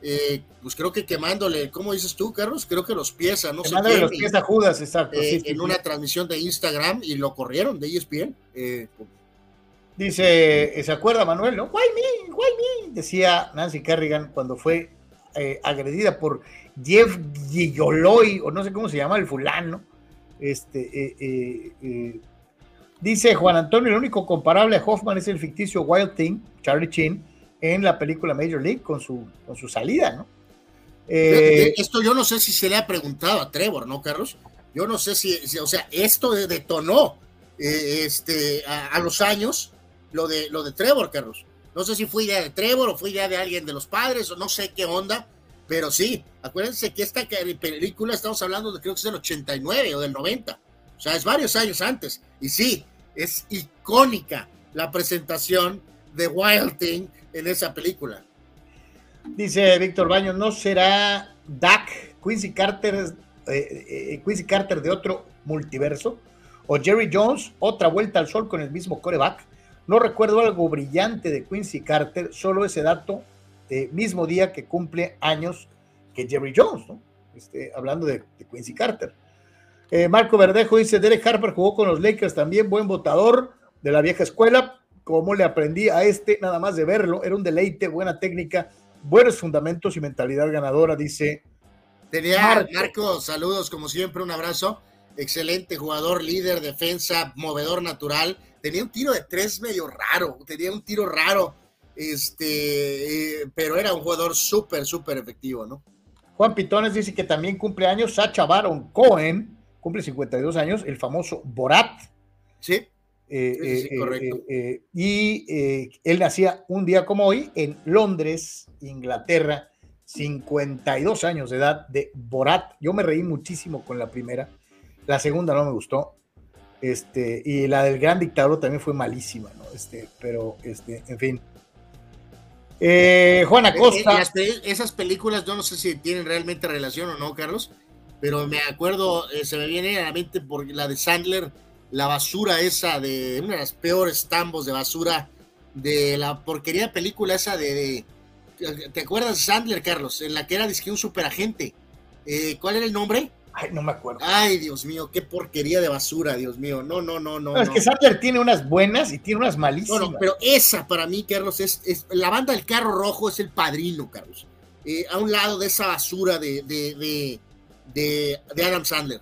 eh, pues creo que quemándole, ¿cómo dices tú, Carlos? Creo que los pies no sé Quemándole los pies a Judas, exacto. eh, sí, en sí. una transmisión de Instagram y lo corrieron de ESPN. Eh, Dice, ¿se acuerda Manuel? ¿no? Why me? Why me? Decía Nancy Kerrigan cuando fue eh, agredida por Jeff Gigoloy, o no sé cómo se llama el fulano. Este, eh, eh, eh, dice Juan Antonio, el único comparable a Hoffman es el ficticio Wild Thing, Charlie Chin, en la película Major League con su, con su salida, ¿no? Eh, esto yo no sé si se le ha preguntado a Trevor, ¿no, Carlos? Yo no sé si, si- o sea, esto de- detonó eh, este, a, a los años lo de, lo de Trevor, Carlos. No sé si fue idea de Trevor o fue idea de alguien de los padres o no sé qué onda, pero sí, acuérdense que esta película estamos hablando de creo que es del 89 o del 90, o sea, es varios años antes. Y sí, es icónica la presentación de Wild Thing en esa película. Dice Víctor Baños, ¿no será Dak, Quincy Carter, eh, eh, Quincy Carter de otro multiverso? ¿O Jerry Jones, otra vuelta al sol con el mismo coreback? No recuerdo algo brillante de Quincy Carter, solo ese dato, eh, mismo día que cumple años que Jerry Jones, ¿no? Este, hablando de, de Quincy Carter. Eh, Marco Verdejo dice, Derek Harper jugó con los Lakers también, buen votador de la vieja escuela, como le aprendí a este nada más de verlo, era un deleite, buena técnica, buenos fundamentos y mentalidad ganadora, dice. Tenía Marco. Marco. saludos como siempre, un abrazo. Excelente jugador, líder, defensa, movedor natural. Tenía un tiro de tres medio raro, tenía un tiro raro, este, eh, pero era un jugador súper, súper efectivo, ¿no? Juan Pitones dice que también cumple años Sacha Baron Cohen, cumple 52 años, el famoso Borat. Sí. Eh, Sí, sí, sí, eh, correcto. eh, eh, y él nacía un día como hoy en Londres, Inglaterra, 52 años de edad de Borat. Yo me reí muchísimo con la primera, la segunda no me gustó. Este, y la del gran dictador también fue malísima, ¿no? Este, pero, este, en fin. Eh, Juan Eh, Acosta. eh, pe- esas películas, yo no sé si tienen realmente relación o no, Carlos, pero me acuerdo, eh, se me viene a la mente por la de Sandler, la basura esa de una de las peores tambos de basura de la porquería película esa de, de- ¿te acuerdas de Sandler, Carlos? En la que era disque un superagente. Eh, ¿Cuál era el nombre? Ay, no me acuerdo. Ay, Dios mío, qué porquería de basura, Dios mío. No, no, no, no. No, es no. que Sandler tiene unas buenas y tiene unas No, malísimas. no, pero esa para mí, Carlos, es, es- la banda del carro rojo es el padrino, Carlos. Eh, a un lado de esa basura de, de, de, de- de Adam Sandler.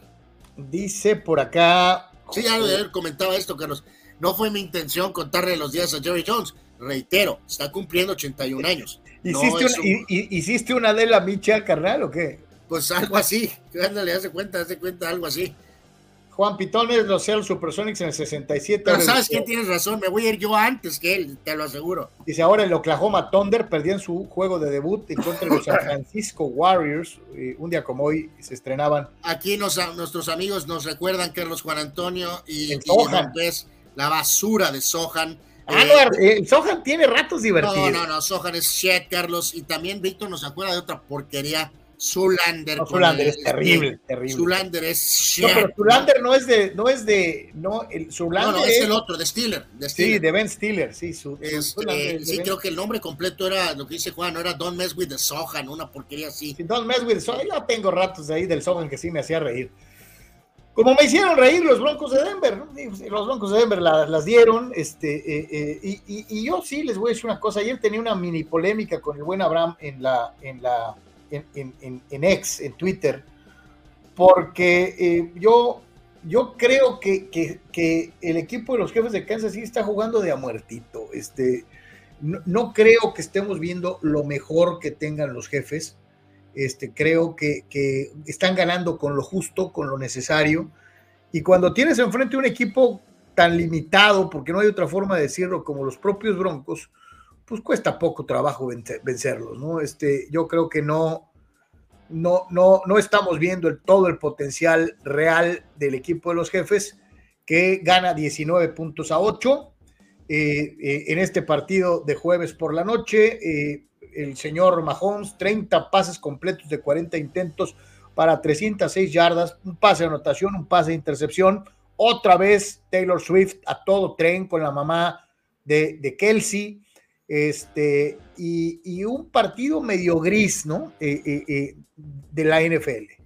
Dice por acá. Sí, ya ya comentaba esto, Carlos. No fue mi intención contarle los días a Jerry Jones. Reitero, está cumpliendo 81 años. No ¿Hiciste, es una, un- hi- hi- ¿Hiciste una de la micha, carnal, o qué? Pues algo así. Ándale, hace cuenta, hace cuenta, algo así. Juan Pitones, los Seattle Supersonics en el 67. Pero sabes que tienes razón, me voy a ir yo antes que él, te lo aseguro. Dice ahora el Oklahoma Thunder perdían su juego de debut en contra de los San Francisco Warriors. un día como hoy se estrenaban. Aquí nos, nuestros amigos nos recuerdan, Carlos Juan Antonio y, El y. López, la basura de Sohan. Ah, Eh, no, eh, Sohan tiene ratos divertidos. No, no, no, Sohan es shit, Carlos. Y también Víctor nos acuerda de otra porquería, Zulander. No, el- es terrible, terrible. Zulander es. No, pero Zulander no es de, no es de, no, el Zulander no, es el otro, de Stiller. De Sí, de Ben Stiller, sí. Su, Este, sí, Ben- creo que el nombre completo era lo que dice Juan, no era Don't Mess with the Sohan, una porquería así. Sí, Don't mess with Sohan. Yo tengo ratos de ahí del Sohan que sí me hacía reír. Como me hicieron reír los Broncos de Denver, ¿no? Los Broncos de Denver la- las dieron, este, eh, eh, y, y- y yo sí les voy a decir una cosa. Ayer tenía una mini polémica con el buen Abraham en la, en la, en, en, en, X, en Twitter, porque eh, yo, yo creo que, que, que el equipo de los jefes de Kansas sí está jugando de a muertito. Este, no, no creo que estemos viendo lo mejor que tengan los jefes. Este, creo que, que están ganando con lo justo, con lo necesario. Y cuando tienes enfrente un equipo tan limitado, porque no hay otra forma de decirlo, como los propios Broncos, pues cuesta poco trabajo vence- vencerlos, ¿no? Este, yo creo que no, no, no, no estamos viendo el, todo el potencial real del equipo de los jefes, que gana 19 puntos a 8. en este partido de jueves por la noche. el señor Mahomes, 30 pases completos de 40 intentos para 306 yardas, un pase de anotación, un pase de intercepción. Otra vez Taylor Swift a todo tren con la mamá de, de Kelsey. Este, y, un partido medio gris, ¿no? Eh, eh, eh, de la NFL.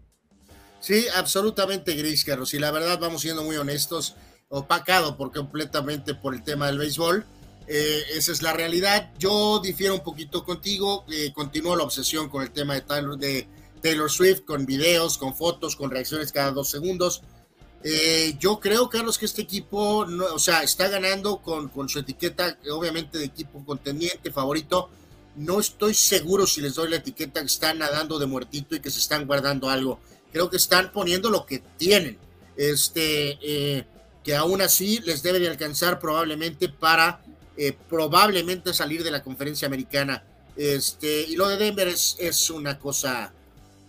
Sí, absolutamente gris, Carlos. Y la verdad, vamos siendo muy honestos, opacado por completamente por el tema del béisbol. esa es la realidad. Yo difiero un poquito contigo. continúo la obsesión con el tema de Taylor, de Taylor Swift, con videos, con fotos, con reacciones cada dos segundos. Eh, yo creo, Carlos, que este equipo, o sea, está ganando con, su etiqueta, obviamente, de equipo contendiente, favorito. No estoy seguro si les doy la etiqueta que están nadando de muertito y que se están guardando algo. Creo que están poniendo lo que tienen. Este, eh, que aún así les debe de alcanzar probablemente para eh, probablemente salir de la conferencia americana. Este, y lo de Denver es, una cosa,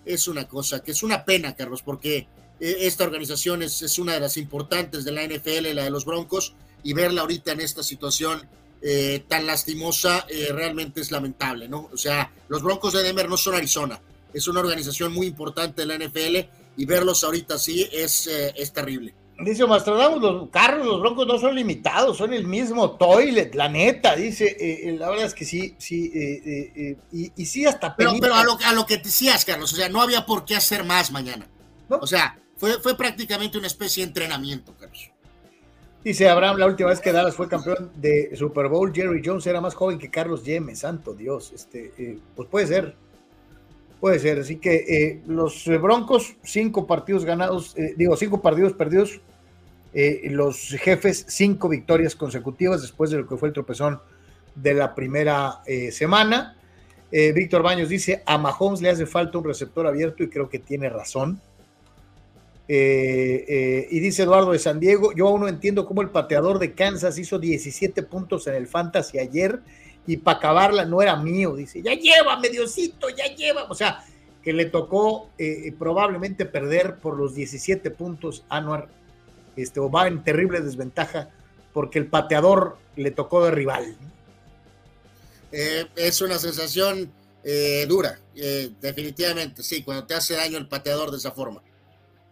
es una cosa que es una pena, Carlos, porque esta organización es, es, una de las importantes de la NFL, la de los Broncos, y verla ahorita en esta situación eh, tan lastimosa eh, realmente es lamentable, ¿no? O sea, los Broncos de Denver no son Arizona, es una organización muy importante de la NFL y verlos ahorita así es, eh, es terrible. Dice Mastrodamos, los carros, los broncos no son limitados, son el mismo toilet, la neta, dice, la verdad es que sí, sí, y, y, sí hasta... Pero, pero a, lo, a lo que decías, Carlos, o sea, no había por qué hacer más mañana. O sea, fue, prácticamente una especie de entrenamiento, Carlos. Dice Abraham, la última vez que Dallas fue campeón de Super Bowl, Jerry Jones era más joven que Carlos Yeme, santo Dios. Este, eh, pues puede ser, puede ser. Así que eh, los Broncos, cinco partidos ganados, eh, digo, cinco partidos perdidos. los jefes, cinco victorias consecutivas después de lo que fue el tropezón de la primera semana. Víctor Baños dice, a Mahomes le hace falta un receptor abierto y creo que tiene razón. Eh, eh, y dice Eduardo de San Diego, yo aún no entiendo cómo el pateador de Kansas hizo 17 puntos en el Fantasy ayer y para acabarla no era mío, dice, ya lleva, mediocito, ya lleva, o sea, que le tocó eh, probablemente perder por los 17 puntos Anuar, este, o va en terrible desventaja porque el pateador le tocó de rival. es una sensación dura, definitivamente, sí, cuando te hace daño el pateador de esa forma.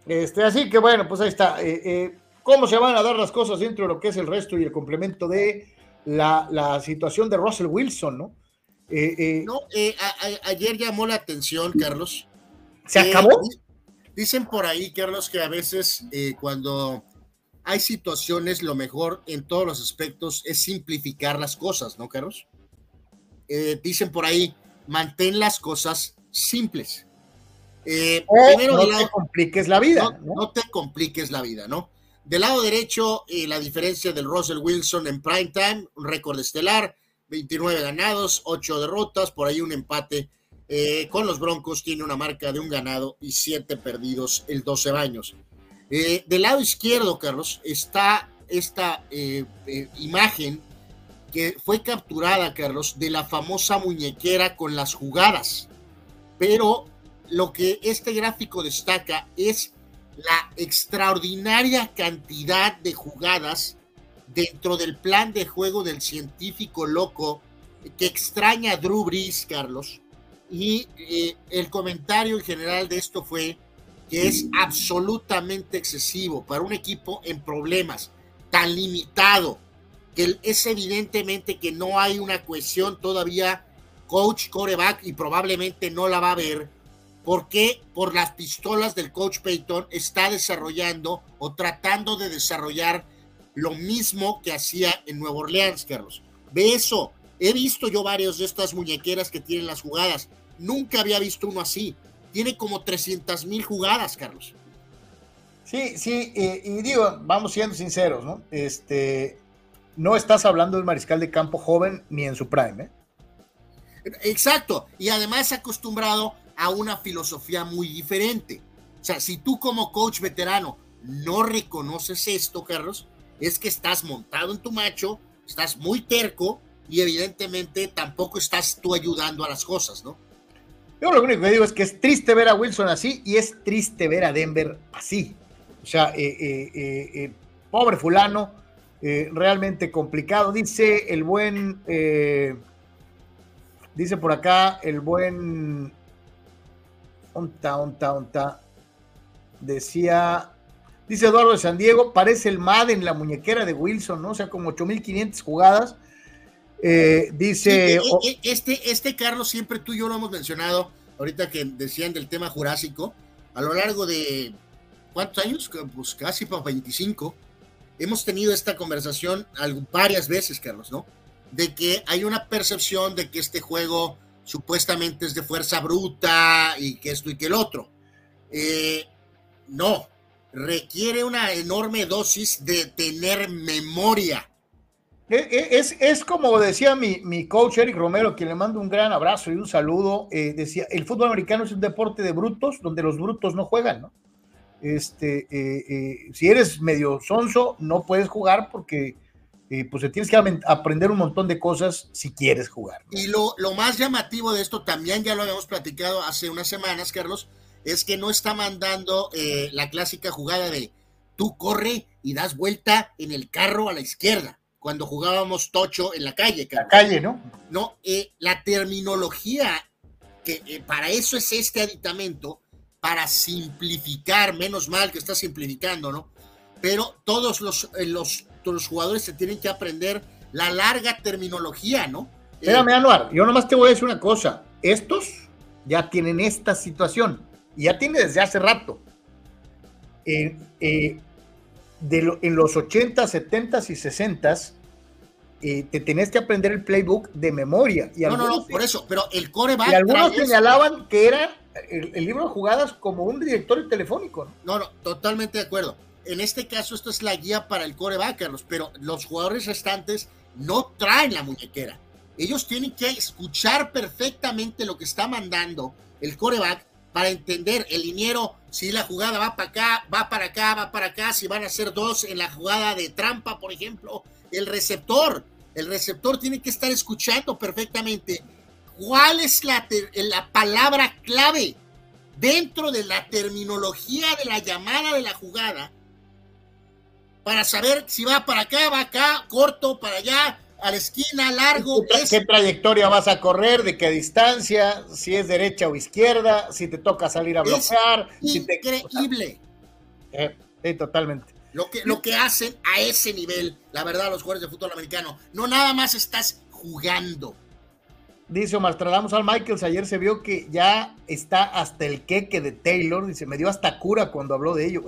Este, así que bueno, pues ahí está. Eh, eh, ¿Cómo se van a dar las cosas dentro de lo que es el resto y el complemento de la, situación de Russell Wilson, no? Eh, no, ayer llamó la atención, Carlos. ¿Se acabó? Dicen por ahí, Carlos, que a veces cuando hay situaciones, lo mejor en todos los aspectos es simplificar las cosas, ¿no, Carlos? dicen por ahí, mantén las cosas simples. Eh, no te compliques la vida. No, te compliques la vida, ¿no? Del lado derecho, eh, la diferencia del Russell Wilson en prime time, un récord estelar, 29 ganados, 8 derrotas, por ahí un empate eh, con los Broncos, tiene una marca de un ganado y 7 perdidos el 12 años. del lado izquierdo, Carlos, está esta imagen que fue capturada, Carlos, de la famosa muñequera con las jugadas, pero lo que este gráfico destaca es la extraordinaria cantidad de jugadas dentro del plan de juego del científico loco que extraña a Drew Brees, Carlos. Y eh, el comentario en general de esto fue que es absolutamente excesivo para un equipo en problemas, tan limitado, que es evidentemente que no hay una cohesión todavía coach, coreback, y probablemente no la va a haber porque por las pistolas del coach Payton está desarrollando o tratando de desarrollar lo mismo que hacía en Nueva Orleans, Carlos. Ve eso. He visto yo varios de estas muñequeras que tienen las jugadas. Nunca había visto uno así. Tiene como 300 mil jugadas, Carlos. Sí, sí, y, digo, vamos siendo sinceros, ¿no? Este, no estás hablando del mariscal de campo joven ni en su prime, ¿eh? Exacto, y además acostumbrado a una filosofía muy diferente. O sea, si tú como coach veterano no reconoces esto, Carlos, es que estás montado en tu macho, estás muy terco y evidentemente tampoco estás tú ayudando a las cosas, ¿no? Yo lo único que digo es que es triste ver a Wilson así y es triste ver a Denver así. O sea, eh, eh, eh, pobre fulano, realmente complicado. Dice el buen, dice por acá el buen, onta, onta, onta, decía, dice Eduardo de San Diego, parece el Madden, la muñequera de Wilson, ¿no? O sea, como 8500 jugadas. Eh, dice. Sí, este, este Carlos, siempre tú y yo lo hemos mencionado, ahorita que decían del tema jurásico, a lo largo de ¿cuántos años? Pues casi para 25. Hemos tenido esta conversación varias veces, Carlos, ¿no? De que hay una percepción de que este juego supuestamente es de fuerza bruta y que esto y que el otro. Eh, no, requiere una enorme dosis de tener memoria. E, e, es, es como decía mi, mi, coach Eric Romero, quien le mando un gran abrazo y un saludo, eh, decía, el fútbol americano es un deporte de brutos donde los brutos no juegan, ¿no? Este, eh, si eres medio sonso, no puedes jugar porque pues te tienes que aprender un montón de cosas si quieres jugar. Y lo, lo más llamativo de esto, también ya lo habíamos platicado hace unas semanas, Carlos, es que no está mandando la clásica jugada de tú corre y das vuelta en el carro a la izquierda cuando jugábamos tocho en la calle. La calle, ¿no? No, eh, la terminología, que eh, para eso es este aditamento, para simplificar, menos mal que está simplificando, ¿no? Pero todos los, eh, los, los jugadores se tienen que aprender la larga terminología, ¿no? Espérame, Anuar, yo nomás te voy a decir una cosa. Estos ya tienen esta situación, y ya tiene desde hace rato. Eh, de en los 80, 70 y 60 eh, te tenías que aprender el playbook de memoria. Y no, no, no, por eso, pero el coreback. Y algunos señalaban que era el, libro de jugadas como un directorio telefónico. ¿no? no, totalmente de acuerdo. En este caso, esto es la guía para el coreback, Carlos, pero los jugadores restantes no traen la muñequera. Ellos tienen que escuchar perfectamente lo que está mandando el coreback para entender el liniero si la jugada va para acá, va para acá, va para acá, si van a ser dos en la jugada de trampa, por ejemplo, el receptor, el receptor tiene que estar escuchando perfectamente cuál es la, la palabra clave dentro de la terminología de la llamada de la jugada para saber si va para acá, va acá, corto, para allá, a la esquina, largo. ¿Qué, trayectoria vas a correr? ¿De qué distancia? Si es derecha o izquierda, si te toca salir a bloquear. increíble. sí, totalmente. Lo que, lo que hacen a ese nivel, la verdad, los jugadores de fútbol americano. No nada más estás jugando. Dice Omar al Michaels, ayer se vio que ya está hasta el queque de Taylor, dice, me dio hasta cura cuando habló de ello.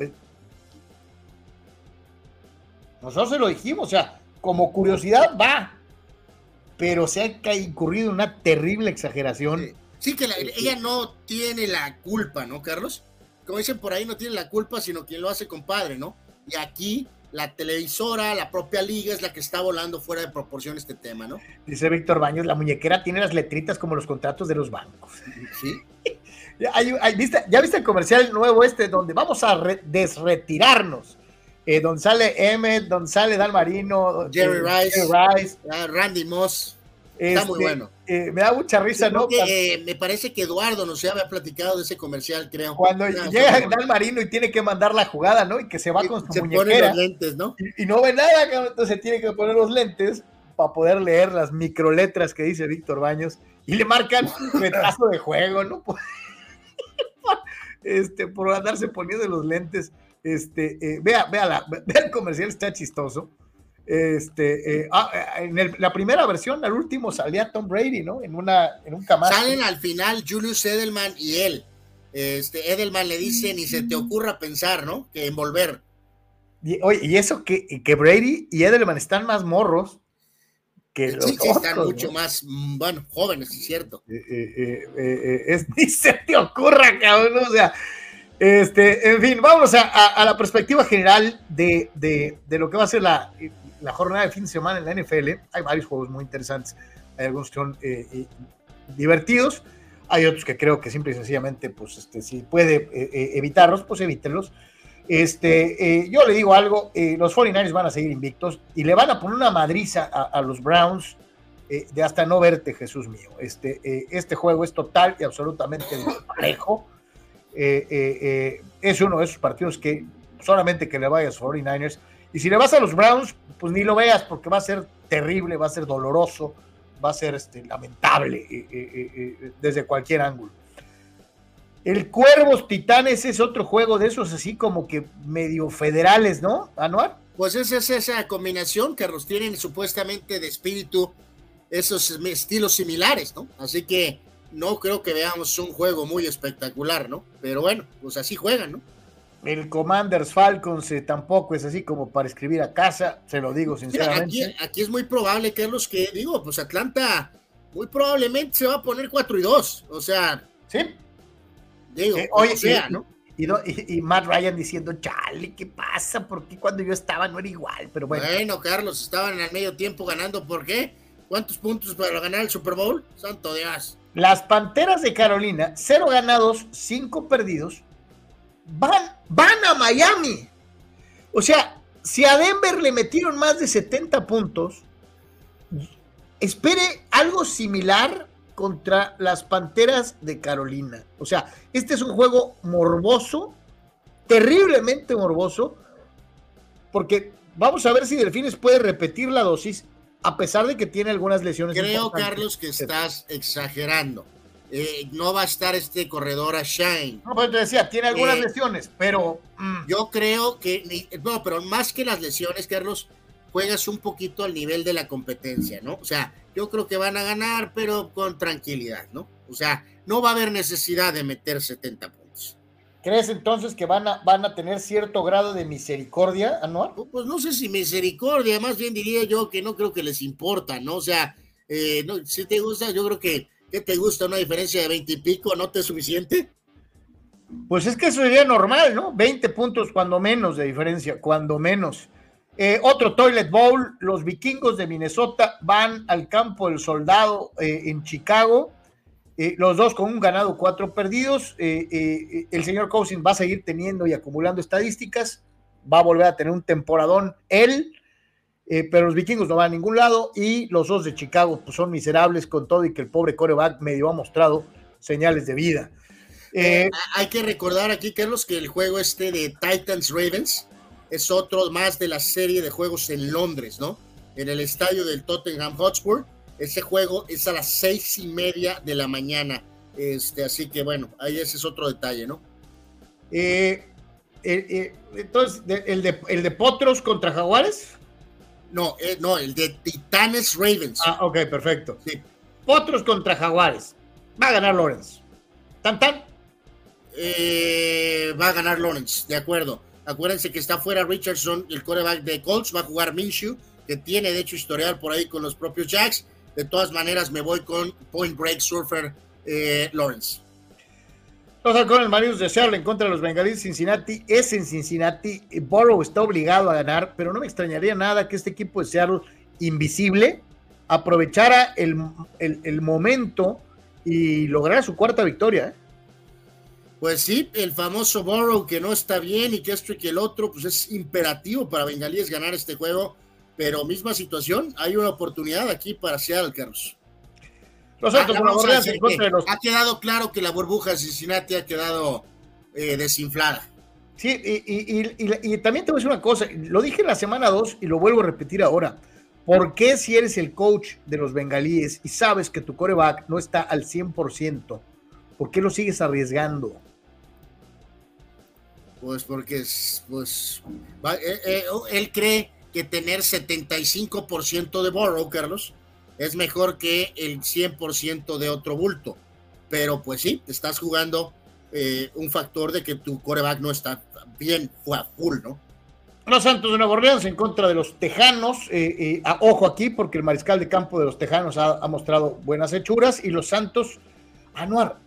Nosotros se lo dijimos, o sea, como curiosidad va, pero se ha incurrido en una terrible exageración. Sí, que ella no tiene la culpa, ¿no, Carlos? Como dicen por ahí, no tiene la culpa, sino quien lo hace compadre, ¿no? Y aquí la televisora, la propia liga es la que está volando fuera de proporción este tema, ¿no? Dice Víctor Baños, la muñequera tiene las letritas como los contratos de los bancos. Sí. ¿Ya viste el comercial nuevo este donde vamos a desretirarnos? Eh, donde sale Emmett, donde sale Dan Marino, Jerry eh, Rice, Rice. Ah, Randy Moss. Está muy este, bueno. Eh, me da mucha risa, ¿no? Que, eh, me parece que Eduardo nos había platicado de ese comercial, creo. Cuando llega Dan Marino y tiene que mandar la jugada, ¿no? Y que se va con su se muñequera. los lentes, ¿no? Y, no ve nada, entonces tiene que poner los lentes para poder leer las microletras que dice Víctor Baños y le marcan retraso de juego, ¿no? este, por andarse poniendo los lentes. Este, eh, vea, vea, la, vea el comercial, está chistoso. Este, eh, ah, en la primera versión, al último salía Tom Brady, ¿no? En una, en un camacho. Salen al final Julius Edelman y él. Este, Edelman le dice, ni se te ocurra pensar, ¿no? Que envolver. Y, oye, y eso que, que Brady y Edelman están más morros que los sí, están mucho más, mm, bueno, jóvenes, es cierto. Eh, es, ni se te ocurra, cabrón, o sea, este, en fin, vamos a, la perspectiva general de, lo que va a ser la, jornada de fin de semana en la NFL. Hay varios juegos muy interesantes, hay algunos que son eh, eh, divertidos, hay otros que creo que simple y sencillamente, pues, este, si puede eh, evitarlos, pues evítenlos. Este, yo le digo algo, los 49ers van a seguir invictos y le van a poner una madriza a, los Browns de hasta no verte, Jesús mío. Este, este juego es total y absolutamente parejo. Eh, eh, eh, es uno de esos partidos que solamente que le vaya a los 49ers Y si le vas a los Browns, pues ni lo veas porque va a ser terrible, va a ser doloroso, va a ser este, lamentable desde cualquier ángulo. El Cuervos Titanes es otro juego de esos así como que medio federales, ¿no, Anuar? Pues esa es esa combinación que los tienen supuestamente de espíritu, esos estilos similares, ¿no? Así que no creo que veamos un juego muy espectacular, ¿no? Pero bueno, pues así juegan, ¿no? El Commanders Falcons eh, tampoco es así como para escribir a casa, se lo digo sinceramente. aquí, es muy probable, Carlos, que digo, pues Atlanta muy probablemente se va a poner 4 y 2. O sea, sí. Digo, eh, oye, sea, ¿no? Y, Matt Ryan diciendo, chale, ¿qué pasa? Porque cuando yo estaba no era igual? Pero bueno. Bueno, Carlos, estaban al medio tiempo ganando, ¿por qué? ¿Cuántos puntos para ganar el Super Bowl? Santo Dios. Las Panteras de Carolina, cero ganados, cinco perdidos, van, van a Miami. O sea, si a Denver le metieron más de 70 puntos, espere algo similar contra las Panteras de Carolina. O sea, este es un juego morboso, terriblemente morboso, porque vamos a ver si Delfines puede repetir la dosis a pesar de que tiene algunas lesiones. Creo, Carlos, que estás exagerando. Eh, no va a estar este corredor a Shine. No, pues te decía, tiene algunas eh, lesiones, pero. Mm. Yo creo que. No, pero más que las lesiones, Carlos, juegas un poquito al nivel de la competencia, ¿no? O sea, yo creo que van a ganar, pero con tranquilidad, ¿no? O sea, no va a haber necesidad de meter 70 puntos. ¿Crees entonces que van a, van a tener cierto grado de misericordia, Anual? Pues no sé si misericordia, más bien diría yo que no creo que les importa, ¿no? O sea, eh, no, si te gusta, yo creo que, ¿qué te gusta? ¿Una diferencia de 20 y pico no te es suficiente? Pues es que eso sería normal, ¿no? 20 puntos cuando menos de diferencia, cuando menos. Eh, otro Toilet Bowl, los vikingos de Minnesota van al campo del soldado eh, en Chicago, eh, los dos con un ganado, cuatro perdidos. el señor Cousins va a seguir teniendo y acumulando estadísticas, va a volver a tener un temporadón él, pero los vikingos no van a ningún lado y los dos de Chicago pues, son miserables con todo y que el pobre coreback medio ha mostrado señales de vida. hay que recordar aquí, Carlos, que el juego este de Titans Ravens es otro más de la serie de juegos en Londres, ¿no? En el estadio del Tottenham Hotspur. Ese juego es a las seis y media de la mañana. Este, así que bueno, ahí ese es otro detalle, ¿no? Eh, eh, eh, entonces, el, de, ¿el de Potros contra Jaguares? No, no, el de Titanes Ravens. Ah, ok, perfecto. Sí. Potros contra Jaguares. Va a ganar Lawrence. ¿Tan, tan? va a ganar Lawrence, de acuerdo. Acuérdense que está fuera Richardson, el coreback de Colts, va a jugar Minshew, que tiene de hecho historial por ahí con los propios Jacks. De todas maneras, me voy con Point Break Surfer eh, Lawrence. Los halcones marinos de Seattle en contra de los bengalíes Cincinnati es en Cincinnati. Burrow está obligado a ganar, pero no me extrañaría nada que este equipo de Seattle invisible aprovechara el, el momento y lograra su cuarta victoria. ¿eh? Pues sí, el famoso Borrow que no está bien y que esto y que el otro, pues es imperativo para Bengalíes ganar este juego, pero misma situación, hay una oportunidad aquí para Seattle, Carlos. Los ah, Ha quedado claro que la burbuja de Cincinnati ha quedado eh, desinflada. Sí, y, también te voy a decir una cosa, lo dije en la semana 2 y lo vuelvo a repetir ahora. ¿Por qué si eres el coach de los bengalíes y sabes que tu coreback no está al 100%, por qué lo sigues arriesgando? Pues porque pues, eh, eh, él cree que tener 75% de Borrow, Carlos, es mejor que el 100% de otro bulto. Pero pues sí, estás jugando eh, un factor de que tu coreback no está bien full, ¿no? Los Santos de Nueva Orleans en contra de los Tejanos. ojo aquí, porque el mariscal de campo de los Tejanos ha, ha mostrado buenas hechuras. Y los Santos, Anuar,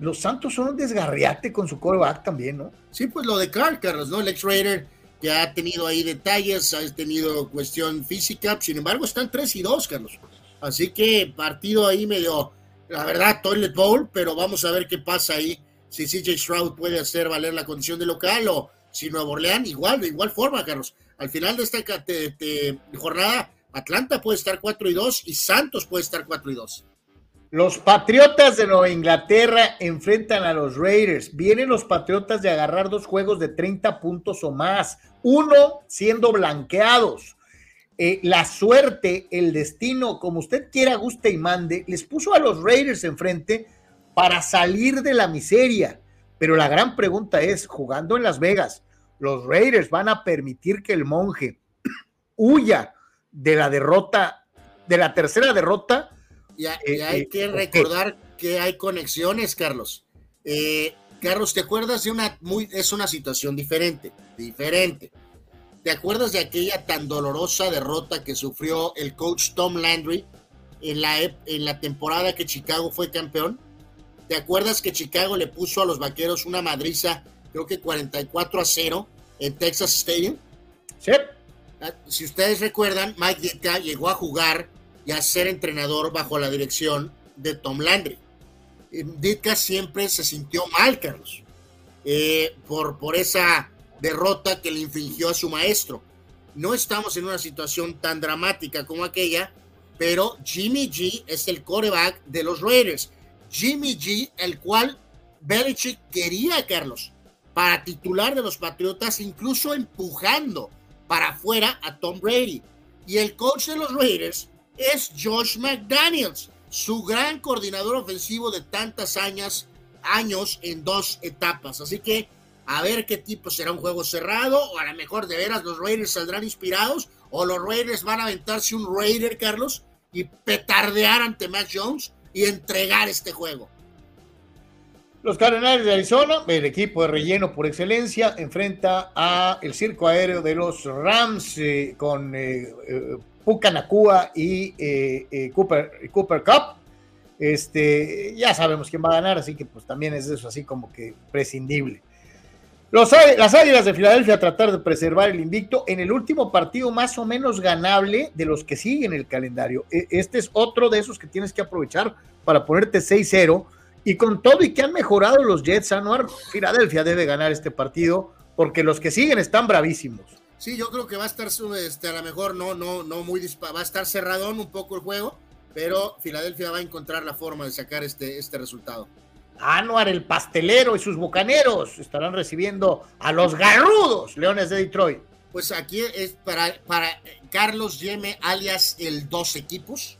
los Santos son un desgarriate con su coreback también, ¿no? Sí, pues lo de Carl, Carlos, ¿no? El ex-Raider que ha tenido ahí detalles, ha tenido cuestión física, sin embargo están 3 y 2, Carlos. Así que partido ahí medio, la verdad, toilet bowl, pero vamos a ver qué pasa ahí, si CJ Stroud puede hacer valer la condición de local o si Nuevo Orleans, igual, de igual forma, Carlos. Al final de esta jornada, Atlanta puede estar 4 y 2 y Santos puede estar 4 y 2. Los Patriotas de Nueva Inglaterra enfrentan a los Raiders. Vienen los Patriotas de agarrar dos juegos de 30 puntos o más, uno siendo blanqueados. Eh, la suerte, el destino, como usted quiera, guste y mande, les puso a los Raiders enfrente para salir de la miseria. Pero la gran pregunta es, jugando en Las Vegas, ¿los Raiders van a permitir que el monje huya de la derrota, de la tercera derrota? Y, eh, hay eh, que recordar que hay conexiones, Carlos. Carlos, ¿te acuerdas de una muy, es una situación diferente, diferente. ¿Te acuerdas de aquella tan dolorosa derrota que sufrió el coach Tom Landry en la, en la temporada que Chicago fue campeón? ¿Te acuerdas que Chicago le puso a los vaqueros una madriza, creo que 44 a 0 en Texas Stadium? Sí. Ah, si ustedes recuerdan, Mike Ditka llegó a jugar y a ser entrenador bajo la dirección de Tom Landry. Ditka siempre se sintió mal, Carlos, eh, por, por esa derrota que le infligió a su maestro. No estamos en una situación tan dramática como aquella, pero Jimmy G es el coreback de los Raiders. Jimmy G, el cual Belichick quería, Carlos, para titular de los Patriotas, incluso empujando para afuera a Tom Brady. Y el coach de los Raiders es Josh McDaniels, su gran coordinador ofensivo de tantas años, años en dos etapas. Así que a ver qué tipo será un juego cerrado, o a lo mejor de veras los Raiders saldrán inspirados, o los Raiders van a aventarse un Raider, Carlos, y petardear ante Matt Jones y entregar este juego. Los Cardenales de Arizona, el equipo de relleno por excelencia, enfrenta a el circo aéreo de los Rams eh, con eh, eh, Puka Nakua y Cooper, Cooper Cup. Este, ya sabemos quién va a ganar, así que pues también es eso así como que prescindible las Águilas de Filadelfia tratar de preservar el invicto en el último partido más o menos ganable de los que siguen el calendario. E, este es otro de esos que tienes que aprovechar para ponerte 6-0 y con todo y que han mejorado los Jets, Anuar, Filadelfia debe ganar este partido porque los que siguen están bravísimos. Sí, yo creo que va a estar este, a lo mejor no, no, no muy va a estar cerradón un poco el juego, pero Filadelfia va a encontrar la forma de sacar este, este resultado. Anuar el pastelero y sus bucaneros estarán recibiendo a los garrudos Leones de Detroit. Pues aquí es para, para Carlos Yeme alias el dos equipos.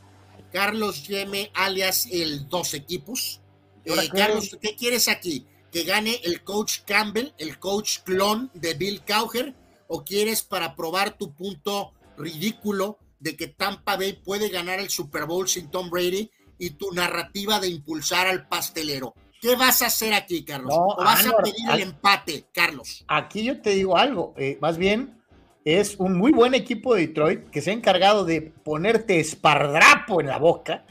Carlos Yeme alias el dos equipos. Eh, Carlos, ¿qué quieres aquí? ¿Que gane el coach Campbell, el coach clon de Bill Cowher? ¿O quieres para probar tu punto ridículo de que Tampa Bay puede ganar el Super Bowl sin Tom Brady y tu narrativa de impulsar al pastelero? ¿Qué vas a hacer aquí, Carlos? ¿O vas a pedir el empate, Carlos? Aquí yo te digo algo, eh, más bien es un muy buen equipo de Detroit que se ha encargado de ponerte espardrapo en la boca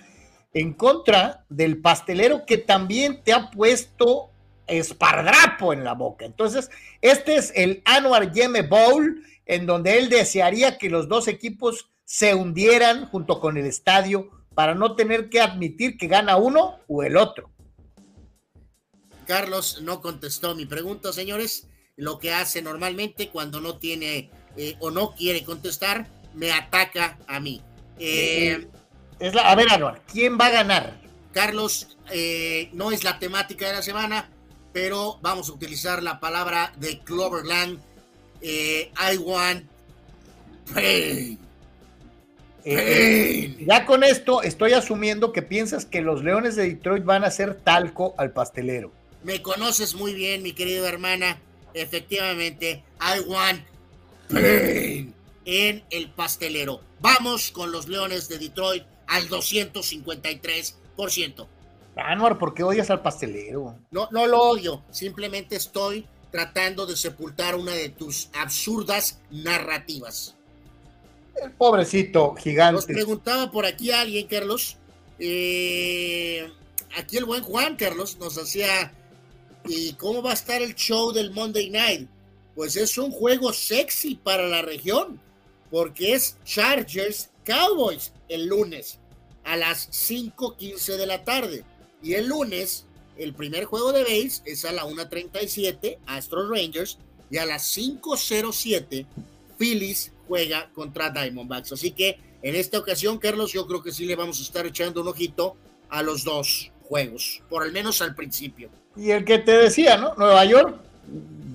en contra del pastelero que también te ha puesto espardrapo en la boca. Entonces, este es el Anwar Yeme Bowl, en donde él desearía que los dos equipos se hundieran junto con el estadio para no tener que admitir que gana uno o el otro. Carlos no contestó mi pregunta, señores. Lo que hace normalmente cuando no tiene eh, o no quiere contestar, me ataca a mí. Eh, es la, a ver, Anual, ¿quién va a ganar? Carlos, eh, no es la temática de la semana, pero vamos a utilizar la palabra de Cloverland. I want pain. ya con esto estoy asumiendo que piensas que los Leones de Detroit van a hacer talco al pastelero. Me conoces muy bien, mi querido hermana. Efectivamente, I want pain en el pastelero. Vamos con los Leones de Detroit al 253%. Anuar, ¿por qué odias al pastelero? No, no lo odio. Simplemente estoy tratando de sepultar una de tus absurdas narrativas. El pobrecito gigante. Nos preguntaba por aquí alguien, Carlos. Eh, aquí el buen Juan, Carlos, nos hacía ¿Y cómo va a estar el show del Monday Night? Pues es un juego sexy para la región, porque es Chargers Cowboys el lunes a las 5:15 de la tarde. Y el lunes, el primer juego de base es a la 1:37, Astros Rangers, y a las 5:07, Phillies juega contra Diamondbacks. Así que en esta ocasión, Carlos, yo creo que sí le vamos a estar echando un ojito a los dos juegos, por al menos al principio. Y el que te decía, ¿no? Nueva York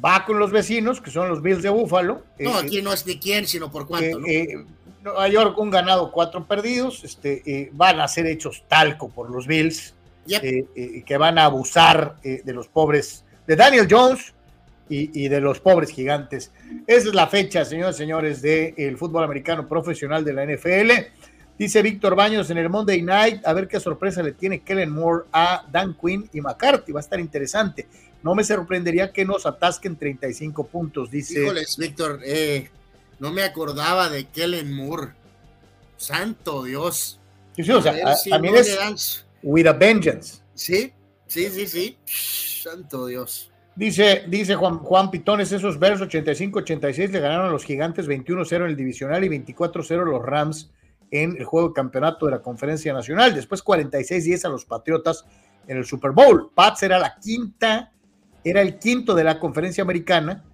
va con los vecinos, que son los Bills de Búfalo. No, Eh, aquí no es de quién, sino por cuánto, ¿no? eh, eh, Nueva York, un ganado, cuatro perdidos. Este, van a ser hechos talco por los Bills, eh, eh, que van a abusar eh, de los pobres, de Daniel Jones y, y de los pobres gigantes. Esa es la fecha, señores y señores, del fútbol americano profesional de la NFL. Dice Víctor Baños en el Monday Night, a ver qué sorpresa le tiene Kellen Moore a Dan Quinn y McCarthy. Va a estar interesante. No me sorprendería que nos atasquen 35 puntos, dice. Híjoles, Víctor, no me acordaba de Kellen Moore. Santo Dios. Sí, sí, o sea, A si también no es with a vengeance. Sí, sí, sí, sí. Santo Dios. Dice, dice Juan, Juan Pitones, esos versos 85-86 le ganaron a los gigantes 21-0 en el divisional y 24-0 a los Rams en el juego de campeonato de la conferencia nacional. Después 46-10 a los Patriotas en el Super Bowl. Pats era la quinta, era el quinto de la conferencia americana.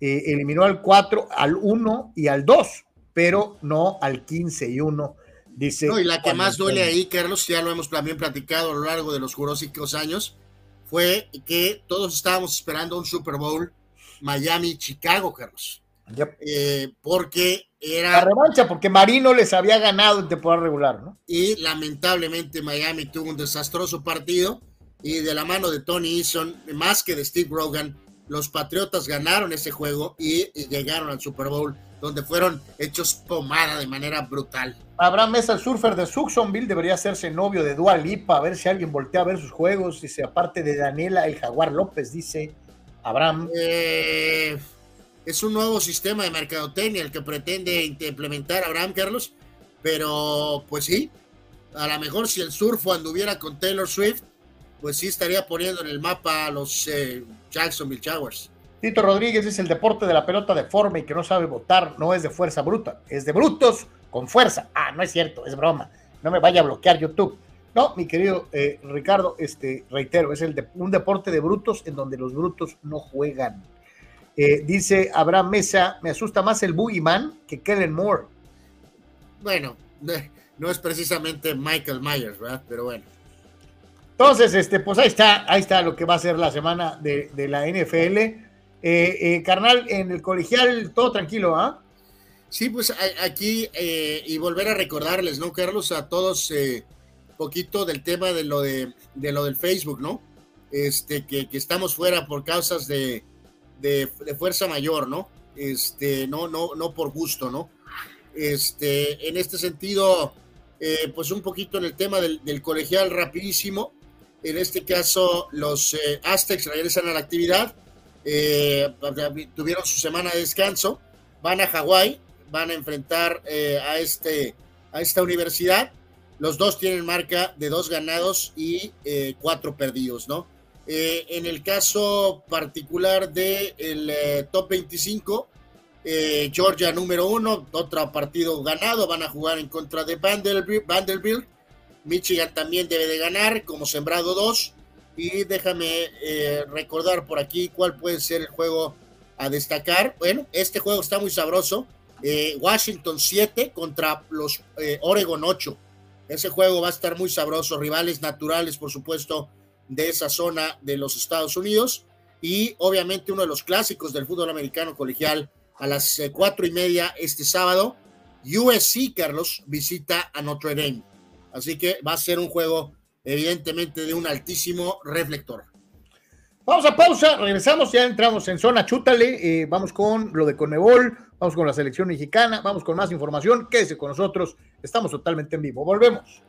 eh, eliminó al 4, al 1 y al 2, pero no al 15 y 1. Dice. No, y la que más duele ahí, Carlos, ya lo hemos también platicado a lo largo de los jurósicos años, fue que todos estábamos esperando un Super Bowl Miami-Chicago, Carlos. Eh, porque La era revancha, porque Marino les había ganado en temporada regular, ¿no? y lamentablemente Miami tuvo un desastroso partido y de la mano de Tony Eason, más que de Steve Rogan, los Patriotas ganaron ese juego y, y llegaron al Super Bowl, donde fueron hechos pomada de manera brutal. Abraham Mesa, el surfer de Suxonville, debería hacerse novio de Dua Lipa, a ver si alguien voltea a ver sus juegos. Dice, aparte de Daniela, el Jaguar López, dice Abraham. Eh, es un nuevo sistema de mercadotecnia el que pretende implementar Abraham Carlos, pero pues sí, a lo mejor si el surfo anduviera con Taylor Swift, pues sí estaría poniendo en el mapa a los eh, Jacksonville Jaguars. Tito Rodríguez dice, el deporte de la pelota deforme y que no sabe votar no es de fuerza bruta, es de brutos con fuerza. Ah, no es cierto, es broma. No me vaya a bloquear YouTube. No, mi querido eh, Ricardo, este, reitero, es el de- un deporte de brutos en donde los brutos no juegan. Eh, dice Abraham Mesa, me asusta más el Boogeyman que Kellen Moore. Bueno, no es precisamente Michael Myers, ¿verdad? Pero bueno. Entonces, este, pues ahí está, ahí está lo que va a ser la semana de, de la NFL. Eh, eh, carnal, en el colegial, todo tranquilo, ¿ah? Sí, pues aquí eh, y volver a recordarles, ¿no, Carlos? A todos eh, poquito del tema de lo de, de lo del Facebook, ¿no? Este, que, estamos fuera por causas de, de, de fuerza mayor, ¿no? Este, no, no, no por gusto, ¿no? Este, en este sentido, eh, pues un poquito en el tema del, del colegial rapidísimo. En este caso, los eh, Aztecs regresan a la actividad. Eh, tuvieron su semana de descanso. Van a Hawái, van a enfrentar eh, a, este, a esta universidad. Los dos tienen marca de dos ganados y eh, cuatro perdidos, ¿no? En el caso particular del de top 25, eh, Georgia número uno, otro partido ganado, van a jugar en contra de Vanderbilt. Vanderbilt. Michigan también debe de ganar como sembrado 2. Y déjame eh, recordar por aquí cuál puede ser el juego a destacar. Bueno, este juego está muy sabroso. Eh, Washington 7 contra los eh, Oregon 8. Ese juego va a estar muy sabroso. Rivales naturales, por supuesto, de esa zona de los Estados Unidos. Y obviamente uno de los clásicos del fútbol americano colegial a las cuatro y media este sábado. USC, Carlos, visita a Notre Dame. Así que va a ser un juego, evidentemente, de un altísimo reflector. Vamos a pausa, regresamos, ya entramos en zona chútale, eh, vamos con lo de Conebol, vamos con la selección mexicana, vamos con más información, quédese con nosotros, estamos totalmente en vivo, volvemos.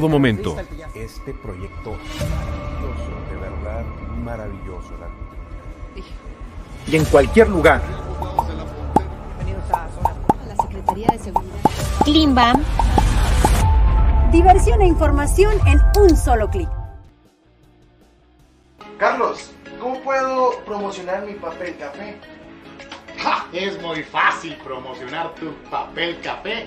Todo momento. Este proyecto maravilloso, de verdad maravilloso. Y en cualquier lugar. La Secretaría de Seguridad. Klimbam. Diversión e información en un solo clic. Carlos, ¿cómo puedo promocionar mi papel café? ¡Ja! Es muy fácil promocionar tu papel café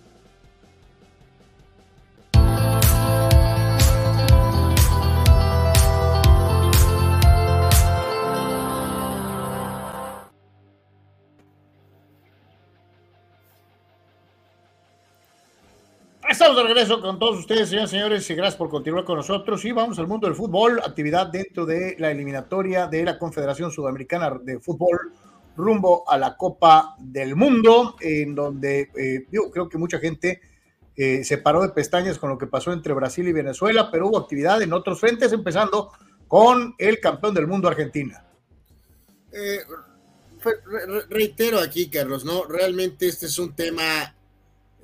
Estamos de regreso con todos ustedes, señores y señores, y gracias por continuar con nosotros. Y vamos al mundo del fútbol, actividad dentro de la eliminatoria de la Confederación Sudamericana de Fútbol rumbo a la Copa del Mundo, en donde eh, yo creo que mucha gente eh, se paró de pestañas con lo que pasó entre Brasil y Venezuela, pero hubo actividad en otros frentes, empezando con el campeón del mundo, Argentina. Eh, re- reitero aquí, Carlos, ¿no? Realmente este es un tema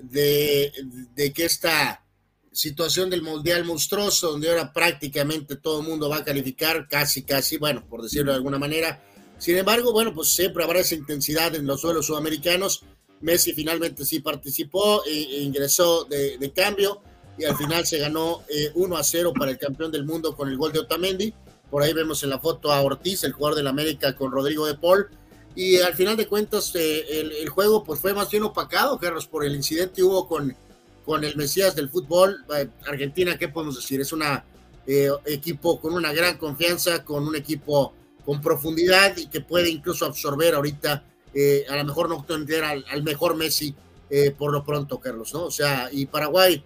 de, de que esta situación del Mundial monstruoso, donde ahora prácticamente todo el mundo va a calificar, casi, casi, bueno, por decirlo de alguna manera. Sin embargo, bueno, pues siempre habrá esa intensidad en los suelos sudamericanos. Messi finalmente sí participó e, e ingresó de, de, cambio y al final se ganó eh, 1 a 0 para el campeón del mundo con el gol de Otamendi. Por ahí vemos en la foto a Ortiz, el jugador del América, con Rodrigo de Paul. Y al final de cuentas, eh, el, juego pues fue más bien opacado, Carlos, por el incidente que hubo con, con el Mesías del fútbol. Eh, Argentina, ¿qué podemos decir? Es un equipo con una gran confianza, con un equipo con profundidad y que puede incluso absorber ahorita, eh, a lo mejor no tener al, al mejor Messi eh, por lo pronto, Carlos, ¿no? O sea, y Paraguay,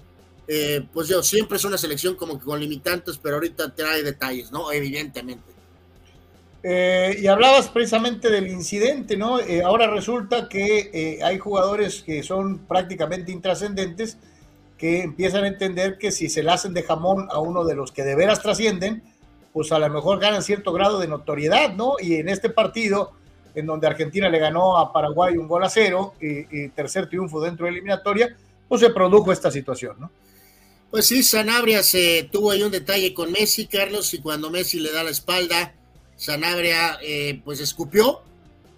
eh, pues yo, siempre es una selección como que con limitantes, pero ahorita trae detalles, ¿no? Evidentemente. Eh, y hablabas precisamente del incidente, ¿no? Eh, ahora resulta que eh, hay jugadores que son prácticamente intrascendentes que empiezan a entender que si se le hacen de jamón a uno de los que de veras trascienden, pues a lo mejor ganan cierto grado de notoriedad, ¿no? Y en este partido, en donde Argentina le ganó a Paraguay un gol a cero y, y tercer triunfo dentro de eliminatoria, pues se produjo esta situación, ¿no? Pues sí, Sanabria se tuvo ahí un detalle con Messi, Carlos, y cuando Messi le da la espalda, Sanabria eh, pues escupió.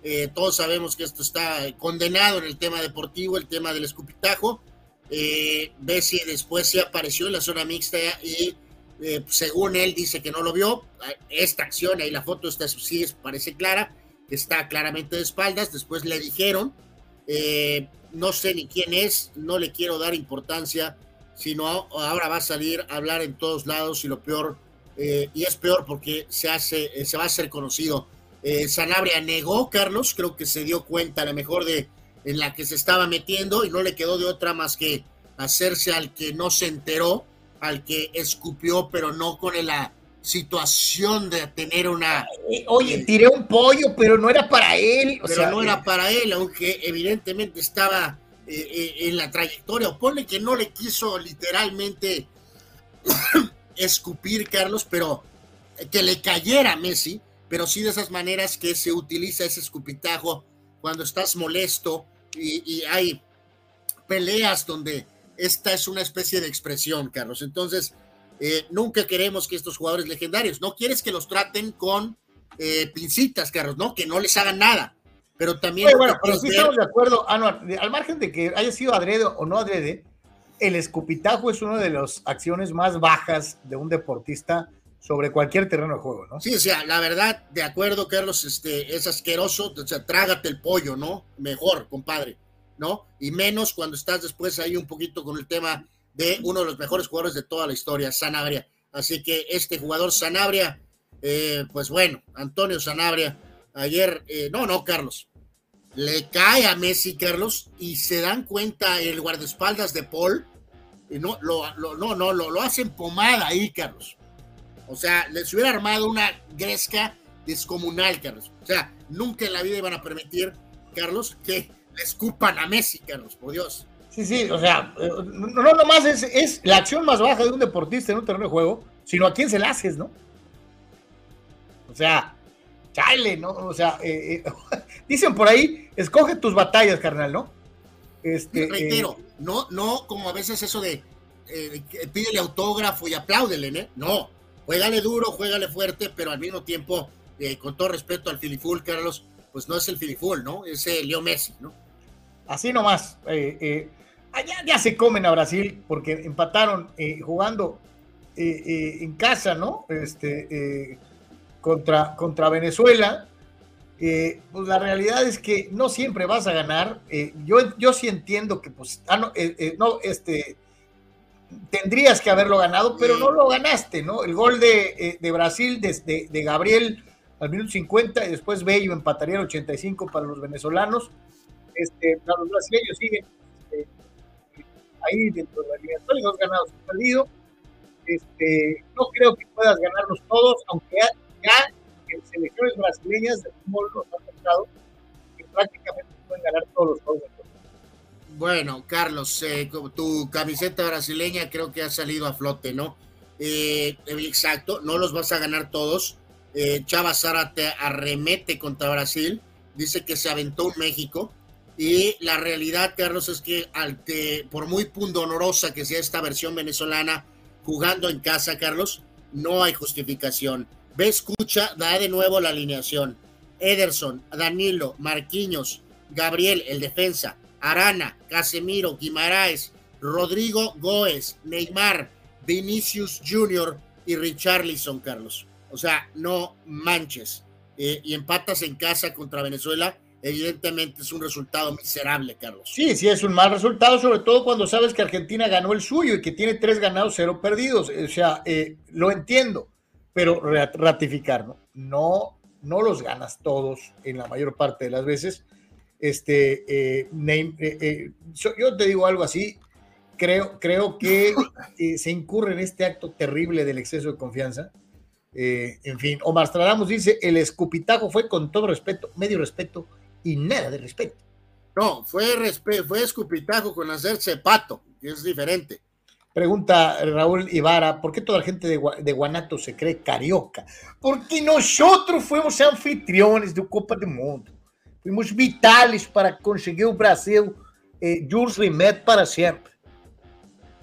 Eh, todos sabemos que esto está condenado en el tema deportivo, el tema del escupitajo. Eh, Messi después se apareció en la zona mixta y eh, según él dice que no lo vio. Esta acción, ahí la foto está, sí parece clara, está claramente de espaldas. Después le dijeron, eh, no sé ni quién es, no le quiero dar importancia, sino ahora va a salir a hablar en todos lados y lo peor eh, y es peor porque se hace, eh, se va a hacer conocido. Eh, Sanabria negó, Carlos, creo que se dio cuenta a lo mejor de en la que se estaba metiendo y no le quedó de otra más que hacerse al que no se enteró, al que escupió, pero no con la situación de tener una... Oye, tiré un pollo, pero no era para él. O pero sea, no era para él, aunque evidentemente estaba en la trayectoria, o pone que no le quiso literalmente escupir, Carlos, pero que le cayera a Messi, pero sí de esas maneras que se utiliza ese escupitajo cuando estás molesto y, y, hay peleas donde esta es una especie de expresión, Carlos. Entonces, eh, nunca queremos que estos jugadores legendarios, no quieres que los traten con eh, pincitas, Carlos, ¿no? Que no les hagan nada. Pero también... Bueno, bueno pero sí ver... estamos de acuerdo, Anuar, al margen de que haya sido adrede o no adrede, el escupitajo es una de las acciones más bajas de un deportista sobre cualquier terreno de juego, ¿no? Sí, o sea, la verdad, de acuerdo, Carlos, este, es asqueroso, o sea, trágate el pollo, ¿no? Mejor, compadre, ¿no? Y menos cuando estás después ahí un poquito con el tema de uno de los mejores jugadores de toda la historia, Sanabria. Así que este jugador Sanabria, eh, pues bueno, Antonio Sanabria, ayer, eh, no, no, Carlos, le cae a Messi, Carlos, y se dan cuenta el guardaespaldas de Paul, no, lo, lo, no, no, lo, lo hacen pomada ahí, Carlos. O sea, les hubiera armado una gresca descomunal, Carlos. O sea, nunca en la vida iban a permitir, Carlos, que le escupan a Messi, Carlos, por Dios. Sí, sí, o sea, eh, no, no nomás es, es la acción más baja de un deportista en un terreno de juego, sino a quién se la haces, ¿no? O sea, chale, ¿no? O sea, eh, eh, dicen por ahí, escoge tus batallas, carnal, ¿no? Este, Reitero, no, no como a veces eso de pídele autógrafo y apláudele, ¿eh? No, juégale duro, juégale fuerte, pero al mismo tiempo, con todo respeto al Filiful, Carlos, pues no es el Filiful, ¿no? Es el Leo Messi, ¿no? Así nomás. allá ya se comen a Brasil porque empataron jugando en casa, ¿no? Este contra, contra Venezuela, eh, pues la realidad es que no siempre vas a ganar. Eh, yo, yo sí entiendo que, pues, ah, no, eh, no, este, tendrías que haberlo ganado, pero no lo ganaste, ¿no? El gol de, de Brasil desde de, Gabriel al minuto 50 y después Bello empataría al 85 para los venezolanos. Este, para los brasileños siguen este, ahí dentro de la eliminatoria, dos ganados, un perdido. Este, no creo que puedas ganarlos todos, aunque ya selecciones brasileñas de fútbol nos ha mostrado que prácticamente pueden ganar todos los juegos. Bueno, Carlos, eh, tu camiseta brasileña creo que ha salido a flote, ¿no? Eh, exacto, no los vas a ganar todos. Eh, Chava te arremete contra Brasil, dice que se aventó un México. Y la realidad, Carlos, es que, al por muy pundonorosa que sea esta versión venezolana jugando en casa, Carlos, no hay justificación. Ve, escucha, da de nuevo la alineación. Ederson, Danilo, Marquinhos, Gabriel, el defensa, Arana, Casemiro, Guimaraes, Rodrigo Goes, Neymar, Vinicius Jr. y Richarlison, Carlos. O sea, no manches. Eh, y empatas en casa contra Venezuela, evidentemente es un resultado miserable, Carlos. Sí, sí, es un mal resultado, sobre todo cuando sabes que Argentina ganó el suyo y que tiene tres ganados, cero perdidos. O sea, eh, lo entiendo pero ratificar, ¿no? No, no los ganas todos en la mayor parte de las veces. Este, eh, eh, eh, yo te digo algo así, creo, creo que se incurre en este acto terrible del exceso de confianza. en fin, Omar Stradamos dice, el escupitajo fue con todo respeto, medio respeto y nada de respeto. No, fue, fue escupitajo con hacerse pato, que es diferente. Pregunta Raúl Ibarra, ¿por qué toda la gente de, Guanato se cree carioca? Porque nosotros fuimos anfitriones de Copa do Mundo. Fuimos vitales para conseguir o Brasil eh, Jules Rimet para siempre.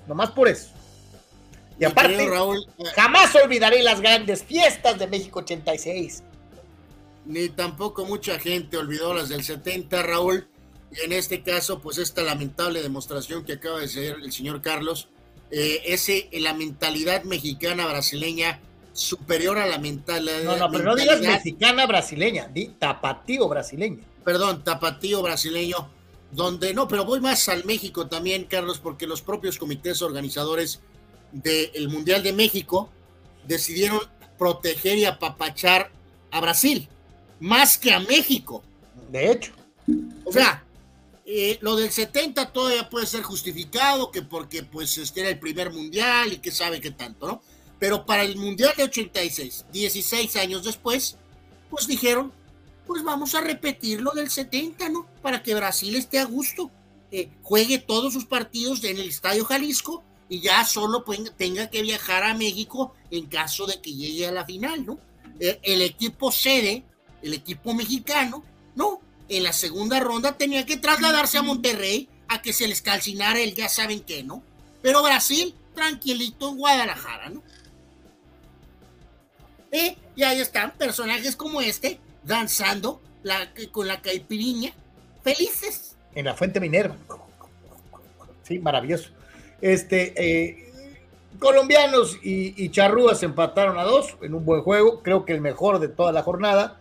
Nomás por eso. Y aparte, Raúl, eh, jamás olvidaré las grandes fiestas de México 86. Ni tampoco mucha gente olvidó las del 70, Raúl. Y en este caso, pues esta lamentable demostración que acaba de hacer el señor Carlos eh, ese, la mentalidad mexicana brasileña superior a la mentalidad. No, no, pero no digas mexicana brasileña, di tapatío brasileño. Perdón, tapatío brasileño, donde no, pero voy más al México también, Carlos, porque los propios comités organizadores del Mundial de México decidieron proteger y apapachar a Brasil, más que a México. De hecho. O sea, eh, lo del 70 todavía puede ser justificado, que porque pues este era el primer mundial y que sabe qué tanto, ¿no? Pero para el mundial de 86, 16 años después, pues dijeron, pues vamos a repetir lo del 70, ¿no? Para que Brasil esté a gusto, juegue todos sus partidos en el Estadio Jalisco y ya solo tenga que viajar a México en caso de que llegue a la final, ¿no? Eh, el equipo sede, el equipo mexicano, no, en la segunda ronda tenía que trasladarse a Monterrey a que se les calcinara el ya saben qué, ¿no? Pero Brasil, tranquilito Guadalajara, ¿no? ¿Eh? Y ahí están personajes como este, danzando con la caipiriña, felices. En la Fuente Minerva. Sí, maravilloso. Este, eh, colombianos y, y charrúas empataron a dos en un buen juego, creo que el mejor de toda la jornada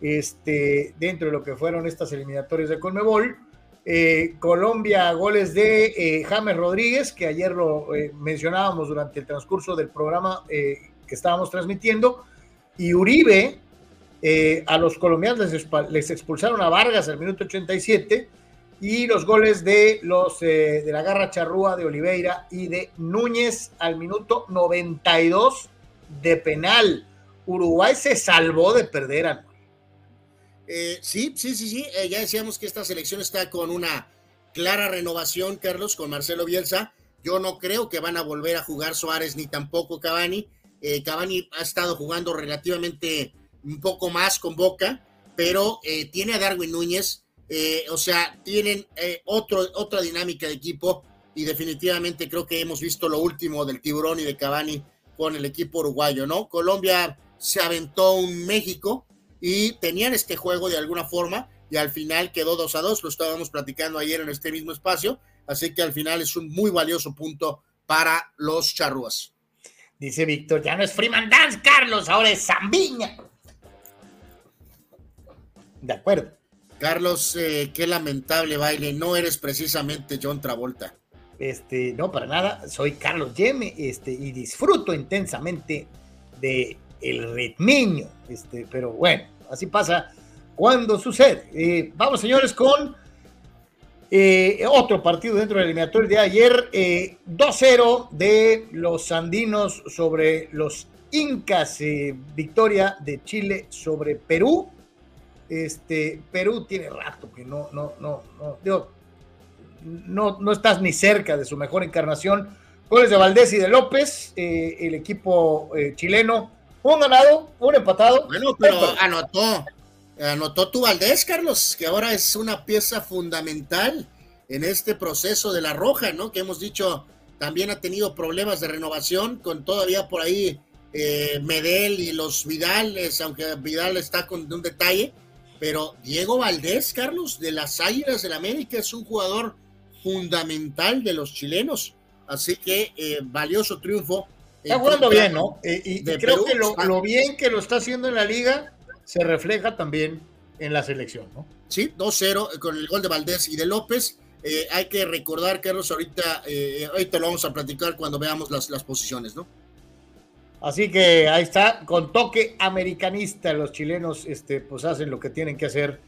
este, dentro de lo que fueron estas eliminatorias de Conmebol. Eh, Colombia, goles de eh, James Rodríguez, que ayer lo eh, mencionábamos durante el transcurso del programa que estábamos transmitiendo, y Uribe, a los colombianos les, expulsaron a Vargas al minuto 87, y los goles de los de la Garra Charrúa, de Oliveira y de Núñez al minuto 92 de penal Uruguay se salvó de perder a eh, sí, sí, sí, sí. Eh, ya decíamos que esta selección está con una clara renovación, Carlos, con Marcelo Bielsa. Yo no creo que van a volver a jugar Suárez ni tampoco Cavani. Eh, Cavani ha estado jugando relativamente un poco más con Boca, pero tiene a Darwin Núñez, o sea, tienen otro, otra dinámica de equipo y definitivamente creo que hemos visto lo último del tiburón y de Cavani con el equipo uruguayo, ¿no? Colombia se aventó un México y tenían este juego de alguna forma y al final quedó 2 a 2, lo estábamos platicando ayer en este mismo espacio, así que al final es un muy valioso punto para los charrúas. Dice Víctor, ya no es Freeman Dance, Carlos, ahora es Zambiña. De acuerdo. Carlos, eh, qué lamentable baile, no eres precisamente John Travolta. Este, no, para nada, soy Carlos Yeme, este, y disfruto intensamente de el ritmiño, este, pero bueno, así pasa cuando sucede. Eh, vamos, señores, con eh, otro partido dentro del eliminatorio de ayer, 2-0 eh, de los andinos sobre los incas, victoria de Chile sobre Perú. Este, Perú tiene rato que no, no, no, no, no, no estás ni cerca de su mejor encarnación. Goles de Valdés y de López, el equipo chileno un ganado, un empatado. Bueno, pero anotó, anotó tu Valdés, Carlos, que ahora es una pieza fundamental en este proceso de la Roja, ¿no? Que hemos dicho también ha tenido problemas de renovación con todavía por ahí eh, Medel y los Vidales, aunque Vidal está con un detalle, pero Diego Valdés, Carlos, de las Águilas del América, es un jugador fundamental de los chilenos. Así que eh, valioso triunfo Está jugando bien, ¿no? Eh, y, creo que lo, bien que lo está haciendo en la liga se refleja también en la selección, ¿no? Sí, 2-0 con el gol de Valdés y de López. Eh, hay que recordar, Carlos, ahorita, eh, ahorita lo vamos a platicar cuando veamos las, las posiciones, ¿no? Así que ahí está, con toque americanista, los chilenos este, pues hacen lo que tienen que hacer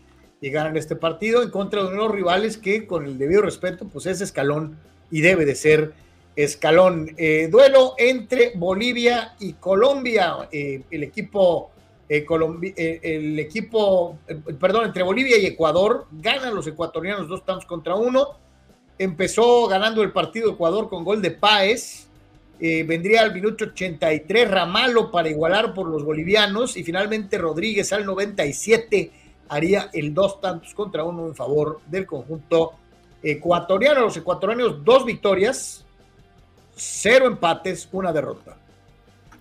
y ganan este partido en contra de unos rivales que, con el debido respeto, pues es escalón y debe de ser escalón. Eh, duelo entre Bolivia y Colombia. Eh, el equipo, eh, el equipo, perdón, entre Bolivia y Ecuador. Ganan los ecuatorianos dos tantos contra uno. Empezó ganando el partido Ecuador con gol de Páez. vendría al minuto 83 Ramalo para igualar por los bolivianos. Y finalmente Rodríguez al 97 haría el dos tantos contra uno en favor del conjunto ecuatoriano. Los ecuatorianos dos victorias cero empates, una derrota.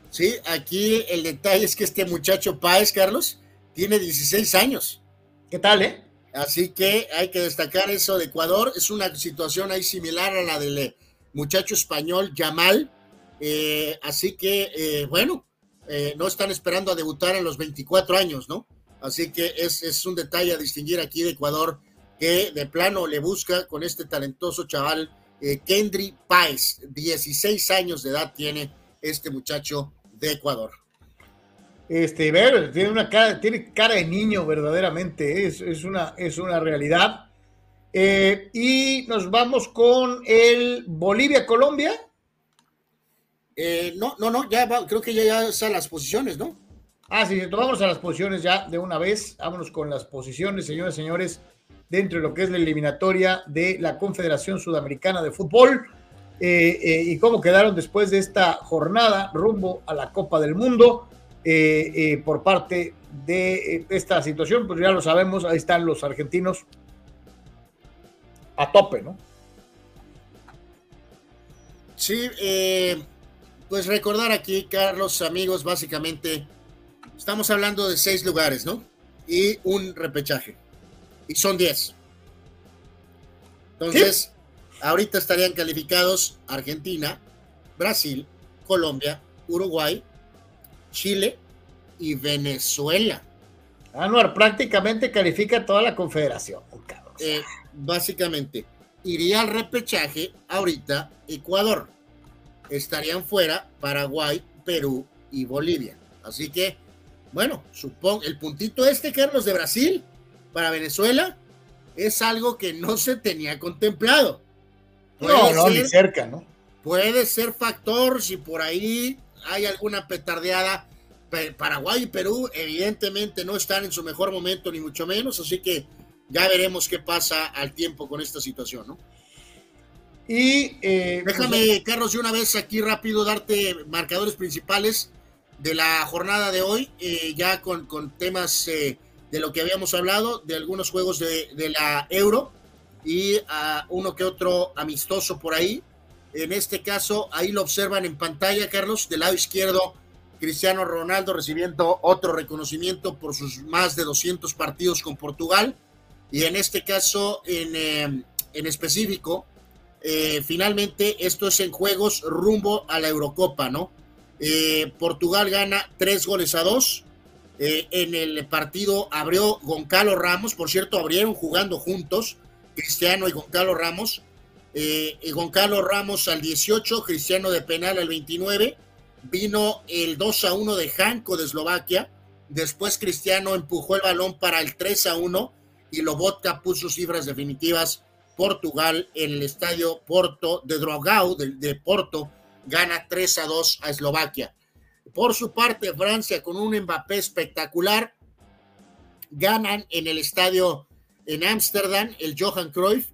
Sí, aquí el detalle es que este muchacho Páez, Carlos, tiene 16 años. ¿Qué tal, eh? Así que hay que destacar eso de Ecuador. Es una situación ahí similar a la del eh, muchacho español Yamal. Eh, así que, eh, bueno, no están esperando a debutar a los 24 años, ¿no? Así que es, es un detalle a distinguir aquí de Ecuador que de plano le busca con este talentoso chaval eh, Kendry Páez, 16 años de edad tiene este muchacho de Ecuador. Este, ver, tiene una cara, tiene cara de niño verdaderamente, es, es una, es una realidad. Eh, y nos vamos con el Bolivia-Colombia. Eh, no, no, no, ya creo que ya, ya están las posiciones, ¿no? Ah, sí, vamos a las posiciones ya de una vez. Vámonos con las posiciones, señores, señores dentro de lo que es la eliminatoria de la Confederación Sudamericana de Fútbol. Eh, eh, y cómo quedaron después de esta jornada rumbo a la Copa del Mundo eh, por parte de esta situación, pues ya lo sabemos, ahí están los argentinos a tope, ¿no? Sí, pues recordar aquí, Carlos, amigos, básicamente estamos hablando de seis lugares, ¿no? Y un repechaje y son 10. Entonces, ahorita estarían calificados Argentina, Brasil, Colombia, Uruguay, Chile y Venezuela. Anuar prácticamente califica toda la confederación. Eh, básicamente, iría al repechaje ahorita Ecuador. Estarían fuera Paraguay, Perú y Bolivia. Así que, bueno, supongo, el puntito este, Carlos, de Brasil, para Venezuela es algo que no se tenía contemplado. no, no, ni cerca, ¿no? Puede ser factor si por ahí hay alguna petardeada, Paraguay y Perú evidentemente no están en su mejor momento, ni mucho menos, así que ya veremos qué pasa al tiempo con esta situación, ¿no? Y eh, déjame, pues, Carlos, de una vez aquí rápido darte marcadores principales de la jornada de hoy, eh, ya con, con temas eh, de lo que habíamos hablado, de algunos juegos de, de la Euro y a uno que otro amistoso por ahí. En este caso, ahí lo observan en pantalla, Carlos, del lado izquierdo, Cristiano Ronaldo recibiendo otro reconocimiento por sus más de 200 partidos con Portugal. Y en este caso, en, eh, en específico, eh, finalmente esto es en juegos rumbo a la Eurocopa, ¿no? Eh, Portugal gana tres goles a dos. En el partido abrió Goncalo Ramos, por cierto, abrieron jugando juntos, Cristiano y Goncalo Ramos. Eh, Goncalo Ramos al 18, Cristiano de penal al 29, vino el 2 a 1 de Janko de Eslovaquia, después Cristiano empujó el balón para el 3 a 1 y Lobotka puso cifras definitivas. Portugal en el estadio Porto de Drogao de, de Porto gana 3 a 2 a Eslovaquia. Por su parte, Francia con un Mbappé espectacular ganan en el estadio en Ámsterdam el Johan Cruyff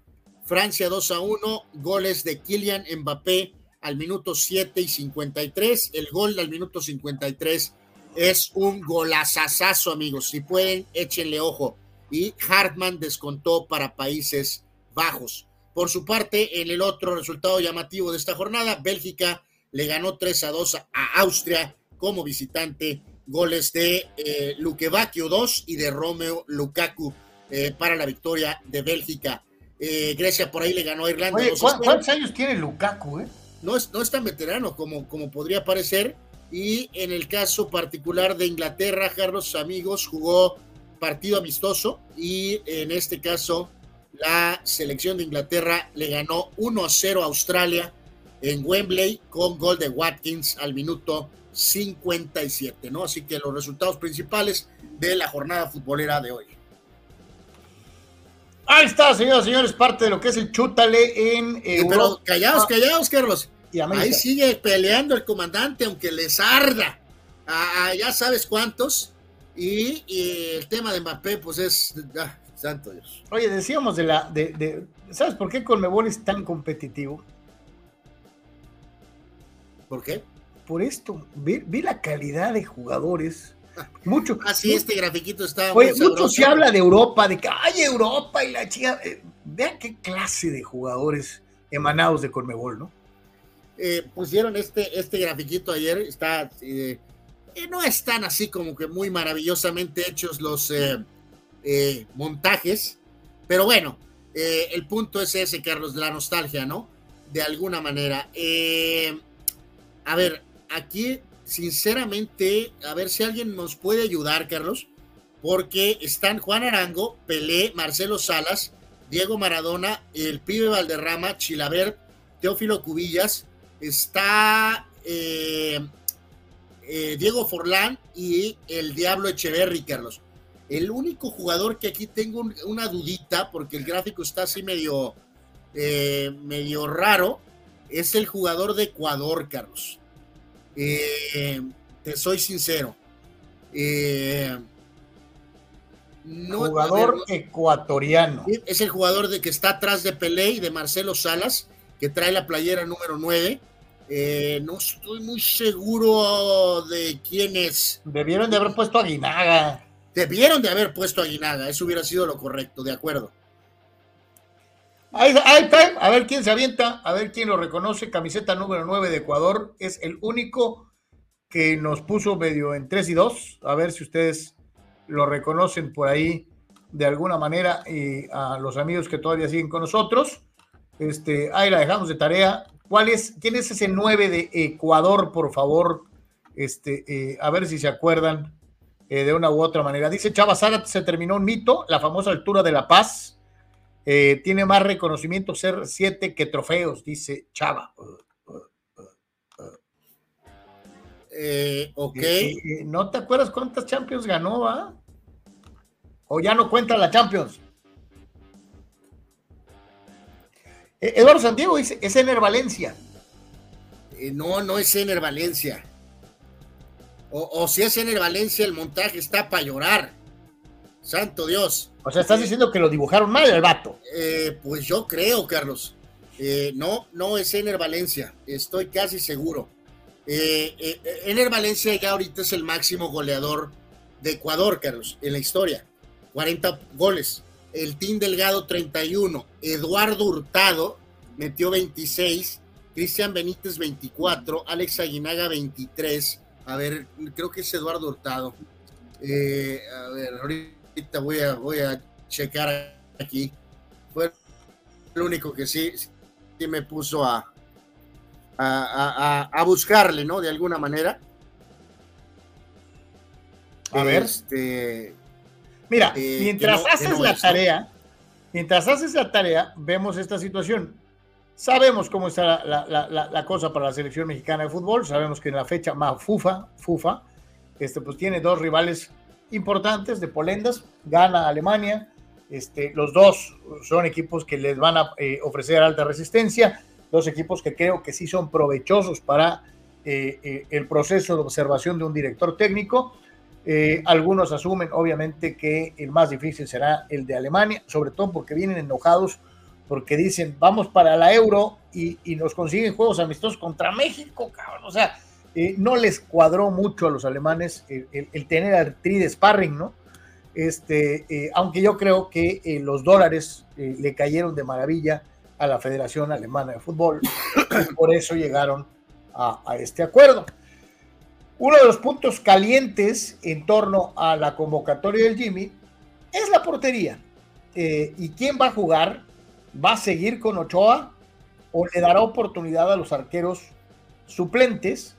Francia 2 a 1, goles de Kylian Mbappé al minuto 7 y 53. El gol al minuto 53 es un golazazazo, amigos. Si pueden, échenle ojo. Y Hartmann descontó para Países Bajos. Por su parte, en el otro resultado llamativo de esta jornada, Bélgica le ganó 3 a 2 a Austria como visitante. Goles de eh, Luquevacchio 2 y de Romeo Lukaku eh, para la victoria de Bélgica. Eh, Grecia por ahí le ganó a Irlanda. ¿Cuántos años tiene Lukaku? Eh? No, es, no es tan veterano como, como podría parecer. Y en el caso particular de Inglaterra, Carlos, amigos, jugó partido amistoso y en este caso la selección de Inglaterra le ganó 1 0 a Australia en Wembley con gol de Watkins al minuto 57, ¿no? Así que los resultados principales de la jornada futbolera de hoy. Ahí está, señoras y señores, parte de lo que es el chútale en Pero callados, callados, Carlos. Ahí sigue peleando el comandante, aunque les arda. a ya sabes cuántos. Y, el tema de Mbappé, pues es. Ah, santo Dios. Oye, decíamos de la. De, ¿Sabes por qué Colmebol es tan competitivo? ¿Por qué? Por esto. Vi, la calidad de jugadores mucho. Así, ah, este grafiquito está. mucho se habla de Europa, de que hay Europa y la chica. Eh, vean qué clase de jugadores emanados de Conmebol, ¿no? Eh, pusieron este, este grafiquito ayer, está. Eh, no están así como que muy maravillosamente hechos los montajes, pero bueno, el punto es ese, Carlos, de la nostalgia, ¿no? De alguna manera. a ver, aquí sinceramente, a ver si alguien nos puede ayudar, Carlos, porque están Juan Arango, Pelé, Marcelo Salas, Diego Maradona, el pibe Valderrama, Chilaver, Teófilo Cubillas, está eh, eh, Diego Forlán y el Diablo Echeverry, Carlos. El único jugador que aquí tengo una dudita, porque el gráfico está así medio, eh, medio raro, es el jugador de Ecuador, Carlos. Eh, te soy sincero. Eh, jugador ecuatoriano. Es el jugador de que está atrás de Pelé y de Marcelo Salas, que trae la playera número 9. Eh, no estoy muy seguro de quién es. Debieron de haber puesto a Guinaga. Debieron de haber puesto a Guinaga, eso hubiera sido lo correcto, de acuerdo. A ver quién se avienta, a ver quién lo reconoce. Camiseta número 9 de Ecuador es el único que nos puso medio en 3 y 2. A ver si ustedes lo reconocen por ahí de alguna manera y a los amigos que todavía siguen con nosotros. Este, ahí la dejamos de tarea. ¿Cuál es, quién es ese 9 de Ecuador, por favor? Este, eh, a ver si se acuerdan eh, de una u otra manera. Dice Chava Zárate, se terminó un mito, la famosa altura de La Paz eh, tiene más reconocimiento ser siete que trofeos, dice Chava. Eh, ok. Eh, ¿No te acuerdas cuántas Champions ganó, va? ¿O ya no cuenta la Champions? Eduardo Santiago dice, es Ener Valencia. no, no es Ener Valencia. O, si es en el Valencia, el montaje está para llorar. Santo Dios. O sea, estás diciendo que lo dibujaron mal el vato. Eh, pues yo creo, Carlos. Eh, no, no es Ener Valencia, estoy casi seguro. Eh, eh, Ener Valencia ya ahorita es el máximo goleador de Ecuador, Carlos, en la historia. 40 goles. El Team Delgado 31. Eduardo Hurtado metió 26. Cristian Benítez 24. Alex Aguinaga 23. A ver, creo que es Eduardo Hurtado. a ver, ahorita voy a, voy a checar aquí. Fue el único que sí, que me puso a, a, buscarle, ¿no? De alguna manera. A ver. Este, Mira, eh, mientras haces la tarea, mientras haces la tarea, vemos esta situación. Sabemos cómo está la, cosa para la selección mexicana de fútbol. Sabemos que en la fecha más FUFA, FUFA, este, pues tiene dos rivales importantes de Polendas. Gana Alemania, este, los dos son equipos que les van a eh, ofrecer alta resistencia, dos equipos que creo que sí son provechosos para eh, eh, el proceso de observación de un director técnico. algunos asumen obviamente que el más difícil será el de Alemania, sobre todo porque vienen enojados, porque dicen vamos para la euro y, nos consiguen juegos amistosos contra México, cabrón. O sea, no les cuadró mucho a los alemanes el, tener al tri de sparring, ¿no? Este, eh, aunque yo creo que eh, los dólares eh, le cayeron de maravilla a la Federación Alemana de Fútbol, por eso llegaron a, este acuerdo. Uno de los puntos calientes en torno a la convocatoria del Jimmy es la portería. ¿Y quién va a jugar? ¿Va a seguir con Ochoa o le dará oportunidad a los arqueros suplentes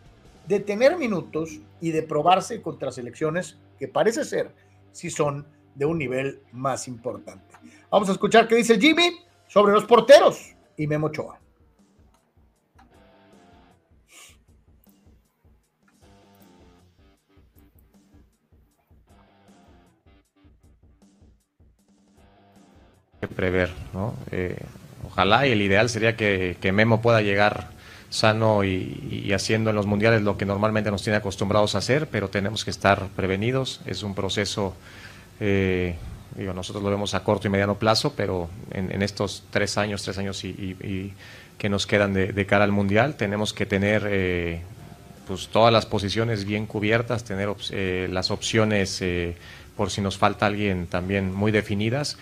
de tener minutos y de probarse contra selecciones que parece ser si son de un nivel más importante. Vamos a escuchar qué dice Jimmy sobre los porteros y Memo Choa. prever, ¿no? Eh, ojalá y el ideal sería que, Memo pueda llegar sano y, haciendo en los mundiales lo que normalmente nos tiene acostumbrados a hacer, pero tenemos que estar prevenidos. Es un proceso, eh, digo, nosotros lo vemos a corto y mediano plazo, pero en, estos tres años, tres años y, que nos quedan de, cara al mundial, tenemos que tener eh, pues todas las posiciones bien cubiertas, tener eh, las opciones por si nos falta alguien también muy definidas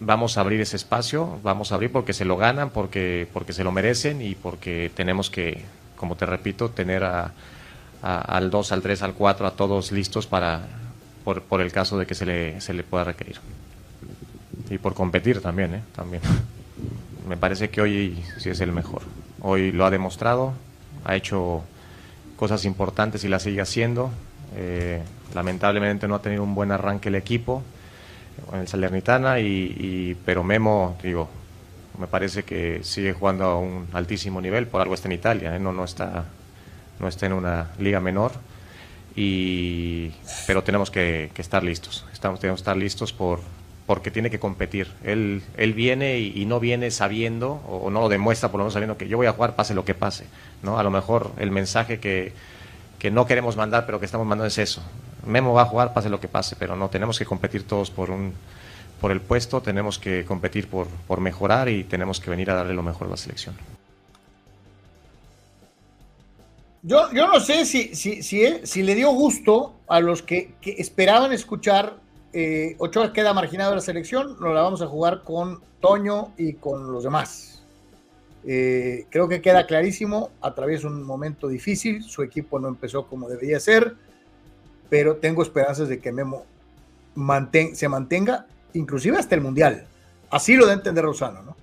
vamos a abrir ese espacio, vamos a abrir porque se lo ganan, porque, porque se lo merecen y porque tenemos que, como te repito, tener a, al 2, al 3, al 4, a todos listos para, por, el caso de que se le, se le pueda requerir. Y por competir también, ¿eh? También. Me parece que hoy sí es el mejor. Hoy lo ha demostrado, ha hecho cosas importantes y las sigue haciendo. Eh, lamentablemente no ha tenido un buen arranque el equipo en el Salernitana, y, pero Memo, digo, me parece que sigue jugando a un altísimo nivel, por algo está en Italia, ¿eh? no, no, está, no está en una liga menor, y, pero tenemos que, estar listos, Estamos, tenemos que estar listos por, porque tiene que competir. Él, él viene y, no viene sabiendo, o, no lo demuestra por lo menos sabiendo que yo voy a jugar pase lo que pase. ¿no? A lo mejor el mensaje que, que no queremos mandar, pero que estamos mandando es eso. Memo va a jugar pase lo que pase, pero no tenemos que competir todos por un por el puesto, tenemos que competir por, por mejorar y tenemos que venir a darle lo mejor a la selección. Yo, yo no sé si, si, si, le dio gusto a los que, esperaban escuchar eh, Ochoa queda marginado de la selección, nos la vamos a jugar con Toño y con los demás. Eh, creo que queda clarísimo, atraviesa un momento difícil, su equipo no empezó como debería ser, pero tengo esperanzas de que Memo se mantenga, inclusive hasta el Mundial. Así lo da entender Rosano, ¿no?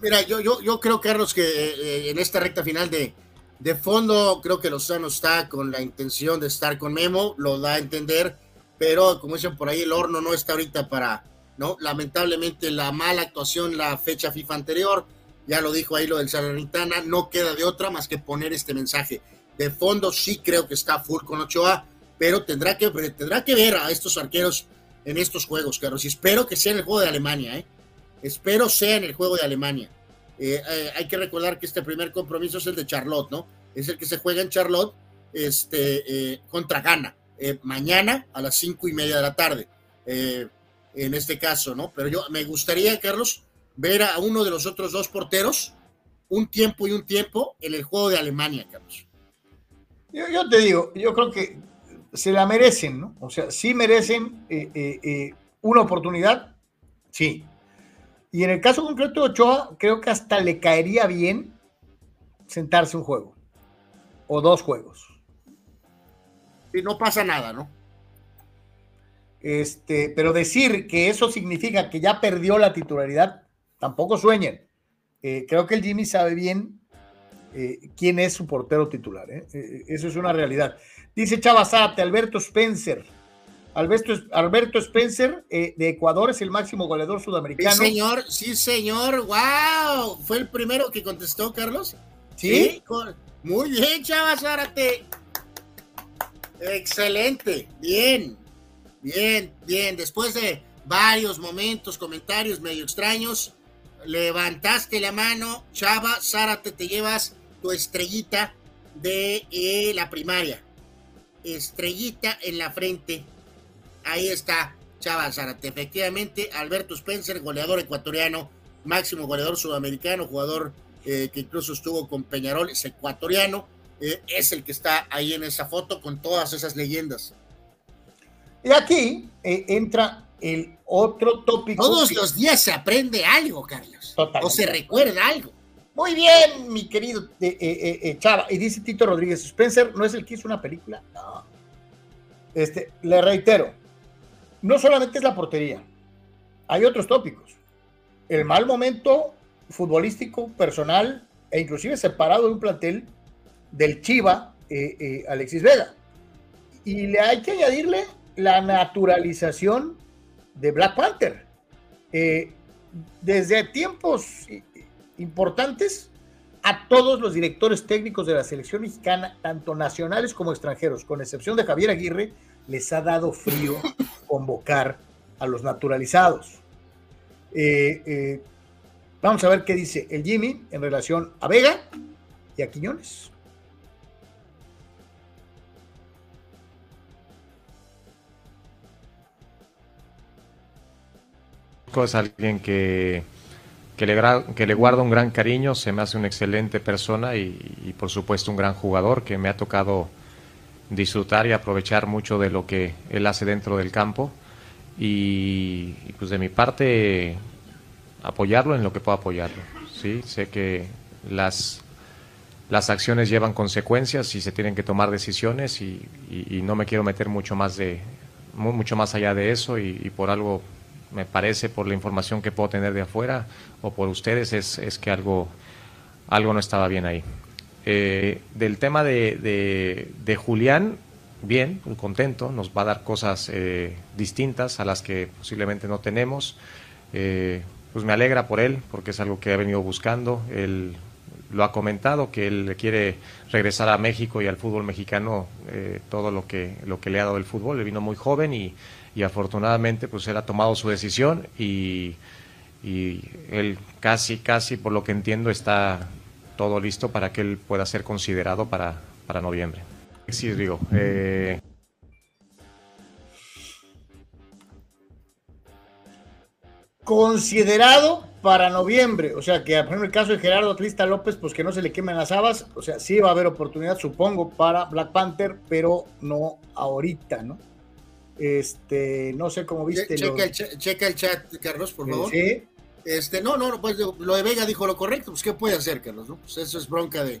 Mira, yo, yo, yo creo, Carlos, que eh, en esta recta final de, de fondo, creo que Lozano está con la intención de estar con Memo, lo da a entender, pero como dicen por ahí, el horno no está ahorita para, ¿no? Lamentablemente la mala actuación la fecha FIFA anterior, ya lo dijo ahí lo del Salernitana, no queda de otra más que poner este mensaje. De fondo sí creo que está full con Ochoa, pero tendrá que, tendrá que ver a estos arqueros en estos juegos, Carlos. Y espero que sea en el juego de Alemania, ¿eh? Espero sea en el juego de Alemania. Eh, eh, hay que recordar que este primer compromiso es el de Charlotte, ¿no? es el que se juega en Charlotte este, contra Ghana, mañana a las cinco y media de la tarde, en este caso, ¿no? Pero yo me gustaría, Carlos, ver a uno de los otros dos porteros un tiempo y un tiempo en el juego de Alemania, Carlos. Yo, te digo, yo creo que se la merecen, ¿no? O sea, sí merecen eh, eh, eh, una oportunidad, sí. Y en el caso concreto de Ochoa, creo que hasta le caería bien sentarse un juego o dos juegos. Y no pasa nada, ¿no? Este, pero decir que eso significa que ya perdió la titularidad, tampoco sueñen. creo que el Jimmy sabe bien eh, quién es su portero titular. ¿eh? Eh, eso es una realidad. Dice Chavazate, Alberto Spencer. Alberto, Alberto Spencer de Ecuador es el máximo goleador sudamericano. Sí, señor, sí, señor. ¡Wow! ¿Fue el primero que contestó, Carlos? Sí. Muy bien, Chavazárate. Excelente. Bien. Bien, bien. Después de varios momentos, comentarios medio extraños, levantaste la mano, Chava, Zárate, te llevas tu estrellita de eh, la primaria. Estrellita en la frente. Ahí está, Chava Zárate. Efectivamente, Alberto Spencer, goleador ecuatoriano, máximo goleador sudamericano, jugador eh, que incluso estuvo con Peñarol, es ecuatoriano. Eh, es el que está ahí en esa foto con todas esas leyendas. Y aquí entra el otro tópico. Todos los días se aprende algo, Carlos. O se recuerda algo. Muy bien, mi querido eh, eh, eh, Chava. Y dice Tito Rodríguez, Spencer no es el que hizo una película. No. Este, le reitero, no solamente es la portería, hay otros tópicos. El mal momento futbolístico, personal e inclusive separado de un plantel del Chiva, Alexis Vega. Y le hay que añadirle la naturalización de Black Panther. desde tiempos importantes a todos los directores técnicos de la selección mexicana, tanto nacionales como extranjeros, con excepción de Javier Aguirre, les ha dado frío convocar a los naturalizados. Eh, eh, vamos a ver qué dice el Jimmy en relación a Vega y a Quiñones. Es alguien que que le, que guardo un gran cariño, se me hace una excelente persona y, por supuesto un gran jugador que me ha tocado disfrutar y aprovechar mucho de lo que él hace dentro del campo y, pues de mi parte apoyarlo en lo que pueda apoyarlo. ¿sí? Sé que las, las acciones llevan consecuencias y se tienen que tomar decisiones y, no me quiero meter mucho más, de, mucho más allá de eso y por algo me parece por la información que puedo tener de afuera o por ustedes es, es que algo, algo no estaba bien ahí. Eh, del tema de, de, Julián, bien, muy contento, nos va a dar cosas eh, distintas a las que posiblemente no tenemos. Eh, pues me alegra por él, porque es algo que ha venido buscando. Él lo ha comentado, que él quiere regresar a México y al fútbol mexicano todo lo que, lo que le ha dado el fútbol. Él vino muy joven y y afortunadamente pues él ha tomado su decisión y, él casi, casi por lo que entiendo está todo listo para que él pueda ser considerado para, para noviembre. Sí, digo. Eh... Considerado para noviembre, o sea que, por ejemplo, el caso de Gerardo Trista López, pues que no se le quemen las habas, o sea, sí va a haber oportunidad, supongo, para Black Panther, pero no ahorita, ¿no? Este, no sé cómo viste. checa, el chat, Carlos, por favor. Sí. Este, no, no, pues lo de Vega dijo lo correcto, pues ¿qué puede hacer, Carlos? No? Pues eso es bronca de,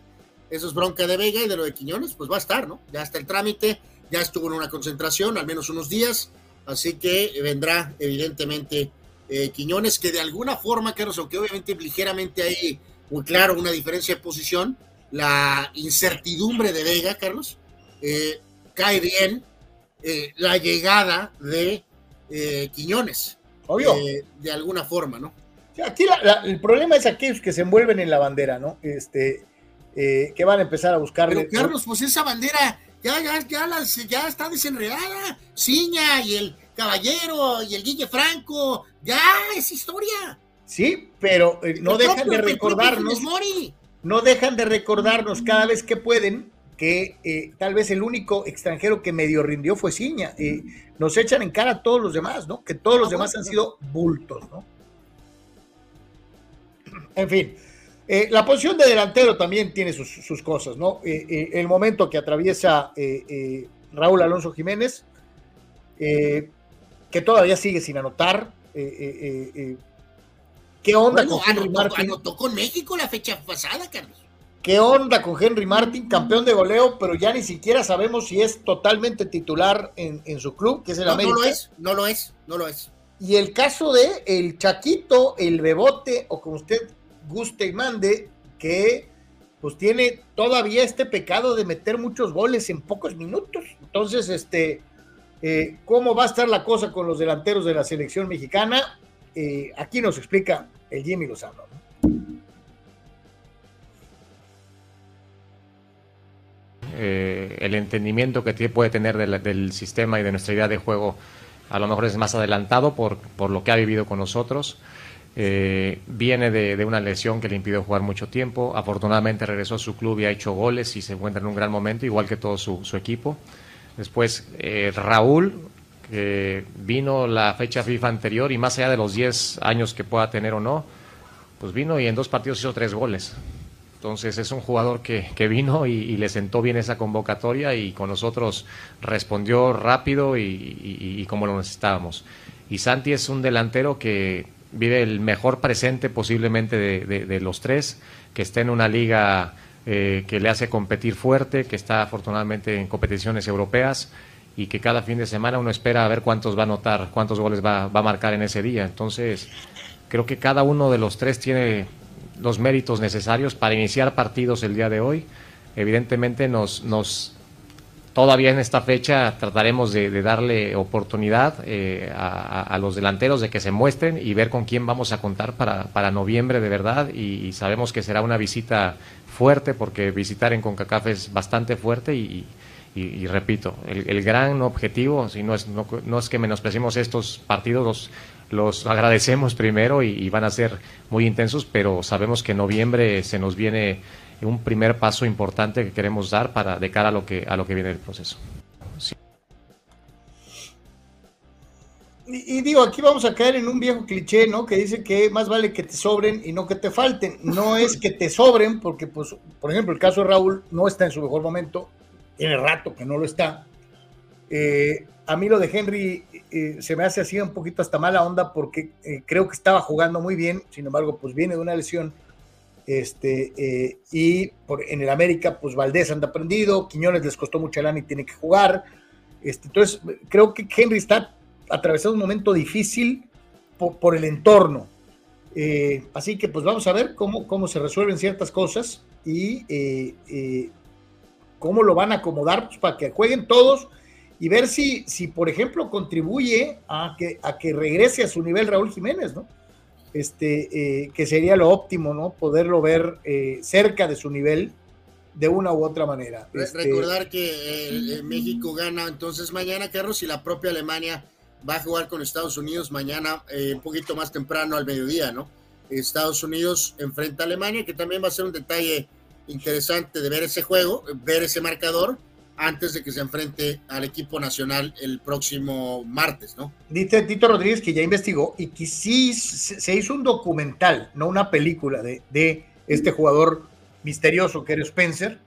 eso es bronca de Vega y de lo de Quiñones, pues va a estar, ¿no? Ya está el trámite, ya estuvo en una concentración, al menos unos días, así que vendrá evidentemente eh, Quiñones, que de alguna forma, Carlos, aunque obviamente ligeramente hay muy claro una diferencia de posición, la incertidumbre de Vega, Carlos, eh, cae bien eh, la llegada de eh, Quiñones. Obvio. Eh, de alguna forma, ¿no? Aquí el problema es aquellos que se envuelven en la bandera, ¿no? Este, que van a empezar a buscar. Pero Carlos, pues esa bandera ya, ya, ya, ya está desenredada. Ciña y el Caballero y el Guille Franco, ya es historia. Sí, pero no dejan de recordarnos. no dejan de recordarnos cada vez que pueden que eh, tal vez el único extranjero que medio rindió fue Ciña. Eh, nos echan en cara a todos los demás, ¿no? Que todos los Ah, demás han sido bultos, ¿no? En fin, eh, la posición de delantero también tiene sus, sus cosas, ¿no? Eh, el momento que atraviesa Raúl Alonso Jiménez, que todavía sigue sin anotar. ¿Qué onda Bueno, con anotó, anotó con México la fecha pasada, Carlos. ¿Qué onda con Henry Martin, campeón de goleo, pero ya ni siquiera sabemos si es totalmente titular en, en su club, que es el No, no América? lo es, no lo es, no lo es. Y el caso de el Chaquito, el Bebote, o como usted guste y mande, que pues tiene todavía este pecado de meter muchos goles en pocos minutos. Entonces, este, eh, ¿cómo va a estar la cosa con los delanteros de la selección mexicana? Eh, aquí nos explica el Jimmy Lozano. ¿no? Eh, el entendimiento que puede tener del, sistema y de nuestra idea de juego a lo mejor es más adelantado por, por lo que ha vivido con nosotros. Eh, viene de, una lesión que le impidió jugar mucho tiempo. Afortunadamente regresó a su club y ha hecho goles y se encuentra en un gran momento, igual que todo su, su equipo. Después eh, Raúl, que vino la fecha FIFA anterior y más allá de los 10 años que pueda tener o no, pues vino y en dos partidos hizo tres goles. Entonces es un jugador que, que vino y, le sentó bien esa convocatoria y con nosotros respondió rápido y, como lo necesitábamos. Y Santi es un delantero que vive el mejor presente posiblemente de los tres, que está en una liga eh, que le hace competir fuerte, que está afortunadamente en competiciones europeas y que cada fin de semana uno espera a ver cuántos va a anotar, cuántos goles va, va a marcar en ese día. Entonces creo que cada uno de los tres tiene los méritos necesarios para iniciar partidos el día de hoy. Evidentemente nos, nos todavía en esta fecha trataremos de, darle oportunidad eh, a, los delanteros de que se muestren y ver con quién vamos a contar para, para noviembre de verdad y, sabemos que será una visita fuerte porque visitar en CONCACAF es bastante fuerte y, y- y repito, el, el gran objetivo, si no es, no, no es que menospreciemos estos partidos, los, los agradecemos primero y, van a ser muy intensos, pero sabemos que en noviembre se nos viene un primer paso importante que queremos dar para de cara a lo que a lo que viene el proceso. Sí. Y, y digo, aquí vamos a caer en un viejo cliché, ¿no? Que dice que más vale que te sobren y no que te falten. No es que te sobren, porque, pues, por ejemplo, el caso de Raúl no está en su mejor momento, tiene rato que no lo está. Eh, a mí lo de Henry eh, se me hace así un poquito hasta mala onda porque eh, creo que estaba jugando muy bien, sin embargo, pues viene de una lesión. Este, eh, y en el América, pues Valdés anda prendido, Quiñones les costó mucha lana y tiene que jugar. Este, entonces, creo que Henry está atravesando un momento difícil por, el entorno. Así que pues vamos a ver cómo, cómo se resuelven ciertas cosas y cómo lo van a acomodar pues, para que jueguen todos y ver si, si por ejemplo, contribuye a que, a que regrese a su nivel Raúl Jiménez, ¿no? Este, eh, que sería lo óptimo, ¿no? Poderlo ver eh, cerca de su nivel de una u otra manera. Este, Recordar que eh, eh, México gana entonces mañana, Carlos, y la propia Alemania va a jugar con Estados Unidos mañana, un poquito más temprano al mediodía, ¿no? Estados Unidos enfrenta a Alemania, que también va a ser un detalle interesante de ver ese juego, ver ese marcador, antes de que se enfrente al equipo nacional el próximo martes, ¿no? Dice Tito Rodríguez que ya investigó y que sí se hizo un documental, no una película de, de este jugador misterioso que era Spencer.